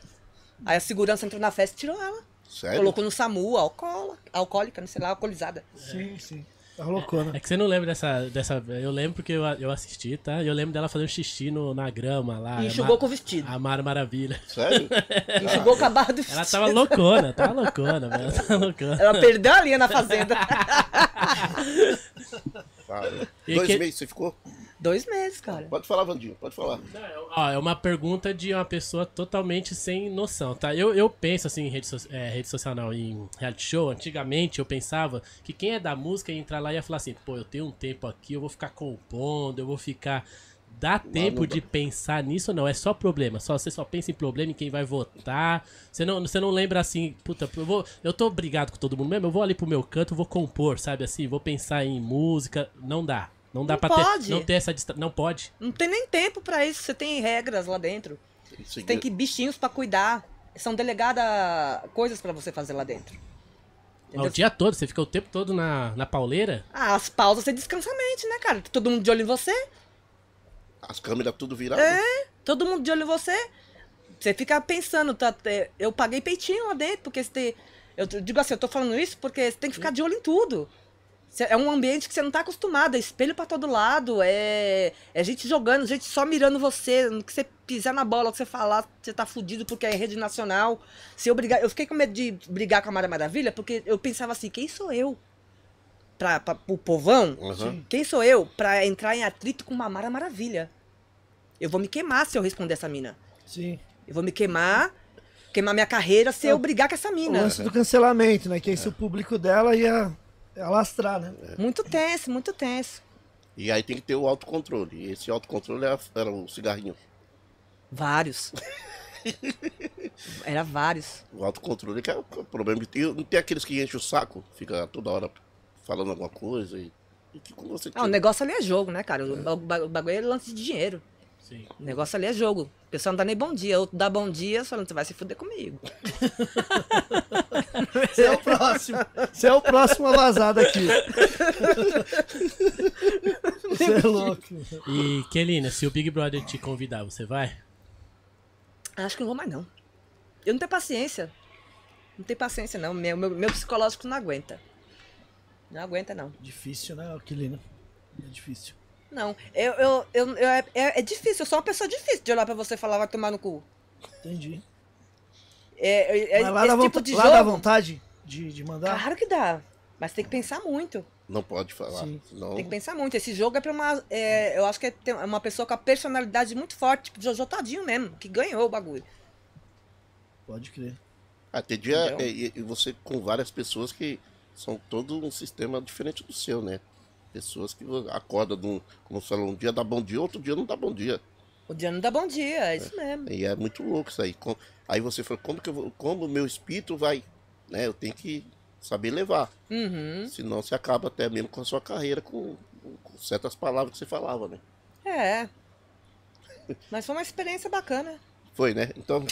Speaker 4: Aí a segurança entrou na festa e tirou ela.
Speaker 2: Sério?
Speaker 4: Colocou no SAMU, alcoóla, alcoólica, não sei lá, alcoolizada.
Speaker 1: Sim, sim. Tá loucona.
Speaker 3: É que você não lembra dessa. dessa eu lembro porque eu, eu assisti, tá? E eu lembro dela fazendo xixi no, na grama lá.
Speaker 4: E
Speaker 3: a
Speaker 4: enxugou com o vestido.
Speaker 3: A Mara Maravilha.
Speaker 2: Sério?
Speaker 4: Enxugou com a barra do vestido.
Speaker 3: Ela tava loucona, tava loucona, velho. Ela tava loucona.
Speaker 4: Ela perdeu a linha na fazenda.
Speaker 2: Cara. Dois
Speaker 3: que-
Speaker 2: meses você ficou?
Speaker 4: Dois meses, cara.
Speaker 2: Pode falar, Vandinho, pode falar.
Speaker 3: Ó, é uma pergunta de uma pessoa totalmente sem noção, tá? Eu, eu penso assim em rede, so- é, rede social, não, em reality show. Antigamente eu pensava que quem é da música ia entrar lá e ia falar assim: pô, eu tenho um tempo aqui, eu vou ficar compondo, eu vou ficar Dá tempo
Speaker 2: não
Speaker 3: de pensar nisso ou não? É só problema. Só, você só pensa em problema em quem vai votar. Você não, você não lembra assim, puta, eu, vou, eu tô brigado com todo mundo mesmo, eu vou ali pro meu canto, vou compor, sabe assim? Vou pensar em música. Não dá. Não dá
Speaker 4: Não
Speaker 3: pra
Speaker 4: pode.
Speaker 3: ter. Não ter essa distra... Não pode.
Speaker 4: Não tem nem tempo pra isso. Você tem regras lá dentro.
Speaker 2: Isso
Speaker 4: Tem que bichinhos pra cuidar. São delegadas coisas pra você fazer lá dentro.
Speaker 3: Mas o dia todo, você fica o tempo todo na, na pauleira.
Speaker 4: Ah, as pausas você descansa a mente, né, cara? Todo mundo de olho em você.
Speaker 2: As câmeras tudo viradas.
Speaker 4: É, todo mundo de olho em você. Você fica pensando, tá, é, eu paguei peitinho lá dentro, porque você tem, eu digo assim, eu tô falando isso porque você tem que ficar de olho em tudo. É um ambiente que você não tá acostumado, é espelho pra todo lado, é, é gente jogando, gente só mirando você, no que você pisar na bola, o que você falar, você tá fudido porque é rede nacional. Se eu brigar, eu fiquei com medo de brigar com a Mara Maravilha, porque eu pensava assim, quem sou eu? Pra, pra, pro povão?
Speaker 2: Aham.
Speaker 4: Quem sou eu pra entrar em atrito com uma Mara Maravilha? Eu vou me queimar se eu responder essa mina.
Speaker 1: Sim.
Speaker 4: Eu vou me queimar, queimar minha carreira se eu brigar com essa
Speaker 1: O
Speaker 4: mina.
Speaker 1: lance do cancelamento, né? Que aí se o público dela ia, ia lastrar, né?
Speaker 4: Muito tenso, muito tenso.
Speaker 2: E aí tem que ter o autocontrole. E esse autocontrole era, era o cigarrinho.
Speaker 4: Vários. Era vários.
Speaker 2: O autocontrole que é o problema. Não tem aqueles que enchem o saco, fica toda hora falando alguma coisa. E, e que quando você
Speaker 4: Ah, o negócio ali é jogo, né, cara? O, ba- o bagulho é lance de dinheiro.
Speaker 3: Sim.
Speaker 4: O negócio ali é jogo. O pessoal não dá nem bom dia. Outro dá bom dia, falando, você vai se fuder comigo.
Speaker 1: Você é o próximo. Você é o próximo a vazar daqui. Você é louco.
Speaker 3: E, Kelina, se o Big Brother te convidar, você vai?
Speaker 4: Acho que não vou mais, não. Eu não tenho paciência. Não tenho paciência, não. Meu, meu, meu psicológico não aguenta. Não aguenta, não.
Speaker 1: Difícil, né, Aquilino? É difícil.
Speaker 4: Não, eu, eu, eu, eu- é, é difícil, eu sou uma pessoa difícil de olhar pra você e falar, vai tomar no cu.
Speaker 1: Entendi.
Speaker 4: É, é,
Speaker 1: Mas lá,
Speaker 4: esse
Speaker 1: dá,
Speaker 4: tipo de
Speaker 1: lá
Speaker 4: jogo.
Speaker 1: dá vontade de, de mandar?
Speaker 4: Claro que dá. Mas tem que pensar muito.
Speaker 2: não pode falar.
Speaker 1: Sim.
Speaker 2: Senão,
Speaker 4: Tem que pensar muito. Esse jogo é pra uma. é, eu acho que é uma pessoa com a personalidade muito forte, tipo Jojo Todinho mesmo, que ganhou o bagulho.
Speaker 1: Pode crer.
Speaker 2: Ah, tem dia é, e, e você com várias pessoas que são todo um sistema diferente do seu, né? Pessoas que acordam, num, como você falou, um dia dá bom dia, outro dia não dá bom dia.
Speaker 4: O dia não dá bom dia, é isso mesmo.
Speaker 2: E é muito louco isso aí. Aí você falou, como que eu vou, como o meu espírito vai, né? Eu tenho que saber levar.
Speaker 4: Uhum.
Speaker 2: Senão você acaba até mesmo com a sua carreira com, com certas palavras que você falava, né?
Speaker 4: É. Mas foi uma experiência bacana.
Speaker 2: Foi, né? Então,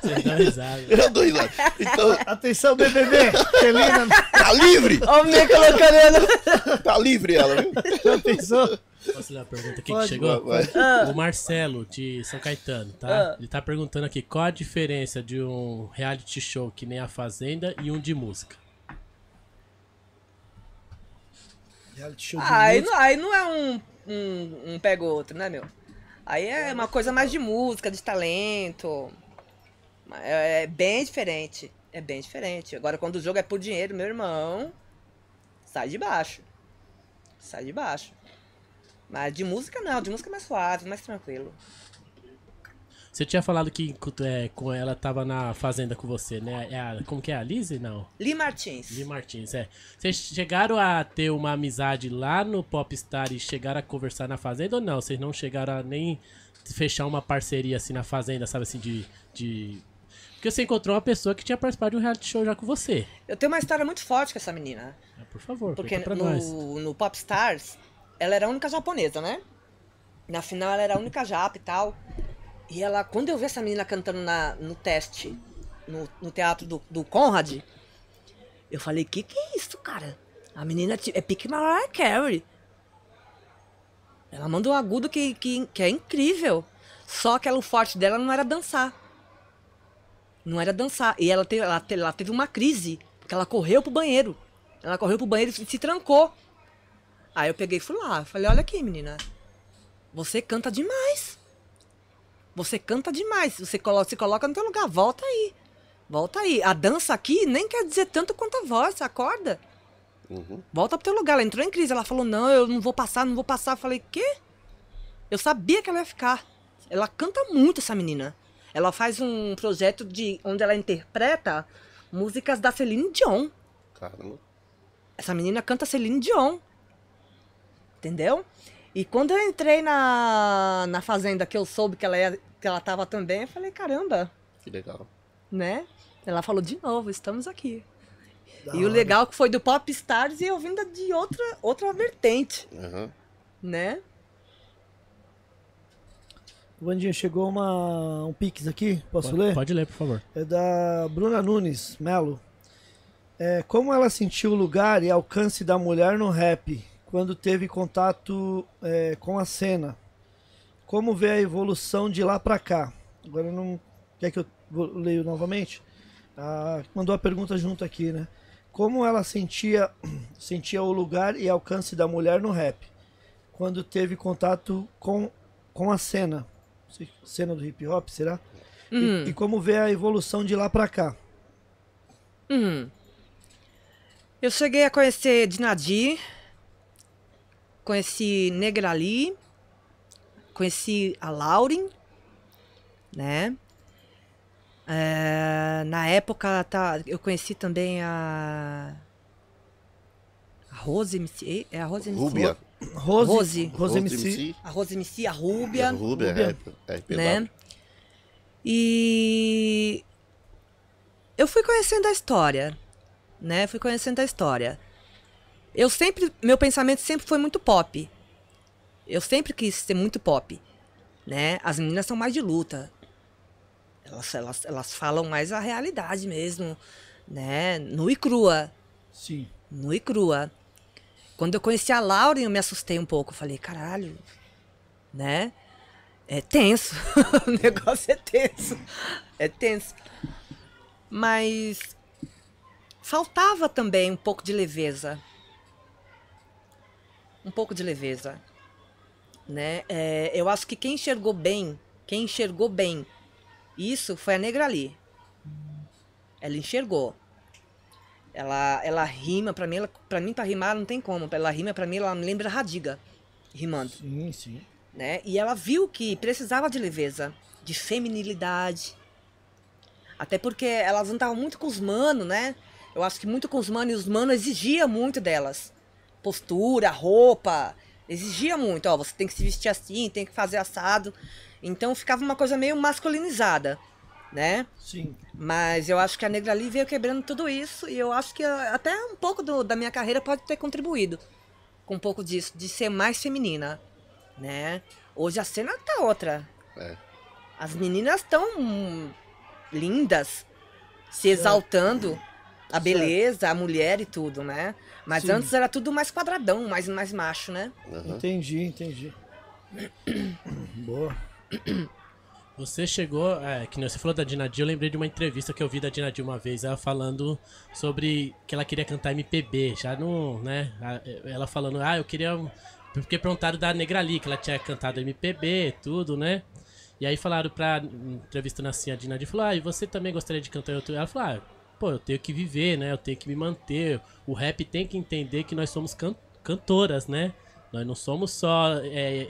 Speaker 3: Você dá risada.
Speaker 2: eu dou risada. Então,
Speaker 1: Atenção, BBB! Kelina,
Speaker 2: tá livre!
Speaker 4: Ó, o meio colocando ela.
Speaker 2: Tá livre ela, viu?
Speaker 1: já pensou?
Speaker 3: Posso ler a pergunta aqui
Speaker 1: Pode,
Speaker 3: que chegou?
Speaker 2: vai,
Speaker 4: vai.
Speaker 3: O Marcelo, de São Caetano, tá?
Speaker 4: Ah.
Speaker 3: Ele tá perguntando aqui qual a diferença de um reality show que nem A Fazenda e um de música.
Speaker 1: Reality show de
Speaker 4: Ah, aí,
Speaker 1: música.
Speaker 4: não, aí não é um, um, um pega o outro, né, meu? Aí é uma coisa mais de música, de talento. É, é bem diferente. É bem diferente. Agora, quando o jogo é por dinheiro, meu irmão, sai de baixo. Sai de baixo. Mas de música não, de música é mais suave, mais tranquilo.
Speaker 3: Você tinha falado que é, com ela tava na Fazenda com você, né? É a- como que é? A Lizzie? Não.
Speaker 4: Li Martins.
Speaker 3: Li Martins, é. Vocês chegaram a ter uma amizade lá no Popstar e chegaram a conversar na Fazenda ou não? Vocês não chegaram a nem fechar uma parceria assim na Fazenda, sabe assim, de. de... Porque você encontrou uma pessoa que tinha participado de um reality show já com você.
Speaker 4: Eu tenho uma história muito forte com essa menina.
Speaker 3: É, Por favor,
Speaker 4: Porque
Speaker 3: pra nós.
Speaker 4: no, no Popstars, ela era a única japonesa, né? Na final ela era a única japa e tal. E ela, quando eu vi essa menina cantando na, no teste, no, no teatro do, do Conrad, eu falei, que que é isso, cara? A menina é pique Mariah Carey. Ela manda um agudo que, que, que é incrível. Só que ela, o forte dela não era dançar. Não era dançar. E ela teve, ela, te- ela teve uma crise, porque ela correu pro banheiro. Ela correu pro banheiro e se trancou. Aí eu peguei e fui lá. Falei, olha aqui, menina. Você canta demais. Você canta demais. Você coloca, se coloca no teu lugar. Volta aí. Volta aí. A dança aqui nem quer dizer tanto quanto a voz. Acorda.
Speaker 2: Uhum.
Speaker 4: Volta pro teu lugar. Ela entrou em crise. Ela falou, não, eu não vou passar, não vou passar. Eu falei, quê? Eu sabia que ela ia ficar. Ela canta muito, essa menina. Ela faz um projeto de onde ela interpreta músicas da Celine Dion.
Speaker 2: Caramba.
Speaker 4: Essa menina canta Celine Dion. Entendeu? E quando eu entrei na, na fazenda que eu soube que ela, ia, que ela tava também, eu falei, caramba,
Speaker 2: Que legal.
Speaker 4: né? Ela falou de novo, estamos aqui.
Speaker 1: Da
Speaker 4: e o
Speaker 1: hora.
Speaker 4: legal que foi do Pop Stars e eu vinda de outra, outra vertente,
Speaker 2: Aham.
Speaker 4: né?
Speaker 1: Vandinha, chegou uma, um pix aqui, posso
Speaker 3: Pode,
Speaker 1: ler?
Speaker 3: pode ler, por favor.
Speaker 1: É da Bruna Nunes Melo. É, como ela sentiu o lugar e alcance da mulher no rap quando teve contato é, com a cena? Como vê a evolução de lá pra cá? Agora não. Quer que eu leio novamente? Ah, mandou a pergunta junto aqui, né? Como ela sentia, sentia o lugar e alcance da mulher no rap quando teve contato com, com a cena? Cena do hip hop, será? E-
Speaker 4: Hum.
Speaker 1: E, como vê a evolução de lá pra cá?
Speaker 4: Hum. Eu cheguei a conhecer Dinadi, conheci Negrali, conheci a Lauren, né? É, na época tá, eu conheci também a. A Rose MC. É a Rose MC?
Speaker 2: Rúbia.
Speaker 1: Rose,
Speaker 4: Rose.
Speaker 1: Rose, MC.
Speaker 4: A Rose MC, a Rúbia.
Speaker 2: Rúbia,
Speaker 1: Rúbia.
Speaker 2: é, é,
Speaker 4: né? E eu fui conhecendo a história, né? Fui conhecendo a história. Eu sempre, meu pensamento sempre foi muito pop. Eu sempre quis ser muito pop, né? As meninas são mais de luta. Elas, elas, elas falam mais a realidade mesmo, né? Nu e crua,
Speaker 1: Sim.
Speaker 4: nu e crua. Quando eu conheci a Lauren, eu me assustei um pouco. Falei, caralho, né? É tenso. o negócio é tenso. É tenso. Mas faltava também um pouco de leveza. Um pouco de leveza. Né? É, eu acho que quem enxergou bem, quem enxergou bem isso foi a Negra Ali. Ela enxergou. Ela, ela rima, pra mim, ela, pra mim, pra rimar, não tem como. Ela rima, pra mim, ela me lembra Radiga, rimando
Speaker 1: Sim, sim.
Speaker 4: né? E ela viu que precisava de leveza, de feminilidade. Até porque elas andavam muito com os manos, né? Eu acho que muito com os manos, e os manos exigia muito delas. Postura, roupa, exigia muito. Ó, você tem que se vestir assim, tem que fazer assado. Então ficava uma coisa meio masculinizada, né?
Speaker 1: Sim.
Speaker 4: Mas eu acho que a Negra Ali veio quebrando tudo isso e eu acho que ah, até um pouco do- da minha carreira pode ter contribuído com um pouco disso, de ser mais feminina, né? Hoje a cena tá outra.
Speaker 2: É.
Speaker 4: As meninas estão hum, lindas, se exaltando a beleza, a mulher e tudo, né? Mas
Speaker 1: Sim.
Speaker 4: antes era tudo mais quadradão, mais, mais macho, né?
Speaker 2: Aham.
Speaker 1: Entendi, entendi. Boa.
Speaker 3: Você chegou, é, que nem você falou da Dinadi, eu lembrei de uma entrevista que eu vi da Dinadi uma vez, ela falando sobre que ela queria cantar MPB, já no, né, ela falando, ah, eu queria, porque perguntaram da Negrali, que ela tinha cantado MPB, tudo, né, e aí falaram pra, entrevistando assim, a Dinadi falou, ah, e você também gostaria de cantar em outro, ela falou, ah, pô, eu tenho que viver, né, eu tenho que me manter, o rap tem que entender que nós somos can- cantoras, né, nós não somos só é,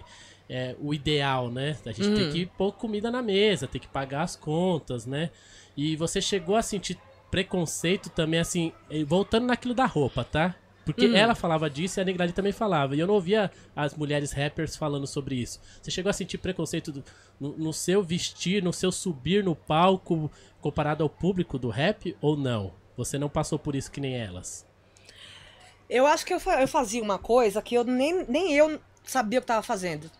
Speaker 3: é, o ideal, né? A gente tem que pôr comida na mesa, tem que pagar as contas, né? E você chegou a sentir preconceito também, assim, eh, voltando naquilo da roupa, tá? Porque ela falava disso e a Negrali também falava. E eu não ouvia as mulheres rappers falando sobre isso. Você chegou a sentir preconceito do- no, no seu vestir, no seu subir no palco, comparado ao público do rap, ou não? Você não passou por isso que nem elas?
Speaker 4: Eu acho que eu, fa- eu fazia uma coisa que eu nem, nem eu sabia o que estava fazendo.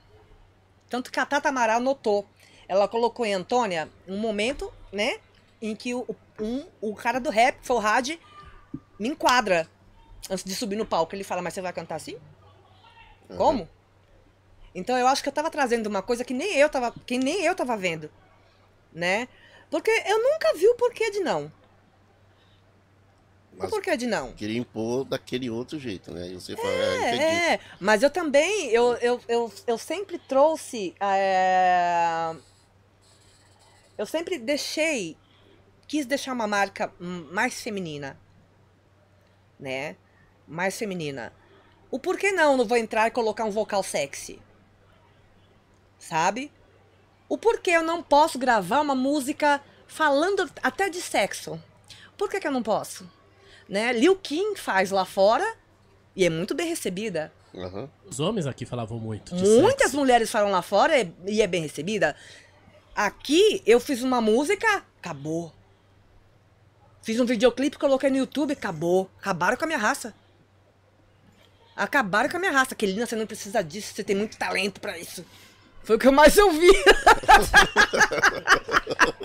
Speaker 4: Tanto que a Tata Amaral notou. Ela colocou em Antônia um momento, né? Em que o, um, o cara do rap, Forrad, me enquadra antes de subir no palco. Ele fala, mas você vai cantar assim? Como? Então eu acho que eu tava trazendo uma coisa que nem eu tava, que nem eu tava vendo, né? Porque eu nunca vi o porquê de não. O
Speaker 2: Mas
Speaker 4: porquê de não?
Speaker 2: queria impor daquele outro jeito, né? E você fala, é, entendi.
Speaker 4: É, é, mas eu também, eu, eu, eu, eu sempre trouxe. é, eu sempre deixei. Quis deixar uma marca mais feminina. Né? Mais feminina. O porquê não não vou entrar e colocar um vocal sexy? Sabe? O porquê eu não posso gravar uma música falando até de sexo? Por que, que eu não posso? Né? Lil Kim faz lá fora e é muito bem recebida.
Speaker 2: Aham.
Speaker 3: Os homens aqui falavam muito. de
Speaker 4: Muitas
Speaker 3: sexo.
Speaker 4: mulheres falam lá fora e- é bem recebida. Aqui eu fiz uma música, acabou. Fiz um videoclipe, coloquei no YouTube, acabou. Acabaram com a minha raça. Acabaram com a minha raça. Kelina, você não precisa disso, você tem muito talento pra isso. Foi o que eu mais ouvi.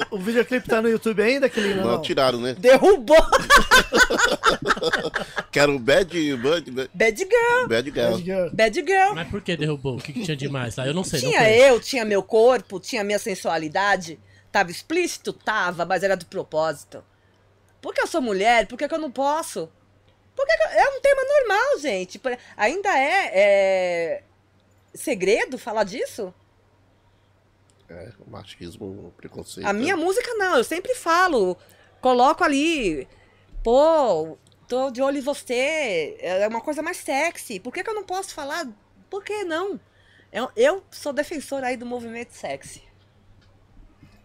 Speaker 1: O videoclipe tá no YouTube ainda, aquele
Speaker 2: Não,
Speaker 1: não?
Speaker 2: tiraram, né?
Speaker 4: Derrubou.
Speaker 2: Quero Bad, bad, bad,
Speaker 4: Bad girl.
Speaker 2: bad Girl.
Speaker 1: Bad Girl.
Speaker 4: Bad girl.
Speaker 3: Mas por que derrubou? O que, que tinha de mais lá? Eu não sei. não
Speaker 4: Tinha
Speaker 3: conheço.
Speaker 4: eu, tinha meu corpo, tinha minha sensualidade. Tava explícito? Tava, mas era de propósito. Por que eu sou mulher? Por que, que eu não posso? Por que que eu- É um tema normal, gente. Ainda é, é segredo falar disso?
Speaker 2: É, o machismo, preconceito.
Speaker 4: A minha música não, eu sempre falo. Coloco ali. Pô, tô de olho em você. É uma coisa mais sexy. Por que, que eu não posso falar? Por que não? Eu, eu sou defensora aí do movimento sexy.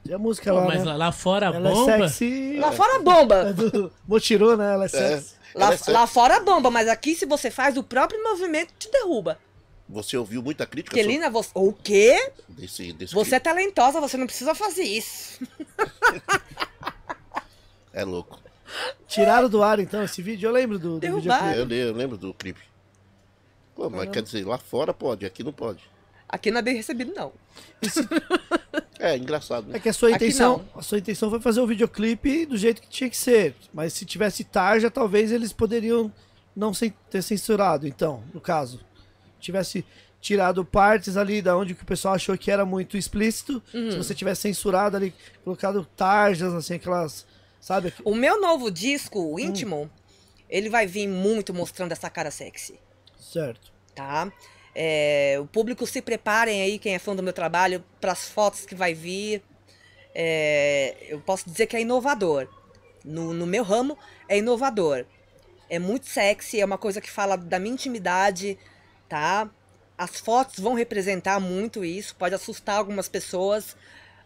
Speaker 1: E a música
Speaker 3: Pô,
Speaker 1: lá,
Speaker 3: mas
Speaker 1: né?
Speaker 3: lá, lá fora
Speaker 1: Ela
Speaker 3: bomba.
Speaker 1: é sexy.
Speaker 4: Lá fora bomba.
Speaker 1: É do Motirô, né? Ela é
Speaker 2: É,
Speaker 1: sexy.
Speaker 4: Lá,
Speaker 2: ela é sexy.
Speaker 4: lá fora bomba, mas aqui se você faz, o próprio movimento te derruba.
Speaker 2: Você ouviu muita crítica
Speaker 4: Kelina, você. O quê?
Speaker 2: sobre- desse, desse
Speaker 4: Você é talentosa, você não precisa fazer isso.
Speaker 2: É louco.
Speaker 1: Tiraram do ar, então, esse vídeo. Eu lembro do, do videoclipe.
Speaker 2: Eu, eu lembro do clipe. Pô, mas quer dizer, lá fora pode, aqui não pode.
Speaker 4: Aqui não é bem recebido, não.
Speaker 2: É, engraçado,
Speaker 1: É
Speaker 2: né?
Speaker 1: que a sua intenção, a sua intenção foi fazer o videoclipe do jeito que tinha que ser. Mas se tivesse tarja, talvez eles poderiam não ter censurado, então, no caso. Tivesse tirado partes ali da onde que o pessoal achou que era muito explícito.
Speaker 4: Uhum.
Speaker 1: Se você tivesse censurado ali, colocado tarjas, assim, aquelas. Sabe?
Speaker 4: O meu novo disco,
Speaker 1: Hum.
Speaker 4: o íntimo, ele vai vir muito mostrando essa cara sexy,
Speaker 1: Certo.
Speaker 4: tá? É, o público se preparem aí, quem é fã do meu trabalho, para as fotos que vai vir. É, eu posso dizer que é inovador. No, no meu ramo, é inovador. É muito sexy, é uma coisa que fala da minha intimidade, tá? As fotos vão representar muito isso, pode assustar algumas pessoas,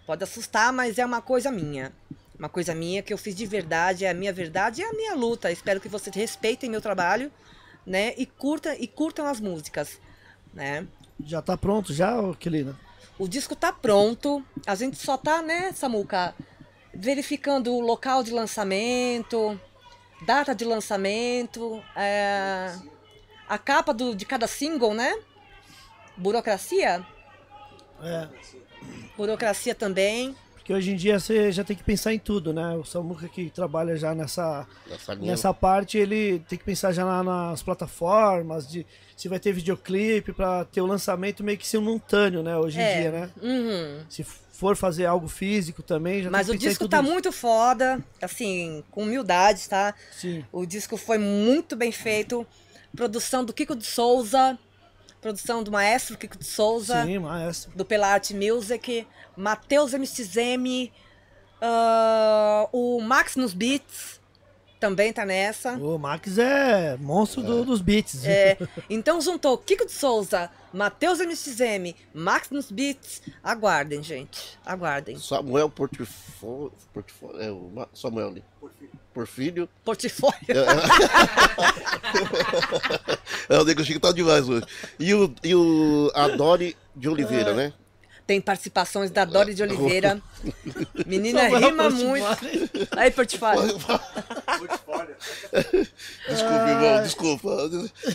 Speaker 4: pode assustar, mas é uma coisa minha. Uma coisa minha que eu fiz de verdade, é a minha verdade e a minha luta. Espero que vocês respeitem meu trabalho, né? E curtam, e curtam as músicas, né?
Speaker 1: Já tá pronto já, Kelina?
Speaker 4: O disco tá pronto. A gente só tá, né, Samuca, verificando o local de lançamento, data de lançamento, é, a capa do, de cada single, né? Burocracia?
Speaker 1: É.
Speaker 4: Burocracia também.
Speaker 1: Porque hoje em dia você já tem que pensar em tudo, né? O Samuca que trabalha já nessa, nessa parte, ele tem que pensar já na- nas plataformas, de se vai ter videoclipe pra ter o lançamento meio que simultâneo, né? Hoje em
Speaker 4: É.
Speaker 1: dia, né?
Speaker 4: Uhum.
Speaker 1: Se for fazer algo físico também, já
Speaker 4: Mas
Speaker 1: tem
Speaker 4: o
Speaker 1: que pensar em
Speaker 4: disco tá
Speaker 1: isso.
Speaker 4: muito foda, assim, com humildade, tá?
Speaker 1: Sim.
Speaker 4: O disco foi muito bem feito. Produção do Kiko de Souza, produção do maestro Kiko de Souza.
Speaker 1: Sim, maestro.
Speaker 4: do Pela Art Music, Matheus MXM, ah, o Max nos Beats também tá nessa.
Speaker 1: O Max é monstro do- dos beats.
Speaker 4: É, então juntou Kiko de Souza, Matheus MXM, Max nos Beats. Aguardem, gente. Aguardem.
Speaker 2: Samuel Portifólio. Portifólio é o Samuel ali. Porfírio.
Speaker 4: Portfólio.
Speaker 2: É, o Nego Chico tá demais hoje. E o, e o Adore de Oliveira, né?
Speaker 4: Tem participações da Dori de Oliveira. Menina rima
Speaker 1: Portfólio.
Speaker 4: muito. Aí, Portfólio.
Speaker 2: Desculpa, irmão, desculpa.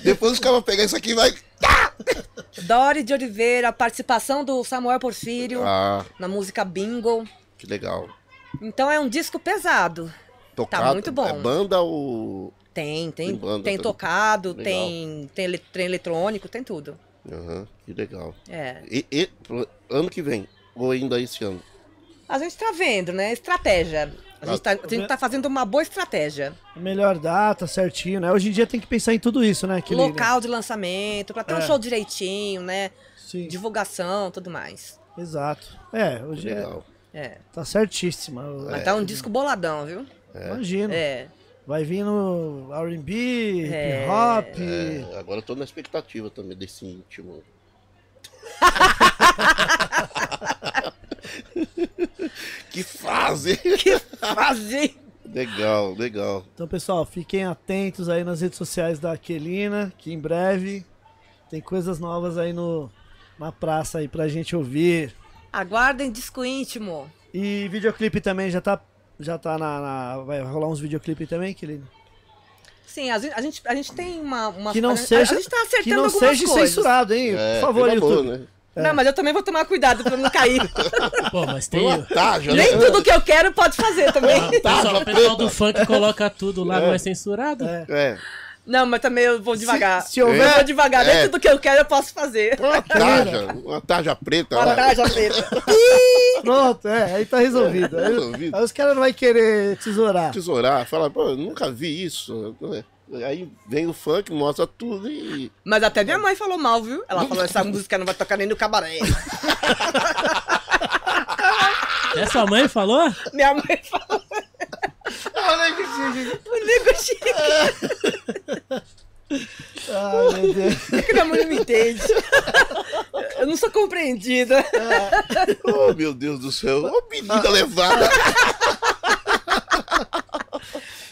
Speaker 2: Depois os caras vão pegar isso aqui e vai.
Speaker 4: Dori de Oliveira, participação do Samuel Porfírio
Speaker 2: Ah,
Speaker 4: na música Bingo.
Speaker 2: que legal.
Speaker 4: Então é um disco pesado.
Speaker 2: Tocado,
Speaker 4: muito bom.
Speaker 2: É banda ou.
Speaker 4: Tem, tem,
Speaker 2: Tem banda
Speaker 4: tem tocado,
Speaker 2: Legal.
Speaker 4: tem, tem trem eletrônico, tem tudo.
Speaker 2: Aham, que legal.
Speaker 4: É.
Speaker 2: E, e ano que vem, ou ainda esse ano?
Speaker 4: A gente tá vendo, né? Estratégia. A gente, tá, a
Speaker 2: Tá
Speaker 4: gente tá fazendo uma boa estratégia.
Speaker 1: Melhor data, certinho, né? Hoje em dia tem que pensar em tudo isso, né, Kelina?
Speaker 4: Local de lançamento, pra ter um
Speaker 1: É.
Speaker 4: show direitinho, né?
Speaker 1: Sim,
Speaker 4: Divulgação, tudo mais.
Speaker 1: exato. É, hoje é,
Speaker 2: Legal.
Speaker 4: É.
Speaker 1: tá certíssima.
Speaker 4: Mas tá um disco boladão, viu?
Speaker 1: Imagino.
Speaker 4: É.
Speaker 1: Vai vir no R&B,
Speaker 4: É.
Speaker 1: hip hop.
Speaker 2: É, agora eu tô na expectativa também desse íntimo. que fase!
Speaker 4: Fazer.
Speaker 2: legal, legal.
Speaker 1: Então, pessoal, fiquem atentos aí nas redes sociais da Aquelina, que em breve Tem coisas novas aí no, na praça aí pra gente ouvir.
Speaker 4: Aguardem disco íntimo.
Speaker 1: E videoclipe também já tá. Já tá na. na- vai rolar uns videoclipe também, que
Speaker 4: Sim, a gente, a gente, a gente tem uma. uma
Speaker 1: Que não
Speaker 4: a,
Speaker 1: seja.
Speaker 4: A gente tá acertando
Speaker 1: que não seja
Speaker 4: coisas.
Speaker 1: censurado, hein?
Speaker 2: É,
Speaker 1: Por favor,
Speaker 2: amor,
Speaker 1: YouTube.
Speaker 2: né?
Speaker 4: Não, mas eu também vou tomar cuidado pra não cair.
Speaker 3: Pô, mas tem.
Speaker 2: né?
Speaker 4: Nem tudo que eu quero pode fazer também.
Speaker 3: O pessoal, o pessoal do funk coloca tudo lá, não é censurado.
Speaker 1: É.
Speaker 2: É.
Speaker 4: Não, mas também eu vou devagar.
Speaker 1: se houver-
Speaker 4: Eu vou devagar.
Speaker 2: É.
Speaker 4: Nem tudo que eu quero eu posso fazer.
Speaker 2: Uma tarja, uma tarja preta
Speaker 4: Uma
Speaker 2: lá.
Speaker 4: tarja preta.
Speaker 1: Pronto, é, aí tá resolvido. Aí,
Speaker 2: resolvido.
Speaker 1: aí os caras não vão querer tesourar.
Speaker 2: Tesourar, fala, pô, eu nunca vi isso. Aí vem o funk, mostra tudo e.
Speaker 4: Mas até minha mãe falou mal, viu? Ela falou, essa música não vai tocar nem no cabaré.
Speaker 3: É sua mãe falou?
Speaker 4: Minha mãe falou. O nego chique.
Speaker 1: Ai, meu Deus.
Speaker 4: É que minha mãe não me entende. Eu não sou compreendida.
Speaker 2: Oh, meu Deus do céu. Ô, menina levada.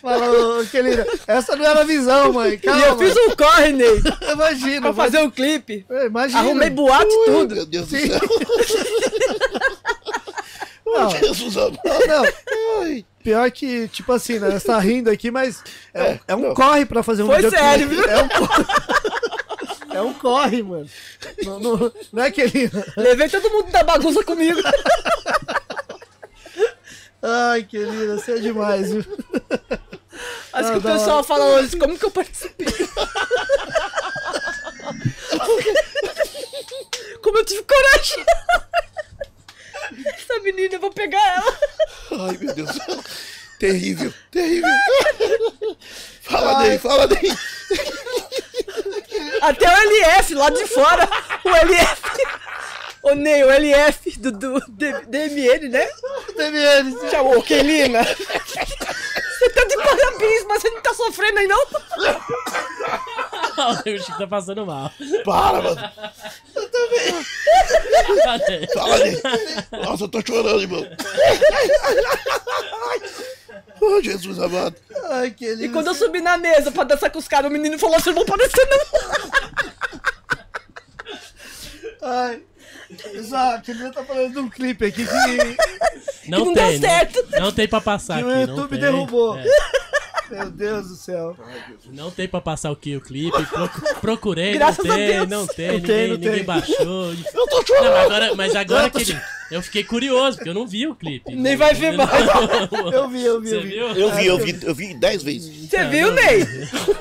Speaker 1: Fala, ô, querida, essa não era a visão, mãe. Calma.
Speaker 4: E eu fiz um corre, Ney,
Speaker 1: Imagina,
Speaker 4: pra fazer um clipe.
Speaker 1: É, Imagina.
Speaker 4: Arrumei boate e tudo.
Speaker 2: Meu Deus
Speaker 1: Sim.
Speaker 2: do céu.
Speaker 1: Não,
Speaker 2: Jesus amado.
Speaker 1: não,
Speaker 2: Ai.
Speaker 1: Pior que, tipo assim, né? Você tá rindo aqui, mas é, um- é um
Speaker 2: não.
Speaker 1: corre pra fazer um
Speaker 4: Foi
Speaker 1: videoclipe.
Speaker 4: sério, viu?
Speaker 1: É um corre. É um corre, mano. Não, não, não é aquele.
Speaker 4: Levei todo mundo da bagunça comigo.
Speaker 1: Ai, querida, você é demais, viu?
Speaker 4: Acho que o pessoal
Speaker 1: hora.
Speaker 4: fala hoje, como que eu participei? como eu tive coragem. Essa menina, eu vou pegar ela.
Speaker 2: Ai, meu Deus. Terrível, terrível. Fala dele, fala dele.
Speaker 4: Até o LF lá de fora. O LF. O Ney, o LF do, do DMN, né?
Speaker 1: TVN,
Speaker 4: Chamou, Kelina. Você tá de parabéns, mas você não tá sofrendo aí, não?
Speaker 3: o Chico tá passando mal.
Speaker 2: Para, mano. Fala dele. Nossa, eu tô chorando, irmão. Oh, Jesus amado.
Speaker 1: Ai, querida.
Speaker 4: E quando eu subi na mesa pra dançar com os caras, o menino falou: Você não vão aparecer, não.
Speaker 1: Ai. A querida tá falando de um clipe aqui que,
Speaker 3: Não
Speaker 4: não
Speaker 3: tem,
Speaker 4: deu
Speaker 3: não,
Speaker 4: certo.
Speaker 3: não tem pra passar
Speaker 1: que
Speaker 3: aqui.
Speaker 1: o
Speaker 3: não
Speaker 1: YouTube
Speaker 3: tem.
Speaker 1: derrubou.
Speaker 3: É,
Speaker 1: Meu Deus do céu.
Speaker 3: não tem pra passar o que? O clipe. Procu- procurei,
Speaker 4: Graças
Speaker 3: não
Speaker 4: a
Speaker 3: tem,
Speaker 4: Deus.
Speaker 3: não tem,
Speaker 1: Não
Speaker 3: ninguém,
Speaker 1: tem, não
Speaker 3: ninguém
Speaker 1: tem.
Speaker 3: baixou.
Speaker 2: Eu tô
Speaker 3: Não,
Speaker 2: chorando.
Speaker 3: mas agora, mas agora que ele, eu fiquei curioso, porque eu não vi o clipe.
Speaker 4: Nem vai ver mais.
Speaker 1: Eu vi, eu vi,
Speaker 3: Você
Speaker 1: eu vi.
Speaker 3: viu?
Speaker 2: Eu vi, eu vi, eu vi dez vezes.
Speaker 4: Você viu, Ney?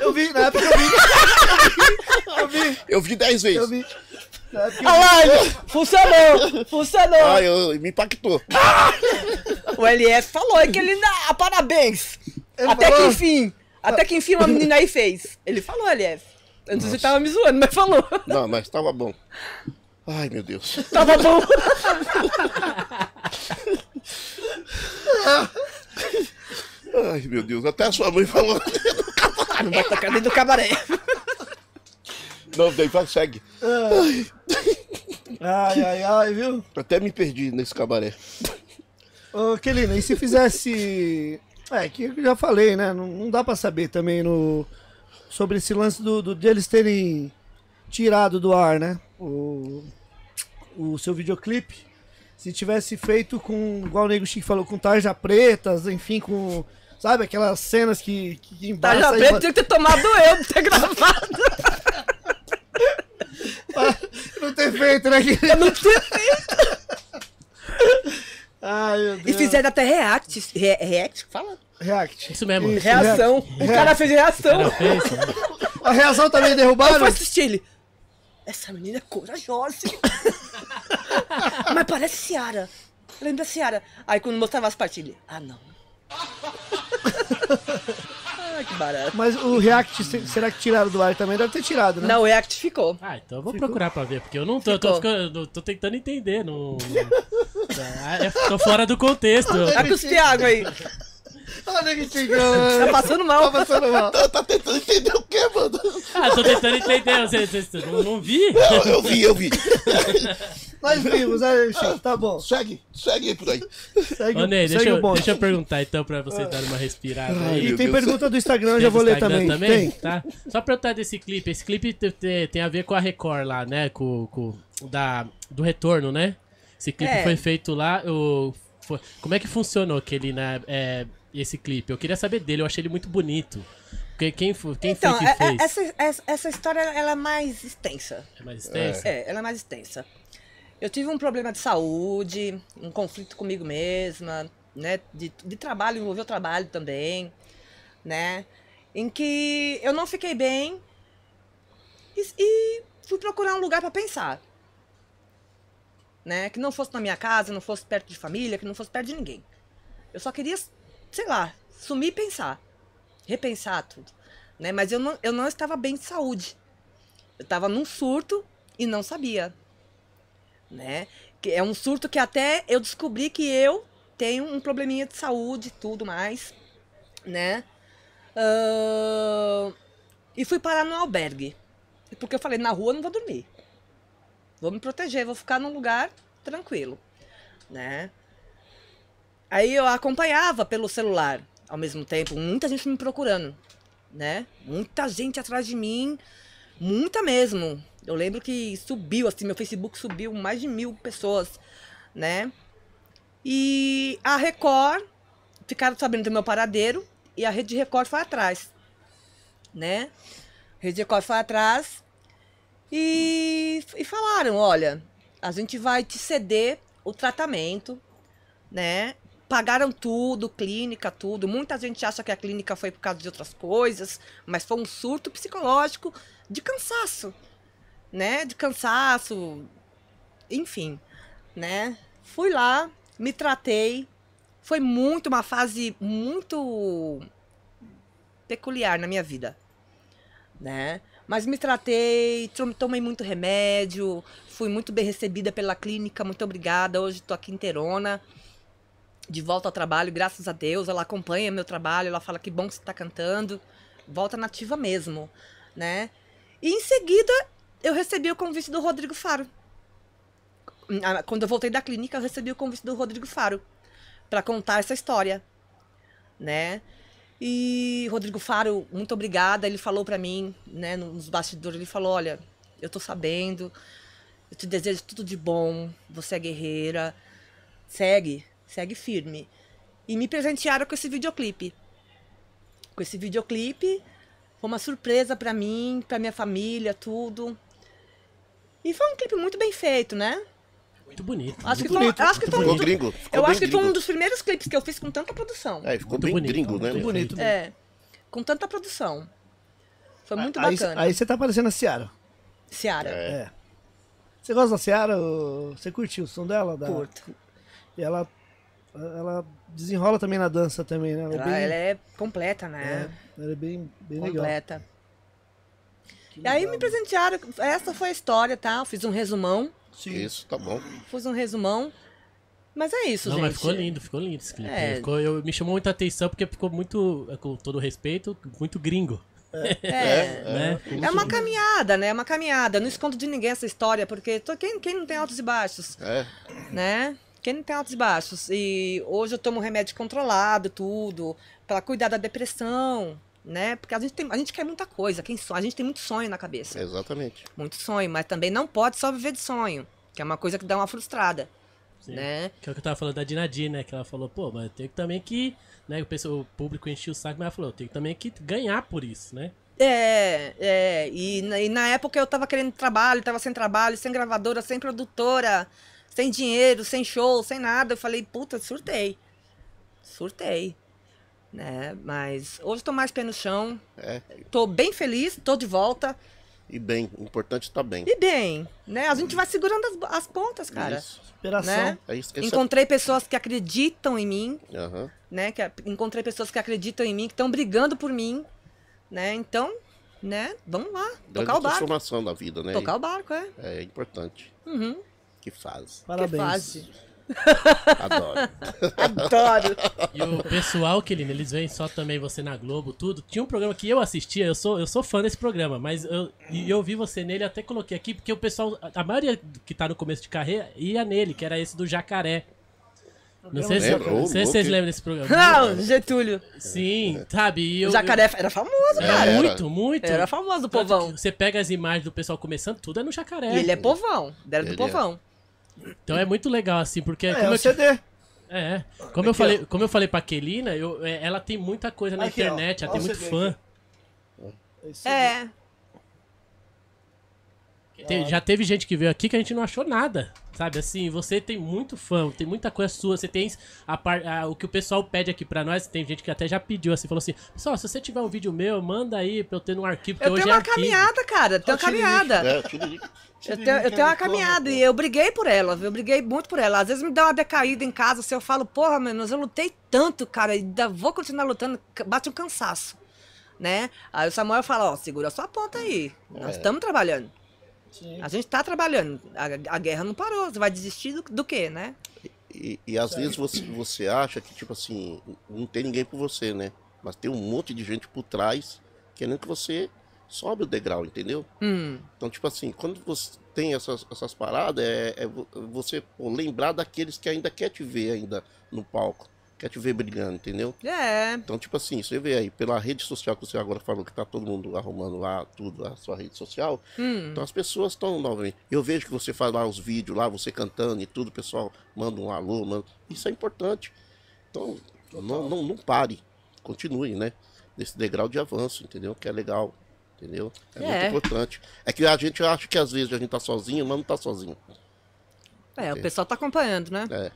Speaker 1: Eu vi, na época eu vi. Eu vi,
Speaker 2: Eu vi dez vezes.
Speaker 1: eu vi.
Speaker 4: Lá, ele- funcionou, funcionou.
Speaker 2: Ai, eu, me impactou.
Speaker 4: O LF falou é que ele dá parabéns.
Speaker 1: Ele
Speaker 4: até
Speaker 1: falou?
Speaker 4: que enfim. Até que enfim uma menina aí fez. Ele falou, LF. Antes você tava me zoando, mas falou.
Speaker 2: Não, mas tava bom. Ai, meu Deus.
Speaker 4: Tava bom.
Speaker 2: Ai, meu Deus. Até a sua mãe falou.
Speaker 4: Não vai tocar dentro do cabaré.
Speaker 2: Não, daí vai, segue.
Speaker 1: Ai, ai, ai, viu?
Speaker 2: Até me perdi nesse cabaré.
Speaker 1: Ô, Kelina, e se fizesse. É, que eu já falei, né? Não, não dá pra saber também no. Sobre esse lance do, do deles terem tirado do ar, né? O, o seu videoclipe. Se tivesse feito com, igual o Nego Chique falou, com tarja pretas, enfim, com. Sabe, aquelas cenas que, que, embaça aí,
Speaker 4: preto, tinha que ter tomado eu de ter gravado.
Speaker 1: Não ter feito, né?
Speaker 4: Eu não tinha feito.
Speaker 1: Ai, meu
Speaker 4: E
Speaker 1: Deus.
Speaker 4: fizeram até react. Re- react? Fala.
Speaker 1: React.
Speaker 3: Isso mesmo.
Speaker 4: Reação. O cara fez reação.
Speaker 3: Cara fez?
Speaker 1: A reação também
Speaker 4: Eu
Speaker 1: derrubaram?
Speaker 4: fui assistir ele. Essa menina é corajosa. Mas parece Ciara. Lembra Ciara? Aí quando mostrava as partes, ele. Ah, não. Ai, que barato.
Speaker 1: Mas o React, se- será que tiraram do ar também? Deve ter tirado, né?
Speaker 4: Não, o react ficou.
Speaker 3: Ah, então eu vou procurar pra ver, porque eu não tô, eu tô,
Speaker 4: Ficou.
Speaker 3: ficando- eu tô tentando entender. Não, não- Ah, eu tô fora do contexto.
Speaker 4: Vai cuspir água aí.
Speaker 1: Olha que chegou.
Speaker 4: Tá passando mal.
Speaker 1: Tá passando mal.
Speaker 2: Tá, tá tentando entender o quê, mano?
Speaker 3: Ah, tô tentando entender. Você, você, você não, não vi?
Speaker 2: Eu, eu vi, eu vi.
Speaker 1: Nós vimos, né, Chico? Tá bom.
Speaker 2: Segue, segue aí por aí.
Speaker 1: Segue,
Speaker 3: Ô, Ney,
Speaker 1: segue
Speaker 3: deixa, eu, deixa eu perguntar então pra você dar uma respirada
Speaker 2: Ai,
Speaker 3: aí.
Speaker 1: E tem pergunta do Instagram, eu já vou ler
Speaker 3: Instagram
Speaker 1: também. Tem.
Speaker 3: Tá? Só perguntar desse clipe. Esse clipe te- te- tem a ver com a Record lá, né? Com, com da, do retorno, né? Esse clipe
Speaker 4: É.
Speaker 3: foi feito lá. O, foi- como é que funcionou aquele, né, é, esse clipe? Eu queria saber dele, eu achei ele muito bonito. Porque quem, foi- quem
Speaker 4: Então,
Speaker 3: foi que
Speaker 4: é- é-
Speaker 3: fez?
Speaker 4: essa, essa, essa história ela é mais extensa.
Speaker 3: É mais extensa?
Speaker 4: É, ela é mais extensa. Eu tive um problema de saúde, um conflito comigo mesma, né? De, de trabalho, envolveu trabalho também, né? Em que eu não fiquei bem e, e fui procurar um lugar para pensar. Né? Que não fosse na minha casa, não fosse perto de família, que não fosse perto de ninguém. Eu só queria, sei lá, sumir e pensar. Repensar tudo. Né? Mas eu não, eu não estava bem de saúde. Eu estava num surto e não sabia. Né? Que é um surto que até eu descobri que eu tenho um probleminha de saúde e tudo mais. Né? Ahn, e fui parar num albergue. Porque eu falei, na rua eu não vou dormir. Vou me proteger, vou ficar num lugar tranquilo. Né? Aí eu acompanhava pelo celular, ao mesmo tempo, muita gente me procurando, né? Muita gente atrás de mim, muita mesmo. Eu lembro que subiu, assim, meu Facebook subiu mais de mil pessoas, né? E a Record ficaram sabendo do meu paradeiro e a Rede Record foi atrás, né? Rede Record foi atrás e, e falaram, olha, a gente vai te ceder o tratamento, né? Pagaram tudo, clínica, tudo. Muita gente acha que a clínica foi por causa de outras coisas, mas foi um surto psicológico de cansaço, né? De cansaço, enfim, né? Fui lá, me tratei. Foi muito uma fase muito peculiar na minha vida, né? Mas me tratei, tom- tomei muito remédio, fui muito bem recebida pela clínica, muito obrigada. Hoje estou aqui inteirona, de volta ao trabalho, graças a Deus. Ela acompanha meu trabalho, ela fala que bom que você está cantando. Volta nativa mesmo, né? E em seguida, eu recebi o convite do Rodrigo Faro. Ah, Quando eu voltei da clínica, eu recebi o convite do Rodrigo Faro para contar essa história, né? E Rodrigo Faro, muito obrigada. Ele falou para mim, né, nos bastidores, ele falou: "Olha, eu tô sabendo. Eu te desejo tudo de bom. Você é guerreira. Segue, segue firme." E me presentearam com esse videoclipe. Com esse videoclipe, foi uma surpresa para mim, para minha família, tudo. E foi um clipe muito bem feito, né?
Speaker 3: Muito bonito.
Speaker 4: Acho que
Speaker 3: muito
Speaker 4: foi,
Speaker 1: bonito,
Speaker 4: acho que foi um
Speaker 2: gringo. Ficou
Speaker 4: eu acho que foi
Speaker 2: gringo.
Speaker 4: um dos primeiros clipes que eu fiz com tanta produção.
Speaker 2: É, ficou
Speaker 3: Muito
Speaker 2: bem
Speaker 3: bonito,
Speaker 2: gringo, né?
Speaker 3: muito
Speaker 1: bonito.
Speaker 4: É. Com tanta produção. Foi muito
Speaker 1: aí,
Speaker 4: bacana.
Speaker 1: Aí você tá parecendo a Ciara.
Speaker 4: Ciara.
Speaker 1: É. Você gosta da Ciara? Você curtiu o som dela? Da...
Speaker 4: Curto.
Speaker 1: E ela, ela desenrola também na dança também, né? Ela é
Speaker 4: Ela,
Speaker 1: bem,
Speaker 4: ela é completa, né?
Speaker 1: é, ela é bem, bem legal.
Speaker 4: completa. E aí me presentearam. Essa foi a história, tá? Eu fiz um resumão.
Speaker 2: Isso, tá bom.
Speaker 4: Fiz um resumão. Mas é isso,
Speaker 3: Não,
Speaker 4: gente.
Speaker 3: mas ficou lindo, ficou lindo esse clipe.
Speaker 4: É.
Speaker 3: Ficou- eu, me chamou muita atenção porque ficou muito, com todo respeito, muito gringo.
Speaker 4: É.
Speaker 3: né?
Speaker 4: É uma caminhada, né? É uma caminhada. Eu não escondo de ninguém essa história, porque tô- quem, quem não tem altos e baixos?
Speaker 2: É,
Speaker 4: né? Quem não tem altos e baixos. E hoje eu tomo remédio controlado, tudo, para cuidar da depressão, né? Porque a gente, tem, a gente quer muita coisa, quem sonha, a gente tem muito sonho na cabeça.
Speaker 2: exatamente.
Speaker 4: Muito sonho, mas também não pode só viver de sonho, que é uma coisa que dá uma frustrada,
Speaker 3: Sim.
Speaker 4: né?
Speaker 3: Que é o que eu tava falando da Dinadi, né? Que ela falou, pô, mas tem que também que. Né, o, pessoal, o público encheu o saco, mas ela falou, tem que também que ganhar por isso, né?
Speaker 4: É, é, e, na- e na época eu tava querendo trabalho, tava sem trabalho, sem gravadora, sem produtora, sem dinheiro, sem show, sem nada. Eu falei, puta, surtei. Surtei. Né? Mas hoje tô mais pé no chão,
Speaker 2: É,
Speaker 4: tô bem feliz, tô de volta.
Speaker 2: e bem, o importante tá bem.
Speaker 4: E bem, né? A gente vai segurando as, as pontas, cara.
Speaker 2: Isso.
Speaker 1: Superação.
Speaker 4: Né?
Speaker 2: É isso.
Speaker 4: Encontrei pessoas que acreditam em mim,
Speaker 2: é... Aham.
Speaker 4: né? Que, encontrei pessoas que acreditam em mim, que estão brigando por mim, né? Então, né? Vamos lá,
Speaker 2: Grande
Speaker 4: tocar o barco.
Speaker 2: transformação da vida, né?
Speaker 4: Tocar o barco, é.
Speaker 2: É importante.
Speaker 4: Uhum.
Speaker 2: Que faz.
Speaker 1: Parabéns.
Speaker 4: Que fase.
Speaker 2: Adoro.
Speaker 4: Adoro.
Speaker 3: E o pessoal, Kelina, eles veem só também você na Globo, tudo. Tinha um programa que eu assistia, eu sou, eu sou fã desse programa, mas eu, e eu vi você nele, até coloquei aqui, porque o pessoal, a maioria que tá no começo de carreira ia nele, que era esse do Jacaré. Não sei, se,
Speaker 2: Lembro,
Speaker 3: não sei se vocês lembram desse programa.
Speaker 4: Não, Getúlio.
Speaker 3: Sim, sabe? E eu,
Speaker 4: O jacaré era famoso, cara.
Speaker 2: Era.
Speaker 3: muito, muito.
Speaker 4: Era famoso
Speaker 3: Tanto
Speaker 4: povão.
Speaker 3: Você pega as imagens do pessoal começando, tudo é no jacaré.
Speaker 4: E ele é povão. Era do
Speaker 2: Ele é.
Speaker 3: Então é muito legal, assim, porque.
Speaker 1: É,
Speaker 3: como
Speaker 1: é o
Speaker 3: eu,
Speaker 1: CD.
Speaker 3: é, é. Como, eu
Speaker 1: Aqui,
Speaker 3: falei,
Speaker 1: ó.
Speaker 3: como eu falei pra Kelina, eu, é, ela tem muita coisa na
Speaker 1: Aqui, ó.
Speaker 3: internet, ela
Speaker 1: Ó
Speaker 3: tem muito
Speaker 1: CD
Speaker 3: fã.
Speaker 1: Esse
Speaker 4: É.
Speaker 3: Tem- já teve gente que veio aqui que a gente não achou nada. Sabe, assim, você tem muito fã, tem muita coisa sua, você tem a par, a- o que o pessoal pede aqui pra nós, tem gente que até já pediu, assim, falou assim, pessoal, se você tiver um vídeo meu, manda aí pra eu ter no arquivo, porque
Speaker 4: Eu
Speaker 3: hoje
Speaker 4: tenho
Speaker 3: é
Speaker 4: uma
Speaker 3: arquivo.
Speaker 4: caminhada, cara. Eu tenho uma caminhada.
Speaker 2: É, tira de-
Speaker 4: Eu tenho, eu tenho uma caminhada e eu briguei por ela, eu briguei muito por ela. Às vezes me dá uma decaída em casa, assim, eu falo, porra, menos eu lutei tanto, cara, e ainda vou continuar lutando, bate um cansaço, né? Aí o Samuel fala, ó, segura sua ponta aí, nós estamos trabalhando.
Speaker 1: Sim.
Speaker 4: A gente tá trabalhando, a, a guerra não parou, você vai desistir do, do quê, né?
Speaker 2: E, e às vezes você, você acha que, tipo assim, não tem ninguém por você, né? Mas tem um monte de gente por trás querendo que você sobe o degrau, entendeu?
Speaker 4: Hum,
Speaker 2: Então, tipo assim, quando você tem essas, essas paradas, é, é vo- você pô, lembrar daqueles que ainda quer te ver ainda no palco, quer te ver brilhando, entendeu?
Speaker 4: é,
Speaker 2: Então, tipo assim, você vê aí, pela rede social que você agora falou que tá todo mundo arrumando lá tudo, a sua rede social,
Speaker 4: hum,
Speaker 2: então as pessoas estão novamente. Eu vejo que você faz lá os vídeos lá, você cantando e tudo, o pessoal manda um alô, manda... isso é importante. Então, não, não, não pare, continue, né? Nesse degrau de avanço, entendeu? Que é legal, entendeu? É,
Speaker 4: É.
Speaker 2: muito importante. É que a gente acha que às vezes a gente tá sozinho, mas não tá sozinho.
Speaker 4: é, o pessoal tá acompanhando, né?
Speaker 2: É.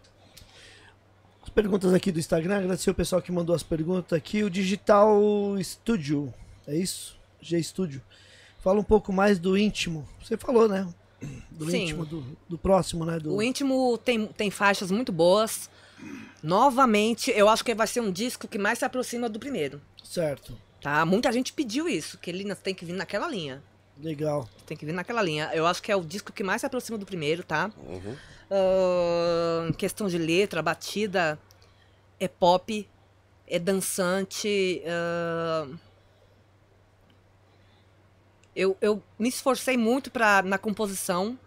Speaker 1: As perguntas aqui do Instagram, agradecer o pessoal que mandou as perguntas aqui. O Digital Studio, é isso? G Studio. Fala um pouco mais do íntimo. Você falou, né? Do
Speaker 4: Sim.
Speaker 1: íntimo, do, do próximo, né? Do...
Speaker 4: O íntimo tem, tem faixas muito boas. Novamente, eu acho que vai ser um disco que mais se aproxima do primeiro.
Speaker 1: Certo.
Speaker 4: Tá? Muita gente pediu isso, que ele tem que vir naquela linha.
Speaker 1: Legal.
Speaker 4: Tem que vir naquela linha. Eu acho que é o disco que mais se aproxima do primeiro, tá?
Speaker 2: Uhum.
Speaker 4: Ahn, questão de letra, batida, é pop, é dançante. ahn. Eu, eu me esforcei muito pra, na composição.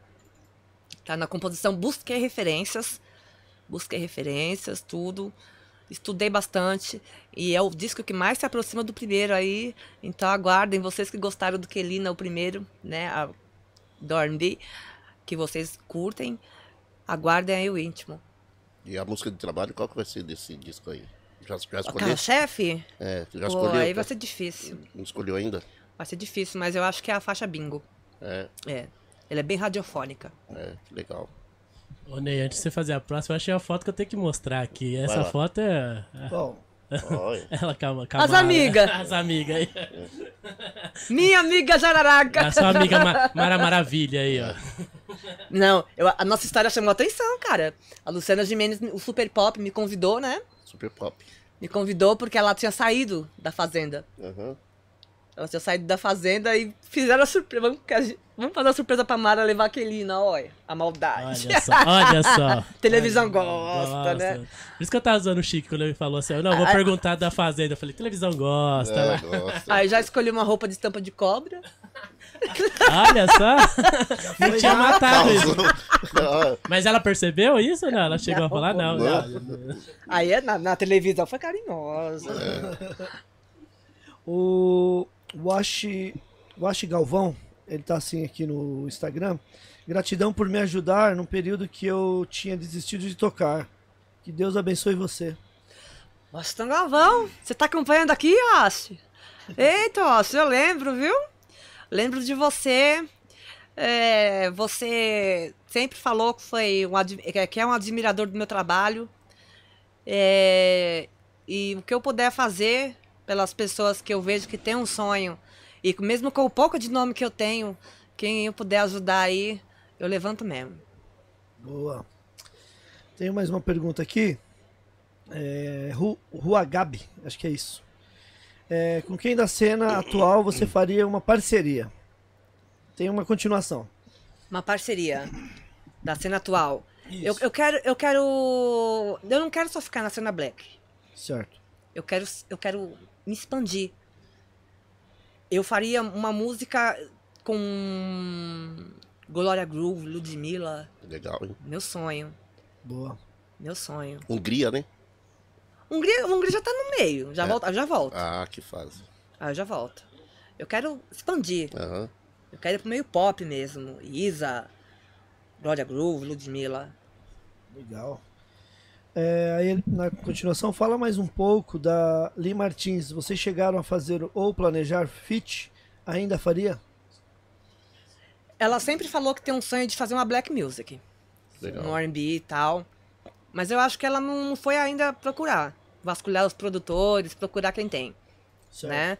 Speaker 4: Tá? Na composição, busquei referências. Busquei referências, tudo. Estudei bastante. E é o disco que mais se aproxima do primeiro aí. Então aguardem, vocês que gostaram do Kelina, o primeiro, né? A, do R&B, que vocês curtem. Aguardem aí o íntimo.
Speaker 2: E a música de trabalho, qual que vai ser desse disco aí? Já, já escolheu?
Speaker 4: Carro-chefe?
Speaker 2: É, já
Speaker 4: Pô,
Speaker 2: escolheu?
Speaker 4: aí vai ser difícil.
Speaker 2: Não escolheu ainda?
Speaker 4: Vai ser difícil, mas eu acho que é a faixa bingo.
Speaker 2: É,
Speaker 4: É. Ela é bem radiofônica.
Speaker 2: é, que legal.
Speaker 3: Ô, Ney, antes de você fazer a próxima, eu achei a foto que eu tenho que mostrar aqui. Essa foto é.
Speaker 1: Bom.
Speaker 3: Ela, calma, calma.
Speaker 4: As amigas.
Speaker 3: As amigas aí.
Speaker 4: Minha amiga Jararaca!
Speaker 3: A sua amiga Ma- Mara Maravilha aí, ó.
Speaker 4: Não, eu- a nossa história chamou atenção, cara. A Luciana Gimenez, o Super Pop, me convidou, né?
Speaker 2: Super pop.
Speaker 4: Me convidou porque ela tinha saído da Fazenda.
Speaker 2: Aham.
Speaker 4: Ela tinha saído da Fazenda e fizeram a surpresa. Vamos, a vamos fazer uma surpresa pra Mara levar a Kelina, olha. A maldade.
Speaker 3: Olha só, olha só.
Speaker 4: Televisão
Speaker 3: Olha,
Speaker 4: gosta, né?
Speaker 3: Por isso que eu tava usando o chique quando ele falou assim, não, vou
Speaker 4: Ah,
Speaker 3: perguntar da Fazenda. Eu falei, televisão gosta.
Speaker 2: É, gosta.
Speaker 4: Aí já escolhi uma roupa de estampa de cobra.
Speaker 3: Olha só. Não tinha matado isso. Mas ela percebeu isso ou não? Ela chegou a falar, não.
Speaker 2: Não.
Speaker 3: não.
Speaker 4: Aí é na, na televisão foi carinhosa.
Speaker 1: o Wash, Wash Galvão, ele tá assim aqui no Instagram. Gratidão por me ajudar num período que eu tinha desistido de tocar. Que Deus abençoe você.
Speaker 4: Washington Galvão, você tá acompanhando aqui, Osh? Eita, Osh, eu lembro, viu? Lembro de você. É, você sempre falou que foi um, ad- que é um admirador do meu trabalho. É, e o que eu puder fazer pelas pessoas que eu vejo que tem um sonho, e mesmo com o pouco de nome que eu tenho, quem eu puder ajudar aí, eu levanto mesmo.
Speaker 1: Boa. Tenho mais uma pergunta aqui. É, Ru, Rua Gabi, acho que é isso. É, com quem da cena atual você faria uma parceria? Tem uma continuação.
Speaker 4: Uma parceria da cena atual. Eu, eu quero, eu quero. Eu não quero só ficar na cena black.
Speaker 1: Certo.
Speaker 4: Eu quero, eu quero me expandir. Eu faria uma música com Gloria Groove, Ludmilla.
Speaker 2: Legal, hein?
Speaker 4: Meu sonho.
Speaker 1: Boa.
Speaker 4: Meu sonho.
Speaker 2: Hungria, né?
Speaker 4: Hungria, Hungria já tá no meio. Já
Speaker 2: É.
Speaker 4: volta, já volto.
Speaker 2: Ah, que fase.
Speaker 4: Ah, já volto. Eu quero expandir.
Speaker 2: Aham.
Speaker 4: Eu quero ir pro meio pop mesmo. Isa, Gloria Groove, Ludmilla.
Speaker 1: Legal. É, aí, na continuação, fala mais um pouco da Lee Martins. Vocês chegaram a fazer ou planejar fit? Ainda faria?
Speaker 4: Ela sempre falou que tem um sonho de fazer uma black music.
Speaker 2: Legal.
Speaker 4: Um R&B e tal. Mas eu acho que ela não foi ainda procurar. Vasculhar os produtores, procurar quem tem,
Speaker 1: Certo.
Speaker 4: né?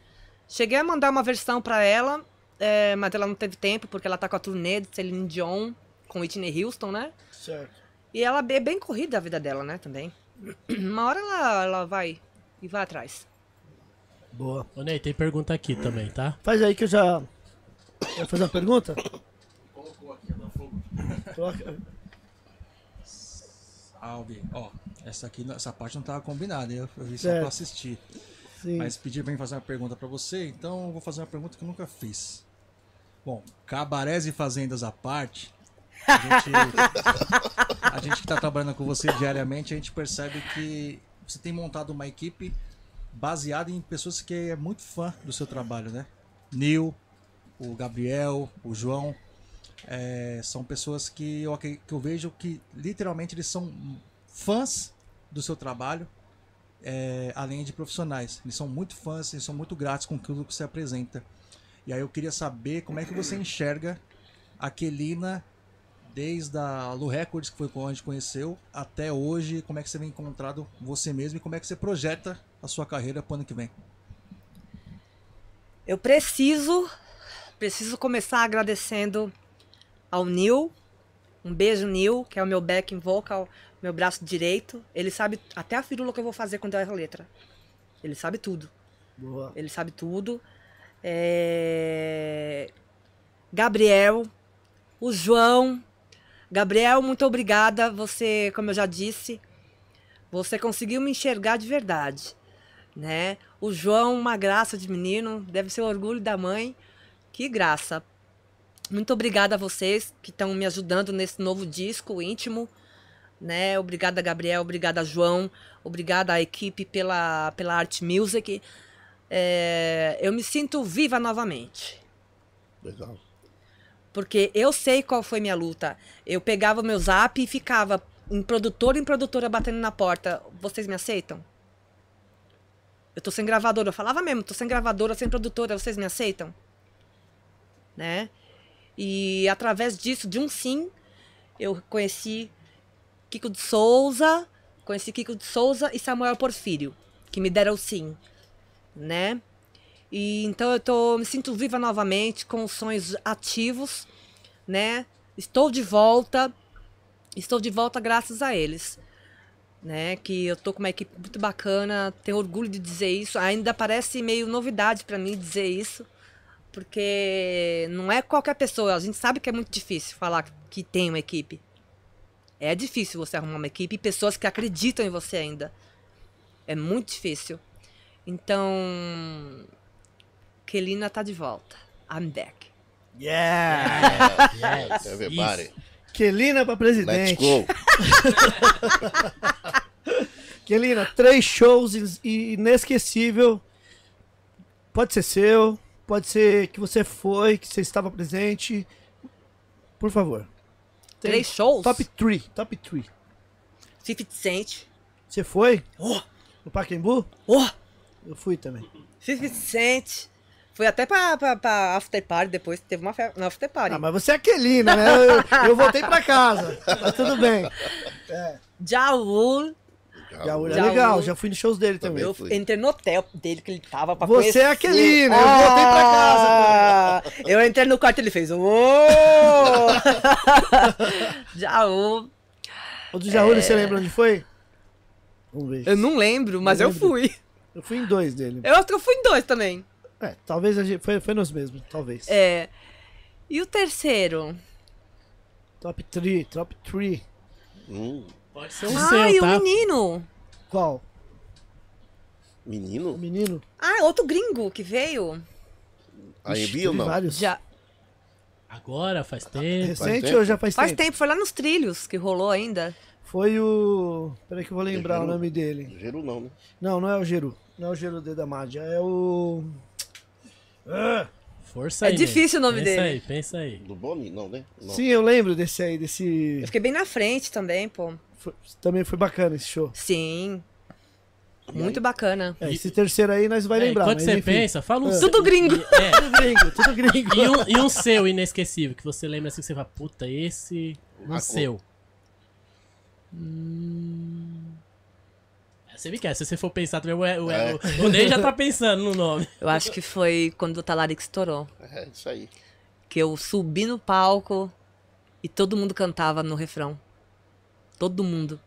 Speaker 4: Cheguei a mandar uma versão pra ela, é, mas ela não teve tempo, porque ela tá com a turnê de Celine Dion com Whitney Houston, né?
Speaker 1: Certo.
Speaker 4: E ela é bem corrida a vida dela, né, também. Uma hora ela, ela vai e vai atrás.
Speaker 1: Boa.
Speaker 3: Ô, Ney, tem pergunta aqui também, tá?
Speaker 1: Faz aí que eu já. Quer fazer uma pergunta? Coloca.
Speaker 5: Salve. Ó, essa aqui, essa parte não tava combinada, eu eu vi só pra assistir.
Speaker 1: Sim.
Speaker 5: Mas pediram pra mim fazer uma pergunta pra você, então eu vou fazer uma pergunta que eu nunca fiz. Bom, cabarés e fazendas à parte, a gente, que tá trabalhando com você diariamente, a gente percebe que você tem montado uma equipe baseada em pessoas que é muito fã do seu trabalho, né? Nil, o Gabriel, o João, é, são pessoas que eu, que eu vejo que literalmente eles são fãs do seu trabalho, é, além de profissionais. Eles são muito fãs, eles são muito gratos com aquilo que você apresenta. E aí eu queria saber como é que você enxerga a Kelina desde a Lu Records, que foi quando a gente conheceu, até hoje, como é que você vem encontrado você mesmo e como é que você projeta a sua carreira para o ano que vem.
Speaker 4: Eu preciso, preciso começar agradecendo ao Neil. Um beijo, Neil, que é o meu backing vocal, meu braço direito. Ele sabe até a firula que eu vou fazer quando eu erro a letra. Ele sabe tudo.
Speaker 1: Boa.
Speaker 4: Ele sabe tudo. É, Gabriel, o João. Gabriel, muito obrigada. Você, como eu já disse, você conseguiu me enxergar de verdade, né? O João, uma graça de menino, deve ser o orgulho da mãe. Que graça. Muito obrigada a vocês que estão me ajudando nesse novo disco íntimo, né? Obrigada, Gabriel. Obrigada, João. Obrigada à equipe pela, pela Art Music. É, eu me sinto viva novamente.
Speaker 2: Legal.
Speaker 4: Porque eu sei qual foi minha luta. Eu pegava meu zap e ficava em produtora em produtora batendo na porta. Vocês me aceitam? Eu tô sem gravadora. Eu falava mesmo, tô sem gravadora, sem produtora, vocês me aceitam? Né? E através disso, de um sim, eu conheci Kiko de Souza, conheci Kiko de Souza e Samuel Porfírio, que me deram o sim, né? E então eu tô me sinto viva novamente com os sonhos ativos, né? Estou de volta. Estou de volta graças a eles. Né, que eu tô com uma equipe muito bacana, tenho orgulho de dizer isso. Ainda parece meio novidade para mim dizer isso, porque não é qualquer pessoa. A gente sabe que é muito difícil falar que tem uma equipe. É difícil você arrumar uma equipe e pessoas que acreditam em você ainda. É muito difícil. Então, Kelina tá de volta. I'm back.
Speaker 1: Yeah!
Speaker 3: Yes,
Speaker 2: Everybody.
Speaker 3: isso.
Speaker 1: Kelina pra
Speaker 2: Let's
Speaker 1: presidente.
Speaker 2: go.
Speaker 1: Kelina, três shows in- inesquecível. Pode ser seu, pode ser que você foi, que você estava presente. Por favor.
Speaker 4: Três shows?
Speaker 1: Top 3, top 3.
Speaker 4: 50 Cent.
Speaker 1: Você foi?
Speaker 4: Oh,
Speaker 1: No Pacaembu?
Speaker 4: oh,
Speaker 1: Eu fui também.
Speaker 4: 50 Cent. Fui até pra, pra, pra after party depois, teve uma festa, after party.
Speaker 1: Ah, mas você é a Kelina, né? Eu, eu voltei pra casa. Tá tudo bem.
Speaker 4: Jaul,
Speaker 1: Já, é legal, já fui nos shows dele também.
Speaker 4: eu
Speaker 2: fui.
Speaker 4: entrei no hotel dele que ele tava pra
Speaker 1: Você é
Speaker 4: conhecer.
Speaker 1: Aquelina, eu voltei pra
Speaker 4: Ah, Eu entrei no quarto e ele fez. Ô! Jaul.
Speaker 1: O do Jaúlio, você lembra onde foi? Vamos ver.
Speaker 4: Eu não lembro, mas eu,
Speaker 1: lembro.
Speaker 4: fui.
Speaker 1: Eu fui em dois dele.
Speaker 4: Eu acho que eu fui em dois também.
Speaker 1: É, talvez a gente. Foi, foi nos mesmos, talvez.
Speaker 4: É. E o terceiro?
Speaker 1: Top 3, top 3.
Speaker 2: Hum,
Speaker 3: Pode ser um
Speaker 4: Ai,
Speaker 3: seu,
Speaker 4: o
Speaker 3: tá?
Speaker 4: menino.
Speaker 1: Qual? O
Speaker 2: menino?
Speaker 1: menino?
Speaker 4: Ah, outro gringo que veio.
Speaker 2: A
Speaker 1: teve
Speaker 2: ou não?
Speaker 1: vários.
Speaker 4: Já
Speaker 3: Agora, faz tempo.
Speaker 1: Recente
Speaker 2: tempo?
Speaker 1: ou já faz,
Speaker 4: faz
Speaker 1: tempo?
Speaker 4: tempo, foi lá nos trilhos que rolou ainda.
Speaker 1: Foi o. Peraí que eu vou lembrar o
Speaker 2: Geru.
Speaker 1: nome dele.
Speaker 2: Geru não, né?
Speaker 1: Não, não é o Geru. Não é o Geru de Damadia. É o.
Speaker 3: Força
Speaker 4: É
Speaker 3: aí. Ney.
Speaker 4: difícil o nome
Speaker 3: pensa
Speaker 4: dele.
Speaker 3: aí, pensa aí.
Speaker 2: Do Boni? Não, né? Não.
Speaker 1: Sim, eu lembro desse aí, desse.
Speaker 4: Eu fiquei bem na frente também, pô.
Speaker 1: Foi- também foi bacana esse show.
Speaker 4: Sim. Muito bacana.
Speaker 1: É, esse terceiro aí nós vai
Speaker 3: É,
Speaker 1: lembrar.
Speaker 3: enquanto
Speaker 1: mas
Speaker 3: você
Speaker 1: enfim.
Speaker 3: pensa, fala um
Speaker 1: É.
Speaker 4: Tudo gringo.
Speaker 3: E- É,
Speaker 1: Tudo gringo, tudo gringo.
Speaker 3: E um, e um seu inesquecível, que você lembra assim que você fala, puta, esse. Um
Speaker 2: Ah,
Speaker 3: seu. Hum... Você me quer, se você for pensar também, o, o,
Speaker 2: É.
Speaker 3: o, o Ney já tá pensando no nome.
Speaker 4: Eu acho que foi quando o Talarico estourou.
Speaker 2: É, isso aí.
Speaker 4: Que eu subi no palco e todo mundo cantava no refrão. Todo mundo.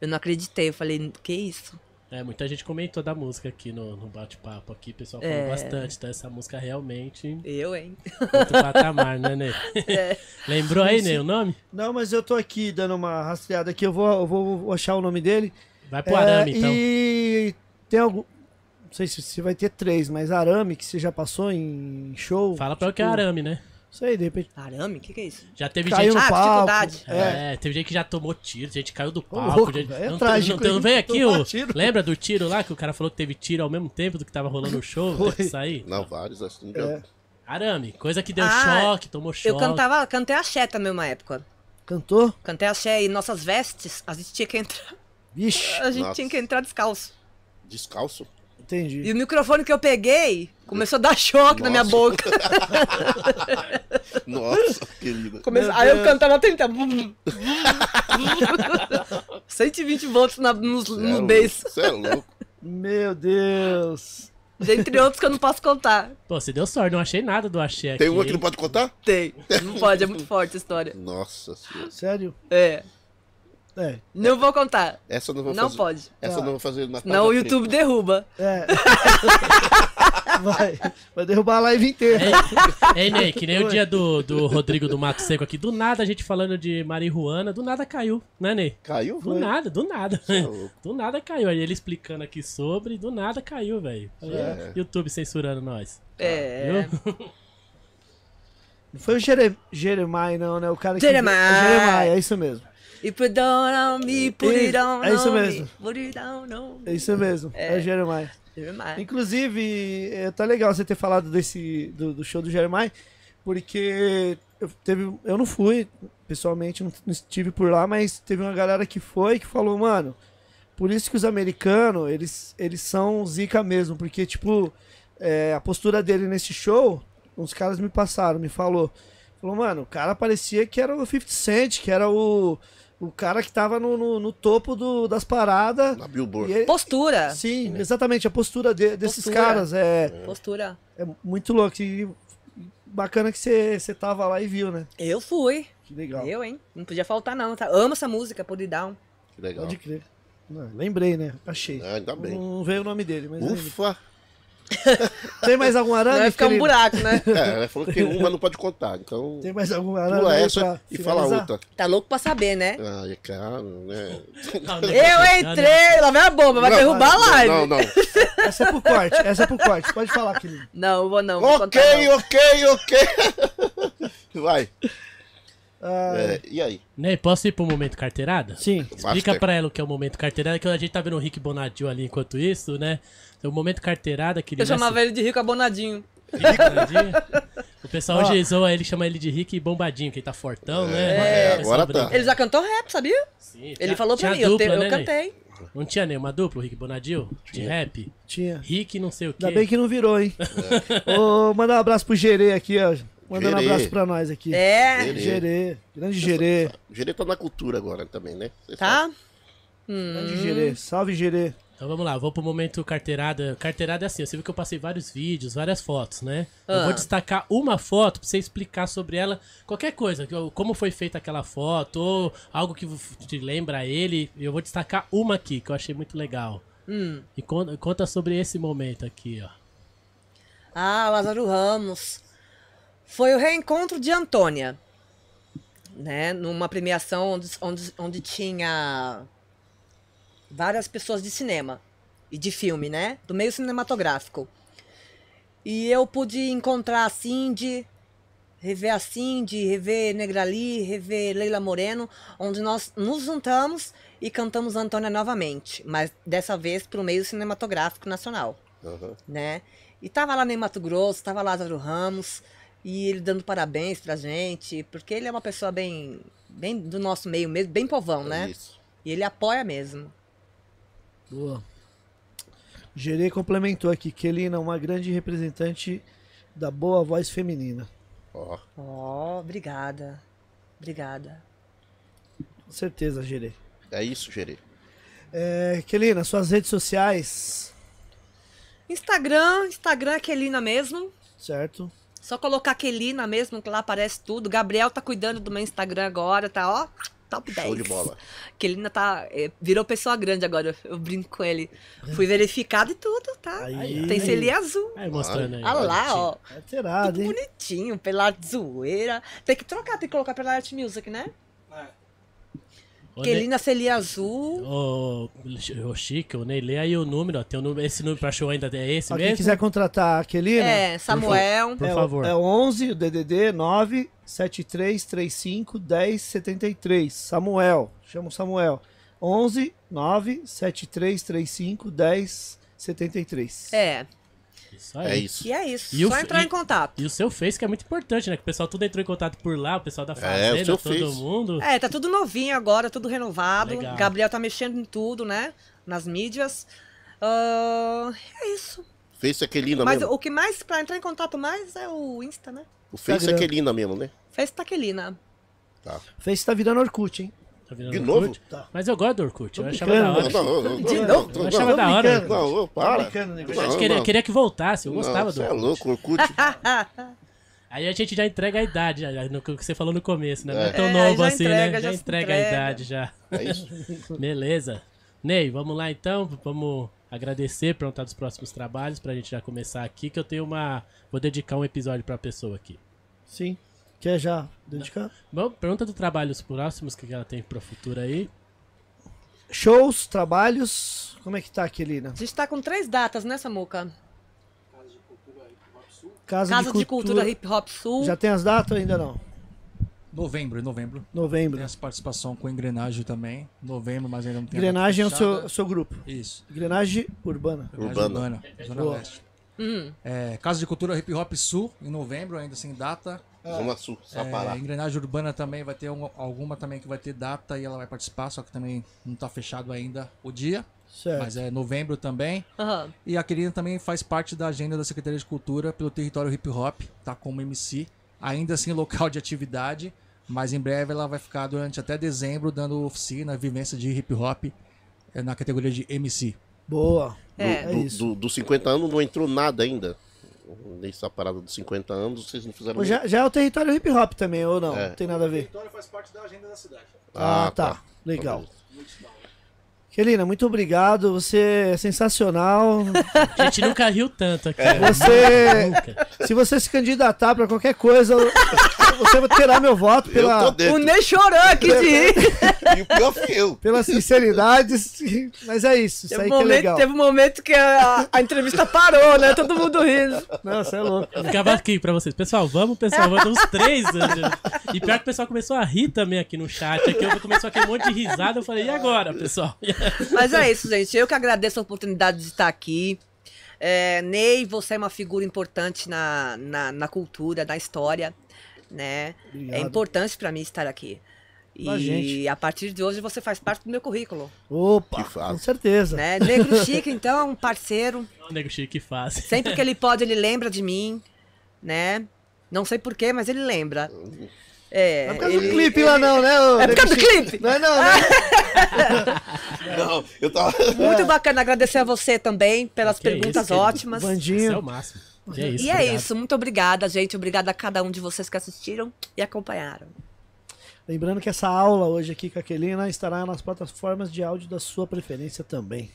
Speaker 4: Eu não acreditei. Eu falei, que isso?
Speaker 3: É, muita gente comentou da música aqui no, no bate-papo aqui, o pessoal falou
Speaker 4: É.
Speaker 3: bastante, então essa música realmente
Speaker 4: Eu, hein?
Speaker 3: muito patamar, né, Ney?
Speaker 4: É.
Speaker 3: Lembrou aí, Ney, o nome?
Speaker 1: Não, mas eu tô aqui dando uma rastreada aqui. Eu vou, eu vou achar o nome dele.
Speaker 3: Vai pro arame,
Speaker 1: É,
Speaker 3: então.
Speaker 1: E tem algum. Não sei se você vai ter três, mas arame que você já passou em show.
Speaker 3: Fala pra eu que é
Speaker 1: tipo,
Speaker 3: arame, né?
Speaker 1: Isso aí, de repente.
Speaker 4: Arame? O que, que é isso?
Speaker 3: Já teve
Speaker 1: Caiu
Speaker 3: gente...
Speaker 1: no
Speaker 4: Ah,
Speaker 1: palco.
Speaker 4: dificuldade.
Speaker 1: É.
Speaker 3: É, teve gente que já tomou tiro, gente caiu do
Speaker 1: Ô,
Speaker 3: palco.
Speaker 1: louco,
Speaker 3: gente...
Speaker 1: é
Speaker 3: não,
Speaker 1: trágico,
Speaker 3: não, não veio aqui o.
Speaker 1: tiro.
Speaker 3: Lembra do tiro lá que o cara falou que teve tiro ao mesmo tempo do que tava rolando o show? Que sair?
Speaker 2: Não, vários assim.
Speaker 1: É.
Speaker 3: Arame, coisa que deu
Speaker 4: Ah,
Speaker 3: choque, tomou choque.
Speaker 4: Eu cantava, cantei axé também uma época.
Speaker 1: Cantou?
Speaker 4: Cantei axé e nossas vestes, a gente tinha que entrar.
Speaker 1: Vixe,
Speaker 4: A gente
Speaker 2: Nossa.
Speaker 4: tinha que entrar descalço.
Speaker 2: Descalço?
Speaker 1: entendi.
Speaker 4: E o microfone que eu peguei começou a dar choque na minha
Speaker 2: Nossa.
Speaker 4: boca.
Speaker 2: Nossa, querido.
Speaker 4: Come- Aí eu cantava tentando. 120 volts na, no, no bass.
Speaker 2: Você é louco.
Speaker 1: Meu Deus.
Speaker 4: Dentre outros que eu não posso contar.
Speaker 3: Pô, você deu sorte, não achei nada do axé aqui.
Speaker 2: Tem uma que não pode contar?
Speaker 4: Tem. Não pode, é muito forte a história.
Speaker 2: Nossa senhora.
Speaker 1: Sério?
Speaker 4: É.
Speaker 1: É.
Speaker 4: Não vou contar.
Speaker 2: Essa eu não vou
Speaker 4: Não
Speaker 2: fazer.
Speaker 4: pode.
Speaker 2: Essa eu não vou fazer na
Speaker 4: Não, o YouTube derruba.
Speaker 1: É. vai. Vai derrubar a live inteira.
Speaker 3: Ei, Ney, que nem o dia do, do Rodrigo do Mato Seco aqui. Do nada a gente falando de marihuana, do nada caiu, né, Ney?
Speaker 2: Caiu?
Speaker 3: Do nada, do nada.
Speaker 2: é.
Speaker 3: Do nada caiu. Aí ele explicando aqui sobre, do nada caiu, velho.
Speaker 2: É.
Speaker 3: YouTube censurando nós.
Speaker 4: É.
Speaker 3: Viu?
Speaker 1: Não foi o Jere... Jeremiah, não, né? O cara que.
Speaker 4: Jeremiah.
Speaker 1: É Jeremiah, é isso mesmo.
Speaker 4: E put down on me, put it down
Speaker 1: É isso mesmo.
Speaker 4: me, Put it down on me.
Speaker 1: É isso mesmo. É, o Jeremiah.
Speaker 4: Jeremiah.
Speaker 1: Inclusive, é, tá legal você ter falado desse do, do show do Jeremiah, porque eu, teve, eu não fui, pessoalmente, não, não estive por lá, mas teve uma galera que foi que falou, mano, por isso que os americanos, eles, eles são zica mesmo, porque, tipo, é, a postura dele nesse show, uns caras me passaram, me falou, falou, mano, o cara parecia que era o 50 Cent, que era o, o cara que tava no, no, no topo do, das paradas.
Speaker 2: Na Billboard.
Speaker 1: Ele-
Speaker 4: Postura.
Speaker 1: Sim, exatamente, a postura de- desses
Speaker 4: Postura.
Speaker 1: caras é,
Speaker 4: Postura.
Speaker 1: é muito louco. E bacana que você tava lá e viu, né?
Speaker 4: Eu fui.
Speaker 1: Que legal.
Speaker 4: Eu, hein? Não podia faltar, não. Tá? Amo essa música, Put It Down.
Speaker 2: Que legal.
Speaker 1: Pode crer. Não, lembrei, né? Achei.
Speaker 2: Ah, ainda bem.
Speaker 1: Não veio o nome dele, mas ainda.
Speaker 2: Ufa!
Speaker 1: Tem mais algum arame?
Speaker 4: Não vai ficar um buraco, né?
Speaker 2: É, ela falou que uma não pode contar, então.
Speaker 1: Tem mais algum arame?
Speaker 2: Pula essa e fala outra.
Speaker 4: Tá louco pra saber, né?
Speaker 2: Ah, é claro, né?
Speaker 4: Eu entrei, lá vem a bomba, vai
Speaker 2: Não,
Speaker 4: derrubar a live.
Speaker 2: Não, não.
Speaker 1: Essa é pro corte, essa é pro corte. Pode falar, querido.
Speaker 4: Não, vou não. Vou
Speaker 2: ok,
Speaker 4: contar, não.
Speaker 2: ok, ok. Vai.
Speaker 1: Ah,
Speaker 2: É, e aí?
Speaker 3: Ney, posso ir pro momento carteirada?
Speaker 1: Sim.
Speaker 3: Explica
Speaker 2: Master.
Speaker 3: pra ela o que é o momento carteirada, que a gente tá vendo o Rick Bonadil ali enquanto isso, né? Então, o momento carteirada que ele
Speaker 4: Eu
Speaker 3: vai
Speaker 4: chamava ele de Rico Abonadinho.
Speaker 3: Rick Bonadinho. O pessoal hoje zoa ele, chama ele de Rick Bombadinho, que ele tá fortão, né?
Speaker 2: É,
Speaker 3: O pessoal
Speaker 2: agora tá.
Speaker 4: Ele já cantou rap, sabia?
Speaker 3: Sim,
Speaker 4: Ele
Speaker 3: tinha-
Speaker 4: falou pra mim, eu, te-
Speaker 3: dupla,
Speaker 4: eu
Speaker 3: né, Ney?
Speaker 4: cantei.
Speaker 3: Não tinha nenhuma dupla, o Rick Bonadil? De rap?
Speaker 1: Tinha.
Speaker 3: Rick não sei o quê.
Speaker 1: Ainda bem que não virou, hein? Ô, mandar um abraço pro Gerê aqui, ó. Mandando um
Speaker 2: Gerê.
Speaker 1: abraço pra nós aqui.
Speaker 4: É,
Speaker 2: Gerê.
Speaker 1: Gerê. Grande Gerê.
Speaker 2: O Gerê tá na cultura agora também, né?
Speaker 4: Tá?
Speaker 1: Grande Gerê. Salve, Gerê.
Speaker 3: Então vamos lá, vou pro momento carteirada. Carteirada é assim, você viu que eu passei vários vídeos, várias fotos, né? Eu
Speaker 4: Ah.
Speaker 3: vou destacar uma foto pra você explicar sobre ela, qualquer coisa, eu- como foi feita aquela foto, ou algo que te lembra ele. Eu vou destacar uma aqui, que eu achei muito legal.
Speaker 4: Hum.
Speaker 3: E conta, conta sobre esse momento aqui, ó.
Speaker 4: Ah, Lázaro Ramos. Foi o reencontro de Antônia. né? Numa premiação onde, onde, onde tinha várias pessoas de cinema e de filme, né? Do meio cinematográfico. E eu pude encontrar a Cindy, rever a Cindy, rever Negrali, rever Leila Moreno, onde nós nos juntamos e cantamos Antônia novamente, mas dessa vez para o meio cinematográfico nacional,
Speaker 2: Aham.
Speaker 4: né? E tava lá Ney Mato Grosso, tava Lázaro Ramos, e ele dando parabéns pra gente, porque ele é uma pessoa bem, bem do nosso meio mesmo, bem povão, né?
Speaker 2: Isso.
Speaker 4: E ele apoia mesmo.
Speaker 1: Boa. Gerê complementou aqui. Kelina, uma grande representante da boa voz feminina.
Speaker 2: Ó,
Speaker 4: Ó, obrigada. Obrigada.
Speaker 1: Com certeza, Gerê.
Speaker 2: é isso, Gerê.
Speaker 1: É, Kelina, suas redes sociais,
Speaker 4: Instagram, Instagram é Kelina mesmo.
Speaker 1: certo?
Speaker 4: Só colocar Kelina mesmo, que lá aparece tudo. Gabriel tá cuidando do meu Instagram agora, tá ó, top 10.
Speaker 2: Show de bola.
Speaker 4: Kelina tá, é, virou pessoa grande agora, eu brinco com ele. Fui verificado e tudo, tá?
Speaker 1: Aí.
Speaker 4: Tem selinho azul.
Speaker 3: Aí mostrando aí.
Speaker 4: Olha lá, ó.
Speaker 1: Alterado,
Speaker 4: Tudo
Speaker 1: hein?
Speaker 4: bonitinho, pela zoeira. Tem que trocar, tem que colocar pela arte music, né?
Speaker 3: Ô,
Speaker 4: Kelina selinho azul.
Speaker 3: Ô, ô Chico, o Ney, lê aí o número, ó. Tem o número, esse número pra show ainda é esse
Speaker 1: Ó, quem
Speaker 3: mesmo?
Speaker 1: quiser contratar a Kelina,
Speaker 4: É, Samuel.
Speaker 3: Por
Speaker 1: é, o-
Speaker 3: favor.
Speaker 1: é o 11, o DDD 9 7335 1073. Samuel, chama o Samuel. 11 9 7335 1073.
Speaker 4: É,
Speaker 3: Isso aí.
Speaker 2: É isso.
Speaker 4: e é isso.
Speaker 3: E o
Speaker 4: Só
Speaker 3: f-
Speaker 4: entrar
Speaker 3: e-
Speaker 4: em contato.
Speaker 3: E o seu Face, que é muito importante, né? Que o pessoal tudo entrou em contato por lá, o pessoal da
Speaker 2: É, o
Speaker 3: Fazenda,
Speaker 2: seu
Speaker 3: todo
Speaker 2: Face.
Speaker 3: mundo.
Speaker 4: É, tá tudo novinho agora, tudo renovado.
Speaker 3: Legal.
Speaker 4: Gabriel tá mexendo em tudo, né? Nas mídias. Ah, é isso.
Speaker 2: Face é Kelina
Speaker 4: Mas
Speaker 2: mesmo.
Speaker 4: o que mais, pra entrar em contato mais, é o Insta, né?
Speaker 2: O Face é
Speaker 1: Instagram.
Speaker 2: Kelina mesmo, né?
Speaker 4: Fez Taquelina.
Speaker 2: Tá.
Speaker 1: Face tá virando Orkut, hein?
Speaker 3: Tá virando
Speaker 2: De novo?
Speaker 1: Tá.
Speaker 3: Mas eu gosto do Orkut, eu
Speaker 1: Tô
Speaker 3: achava da
Speaker 1: brincando.
Speaker 3: hora.
Speaker 2: Não, não, não.
Speaker 1: De
Speaker 2: não,
Speaker 1: novo?
Speaker 2: não,
Speaker 3: Eu achava
Speaker 2: não,
Speaker 3: da hora.
Speaker 1: brincando.
Speaker 2: Não, ô, para.
Speaker 1: brincando.
Speaker 2: Não,
Speaker 3: Eu queria,
Speaker 2: não.
Speaker 3: queria que voltasse, eu gostava
Speaker 2: Não,
Speaker 3: do
Speaker 2: Você é
Speaker 3: Orkut.
Speaker 2: louco, Orkut.
Speaker 3: Aí a gente já entrega a idade, já, no que você falou no começo, né? Não é
Speaker 2: É.
Speaker 3: tão
Speaker 4: É,
Speaker 3: novo assim,
Speaker 4: entrega,
Speaker 3: né? Já
Speaker 4: já se
Speaker 3: entrega a
Speaker 4: entrega.
Speaker 3: idade já.
Speaker 2: É isso.
Speaker 3: Beleza. Ney, vamos lá então, vamos agradecer, perguntar dos próximos trabalhos pra gente já começar aqui, que eu tenho uma... Vou dedicar um episódio pra pessoa aqui.
Speaker 1: Sim. Quer já dedicar?
Speaker 3: Bom, pergunta dos trabalhos próximos que ela tem pro futuro aí.
Speaker 1: Shows, trabalhos. Como é que tá, Kelina?
Speaker 4: A gente tá com três datas, né, Samuca?
Speaker 1: Casa,
Speaker 4: Casa de Cultura Hip Hop Sul.
Speaker 1: Já tem as datas ou ainda não?
Speaker 5: Novembro, em novembro.
Speaker 1: Novembro.
Speaker 5: Tem essa participação com engrenagem também. Novembro, mas ainda não tem. a
Speaker 1: Engrenagem é o seu, seu grupo.
Speaker 5: Isso.
Speaker 1: Engrenagem Urbana.
Speaker 5: Engrenagem
Speaker 2: Urbana.
Speaker 5: Zona
Speaker 1: Boa.
Speaker 5: Leste.
Speaker 4: Hum.
Speaker 5: É, Casa de Cultura Hip Hop Sul, em novembro, ainda sem data.
Speaker 2: Zona Sul,
Speaker 5: É,
Speaker 2: Sapará.
Speaker 5: engrenagem Urbana também vai ter um- alguma também que vai ter data e ela vai participar, só que também não tá fechado ainda o dia.
Speaker 1: Certo.
Speaker 5: Mas é novembro também.
Speaker 4: Aham.
Speaker 5: E a querida também faz parte da agenda da Secretaria de Cultura pelo território hip hop, tá como MC, ainda assim local de atividade, mas em breve ela vai ficar durante até dezembro dando oficina, vivência de hip hop eh, na categoria de MC.
Speaker 1: Boa.
Speaker 4: É.
Speaker 2: Do,
Speaker 1: isso.
Speaker 2: do, dos 50 anos não entrou nada ainda. Nessa parada dos 50 anos, vocês não fizeram
Speaker 1: Já, já é o território hip hop também, ou não?
Speaker 2: É.
Speaker 1: Não tem nada a ver.
Speaker 5: território faz parte da agenda da cidade.
Speaker 1: Ah, tá. Legal. Kelina, muito obrigado. Você é sensacional.
Speaker 3: A gente nunca riu tanto aqui.
Speaker 1: É. Você.
Speaker 3: Nunca.
Speaker 1: Se você se candidatar pra qualquer coisa, você terá meu voto pela,
Speaker 4: O. Ney chorou aqui de rir.
Speaker 2: E o pior fui eu.
Speaker 1: pela sinceridade. Mas é isso. Isso
Speaker 4: Teve
Speaker 1: aí
Speaker 4: um,
Speaker 1: que é
Speaker 4: momento,
Speaker 1: legal.
Speaker 4: teve um momento que a, a entrevista parou, né? Todo mundo rindo.
Speaker 1: Não, você é louco.
Speaker 3: Eu ficava aqui pra vocês. Pessoal, vamos, pessoal. Vamos uns três. né? E pior que o pessoal começou a rir também aqui no chat. Aqui eu começou aquele monte de risada. Eu falei, e agora, pessoal?
Speaker 4: Mas é isso, gente. Eu que agradeço a oportunidade de estar aqui. É, Ney, você é uma figura importante na, na, na cultura, na história, né?
Speaker 1: Obrigado.
Speaker 4: É importante pra mim estar aqui. E
Speaker 1: gente.
Speaker 4: a partir de hoje você faz parte do meu currículo,
Speaker 1: Opa, com certeza.
Speaker 4: né? Negro Chique, então, é um parceiro.
Speaker 3: O nego chique faz.
Speaker 4: Sempre que ele pode, ele lembra de mim, né? Não sei porquê, mas ele lembra. É,
Speaker 1: Não é por causa
Speaker 4: ele-
Speaker 1: do clipe lá, não, né?
Speaker 4: É por causa do clipe?
Speaker 1: Não é, não, né?
Speaker 2: Não, eu tava.
Speaker 4: Muito bacana agradecer a você também pelas
Speaker 3: Que
Speaker 4: perguntas
Speaker 3: isso, querido.
Speaker 4: ótimas.
Speaker 3: Isso é o máximo. Que é isso,
Speaker 4: E é
Speaker 3: obrigado.
Speaker 4: isso, muito obrigada, gente. Obrigada a cada um de vocês que assistiram e acompanharam.
Speaker 1: Lembrando que essa aula hoje aqui com a Kelina estará nas plataformas de áudio da sua preferência também.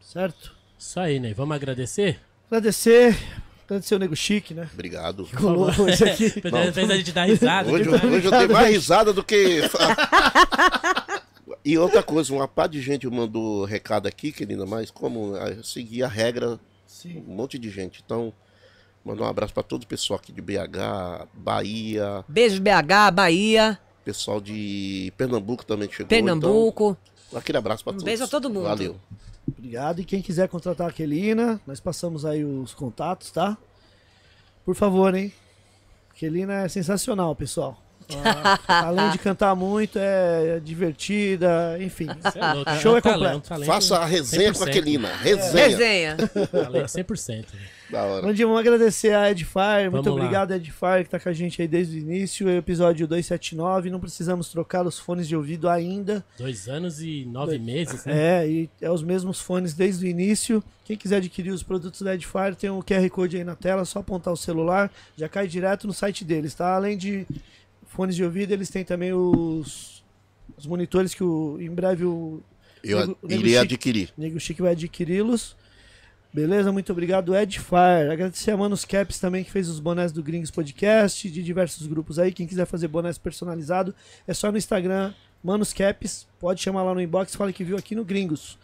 Speaker 1: Certo?
Speaker 3: Isso aí, Ney. Vamos agradecer?
Speaker 1: Agradecer Agradecer o Nego Chique, né?
Speaker 2: Obrigado.
Speaker 1: Colou hoje aqui.
Speaker 3: Fez a gente dar risada.
Speaker 2: Hoje, hoje eu dei mais risada do que. e outra coisa, uma par de gente mandou recado aqui, querida, mas como ah, seguir a regra,
Speaker 1: Sim.
Speaker 2: um monte de gente. Então, mandar um abraço para todo o pessoal aqui de BH, Bahia,
Speaker 4: Beijo BH, Bahia,
Speaker 2: pessoal de Pernambuco também que chegou.
Speaker 4: Pernambuco.
Speaker 2: Então, aquele abraço para
Speaker 4: Um
Speaker 2: todos.
Speaker 4: beijo a todo mundo.
Speaker 2: Valeu.
Speaker 1: Obrigado. E quem quiser contratar a Kelina, nós passamos aí os contatos, tá? Por favor, hein? Kelina é sensacional, pessoal. Ah, além de cantar muito, é divertida, enfim.
Speaker 3: É louco,
Speaker 1: Show é
Speaker 3: talento,
Speaker 1: completo.
Speaker 3: talento
Speaker 2: Faça a resenha com a
Speaker 3: 100%.
Speaker 2: Quelina. Resenha.
Speaker 4: Resenha.
Speaker 3: Talento 100%.
Speaker 2: Da hora.
Speaker 1: Bom dia, vamos agradecer a Edfire. Muito
Speaker 3: lá.
Speaker 1: obrigado, Edfire, que tá com a gente aí desde o início. Episódio 279. Não precisamos trocar os fones de ouvido ainda.
Speaker 3: Dois anos e nove meses, né?
Speaker 1: É, e é os mesmos fones desde o início. Quem quiser adquirir os produtos da Edfire, tem um QR Code aí na tela, só apontar o celular, já cai direto no site deles, tá? Além de fones de ouvido, eles têm também os, os monitores que o, em breve o
Speaker 2: Eu
Speaker 1: Nego-
Speaker 2: iria
Speaker 1: Chique.
Speaker 2: adquirir.
Speaker 1: Nego Chique vai adquiri-los. Beleza? Muito obrigado, Edfire. Agradecer a Manos Caps também, que fez os bonés do Gringos Podcast, de diversos grupos aí. Quem quiser fazer bonés personalizado, é só no Instagram, Manos Caps. Pode chamar lá no inbox, fala que viu aqui no Gringos.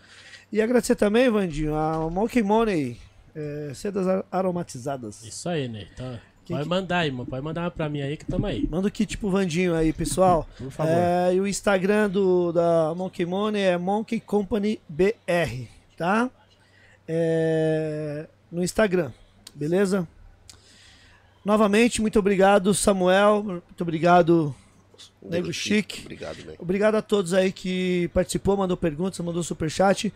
Speaker 1: E agradecer também, Vandinho, a Monkey Money, é, sedas ar- aromatizadas.
Speaker 3: Isso aí, né? Então,
Speaker 1: Quem
Speaker 3: pode
Speaker 1: que-
Speaker 3: mandar aí, mano. Pode mandar pra mim aí que tamo aí.
Speaker 1: Manda o kit pro Vandinho aí, pessoal.
Speaker 3: Por favor.
Speaker 1: É, e o Instagram do, da Monkey Money é Monkey Company BR, tá? É, no Instagram, beleza? Novamente, muito obrigado, Samuel. Muito obrigado, Nego Chique.
Speaker 2: Obrigado, né?
Speaker 1: Obrigado a todos aí que participou, mandou perguntas, mandou superchat.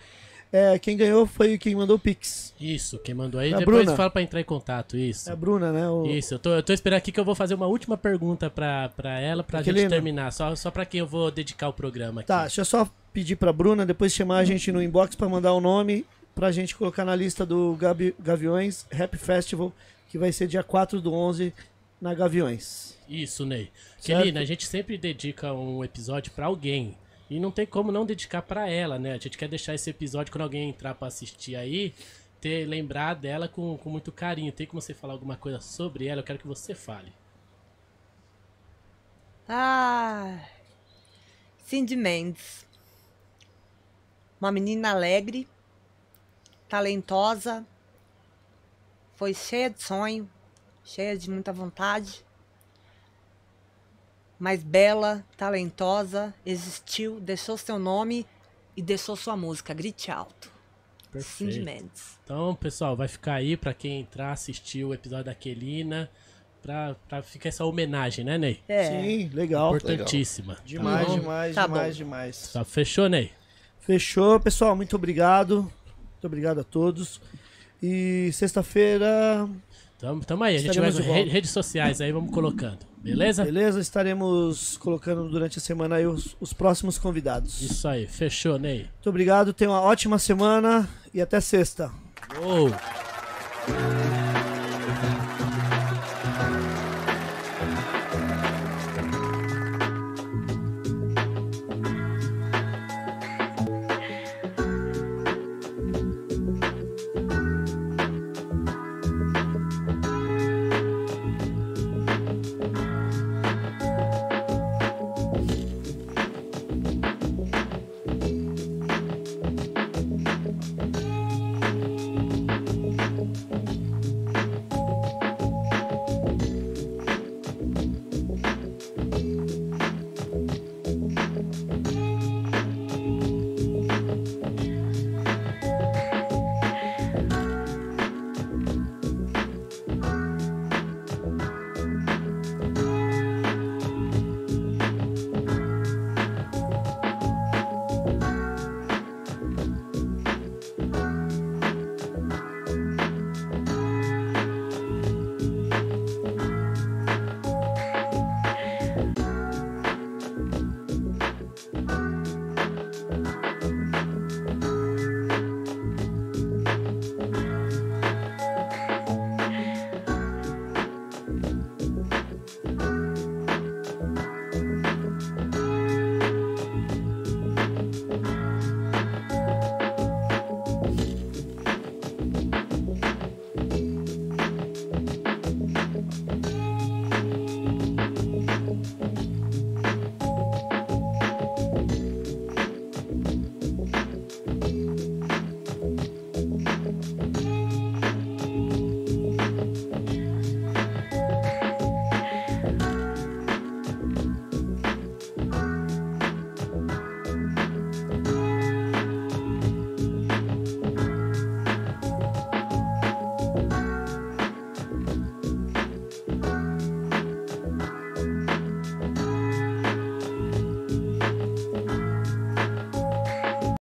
Speaker 1: É, quem ganhou foi quem mandou o Pix.
Speaker 3: Isso, quem mandou aí.
Speaker 1: É a
Speaker 3: Depois
Speaker 1: Bruna.
Speaker 3: fala pra entrar em contato. Isso.
Speaker 1: É a Bruna, né? O-
Speaker 3: Isso, eu tô, eu tô esperando aqui que eu vou fazer uma última pergunta pra, pra ela, pra
Speaker 1: Aquelina.
Speaker 3: gente terminar. Só, só pra quem eu vou dedicar o programa aqui.
Speaker 1: Tá, deixa eu só pedir pra Bruna depois chamar a gente no inbox pra mandar o nome pra gente colocar na lista do Gabi- Gaviões Rap Festival, que vai ser dia 4 do 11 na Gaviões.
Speaker 3: Isso, Ney. Kelina, a gente sempre dedica um episódio pra alguém. E não tem como não dedicar pra ela, né? A gente quer deixar esse episódio quando alguém entrar pra assistir aí, ter lembrar dela com, com muito carinho. Tem como você falar alguma coisa sobre ela? Eu quero que você fale.
Speaker 4: Ah, Cindy Mendes. Uma menina alegre, talentosa, foi cheia de sonho, cheia de muita vontade, mas bela, talentosa, existiu, deixou seu nome e deixou sua música. Grite alto. Cindy
Speaker 3: Perfeito.
Speaker 4: Mendes.
Speaker 3: Então, pessoal, vai ficar aí pra quem entrar, assistir o episódio da Kelina, pra, pra ficar essa homenagem, né, Ney?
Speaker 4: É.
Speaker 1: Sim, legal.
Speaker 3: Importantíssima.
Speaker 1: Demais,
Speaker 3: Tá
Speaker 1: demais,
Speaker 4: Tá
Speaker 1: demais,
Speaker 4: bom.
Speaker 1: demais.
Speaker 3: Tá, fechou, Ney?
Speaker 1: Fechou, pessoal. Muito obrigado. Muito obrigado a todos. E sexta-feira,
Speaker 3: Tamo, tamo aí. A gente vai
Speaker 1: volta.
Speaker 3: redes sociais aí, vamos colocando. Beleza?
Speaker 1: beleza? Estaremos colocando durante a semana aí os, os próximos convidados.
Speaker 3: Isso aí. Fechou, Ney.
Speaker 1: Muito obrigado, tenha uma ótima semana e até sexta.
Speaker 3: Uou!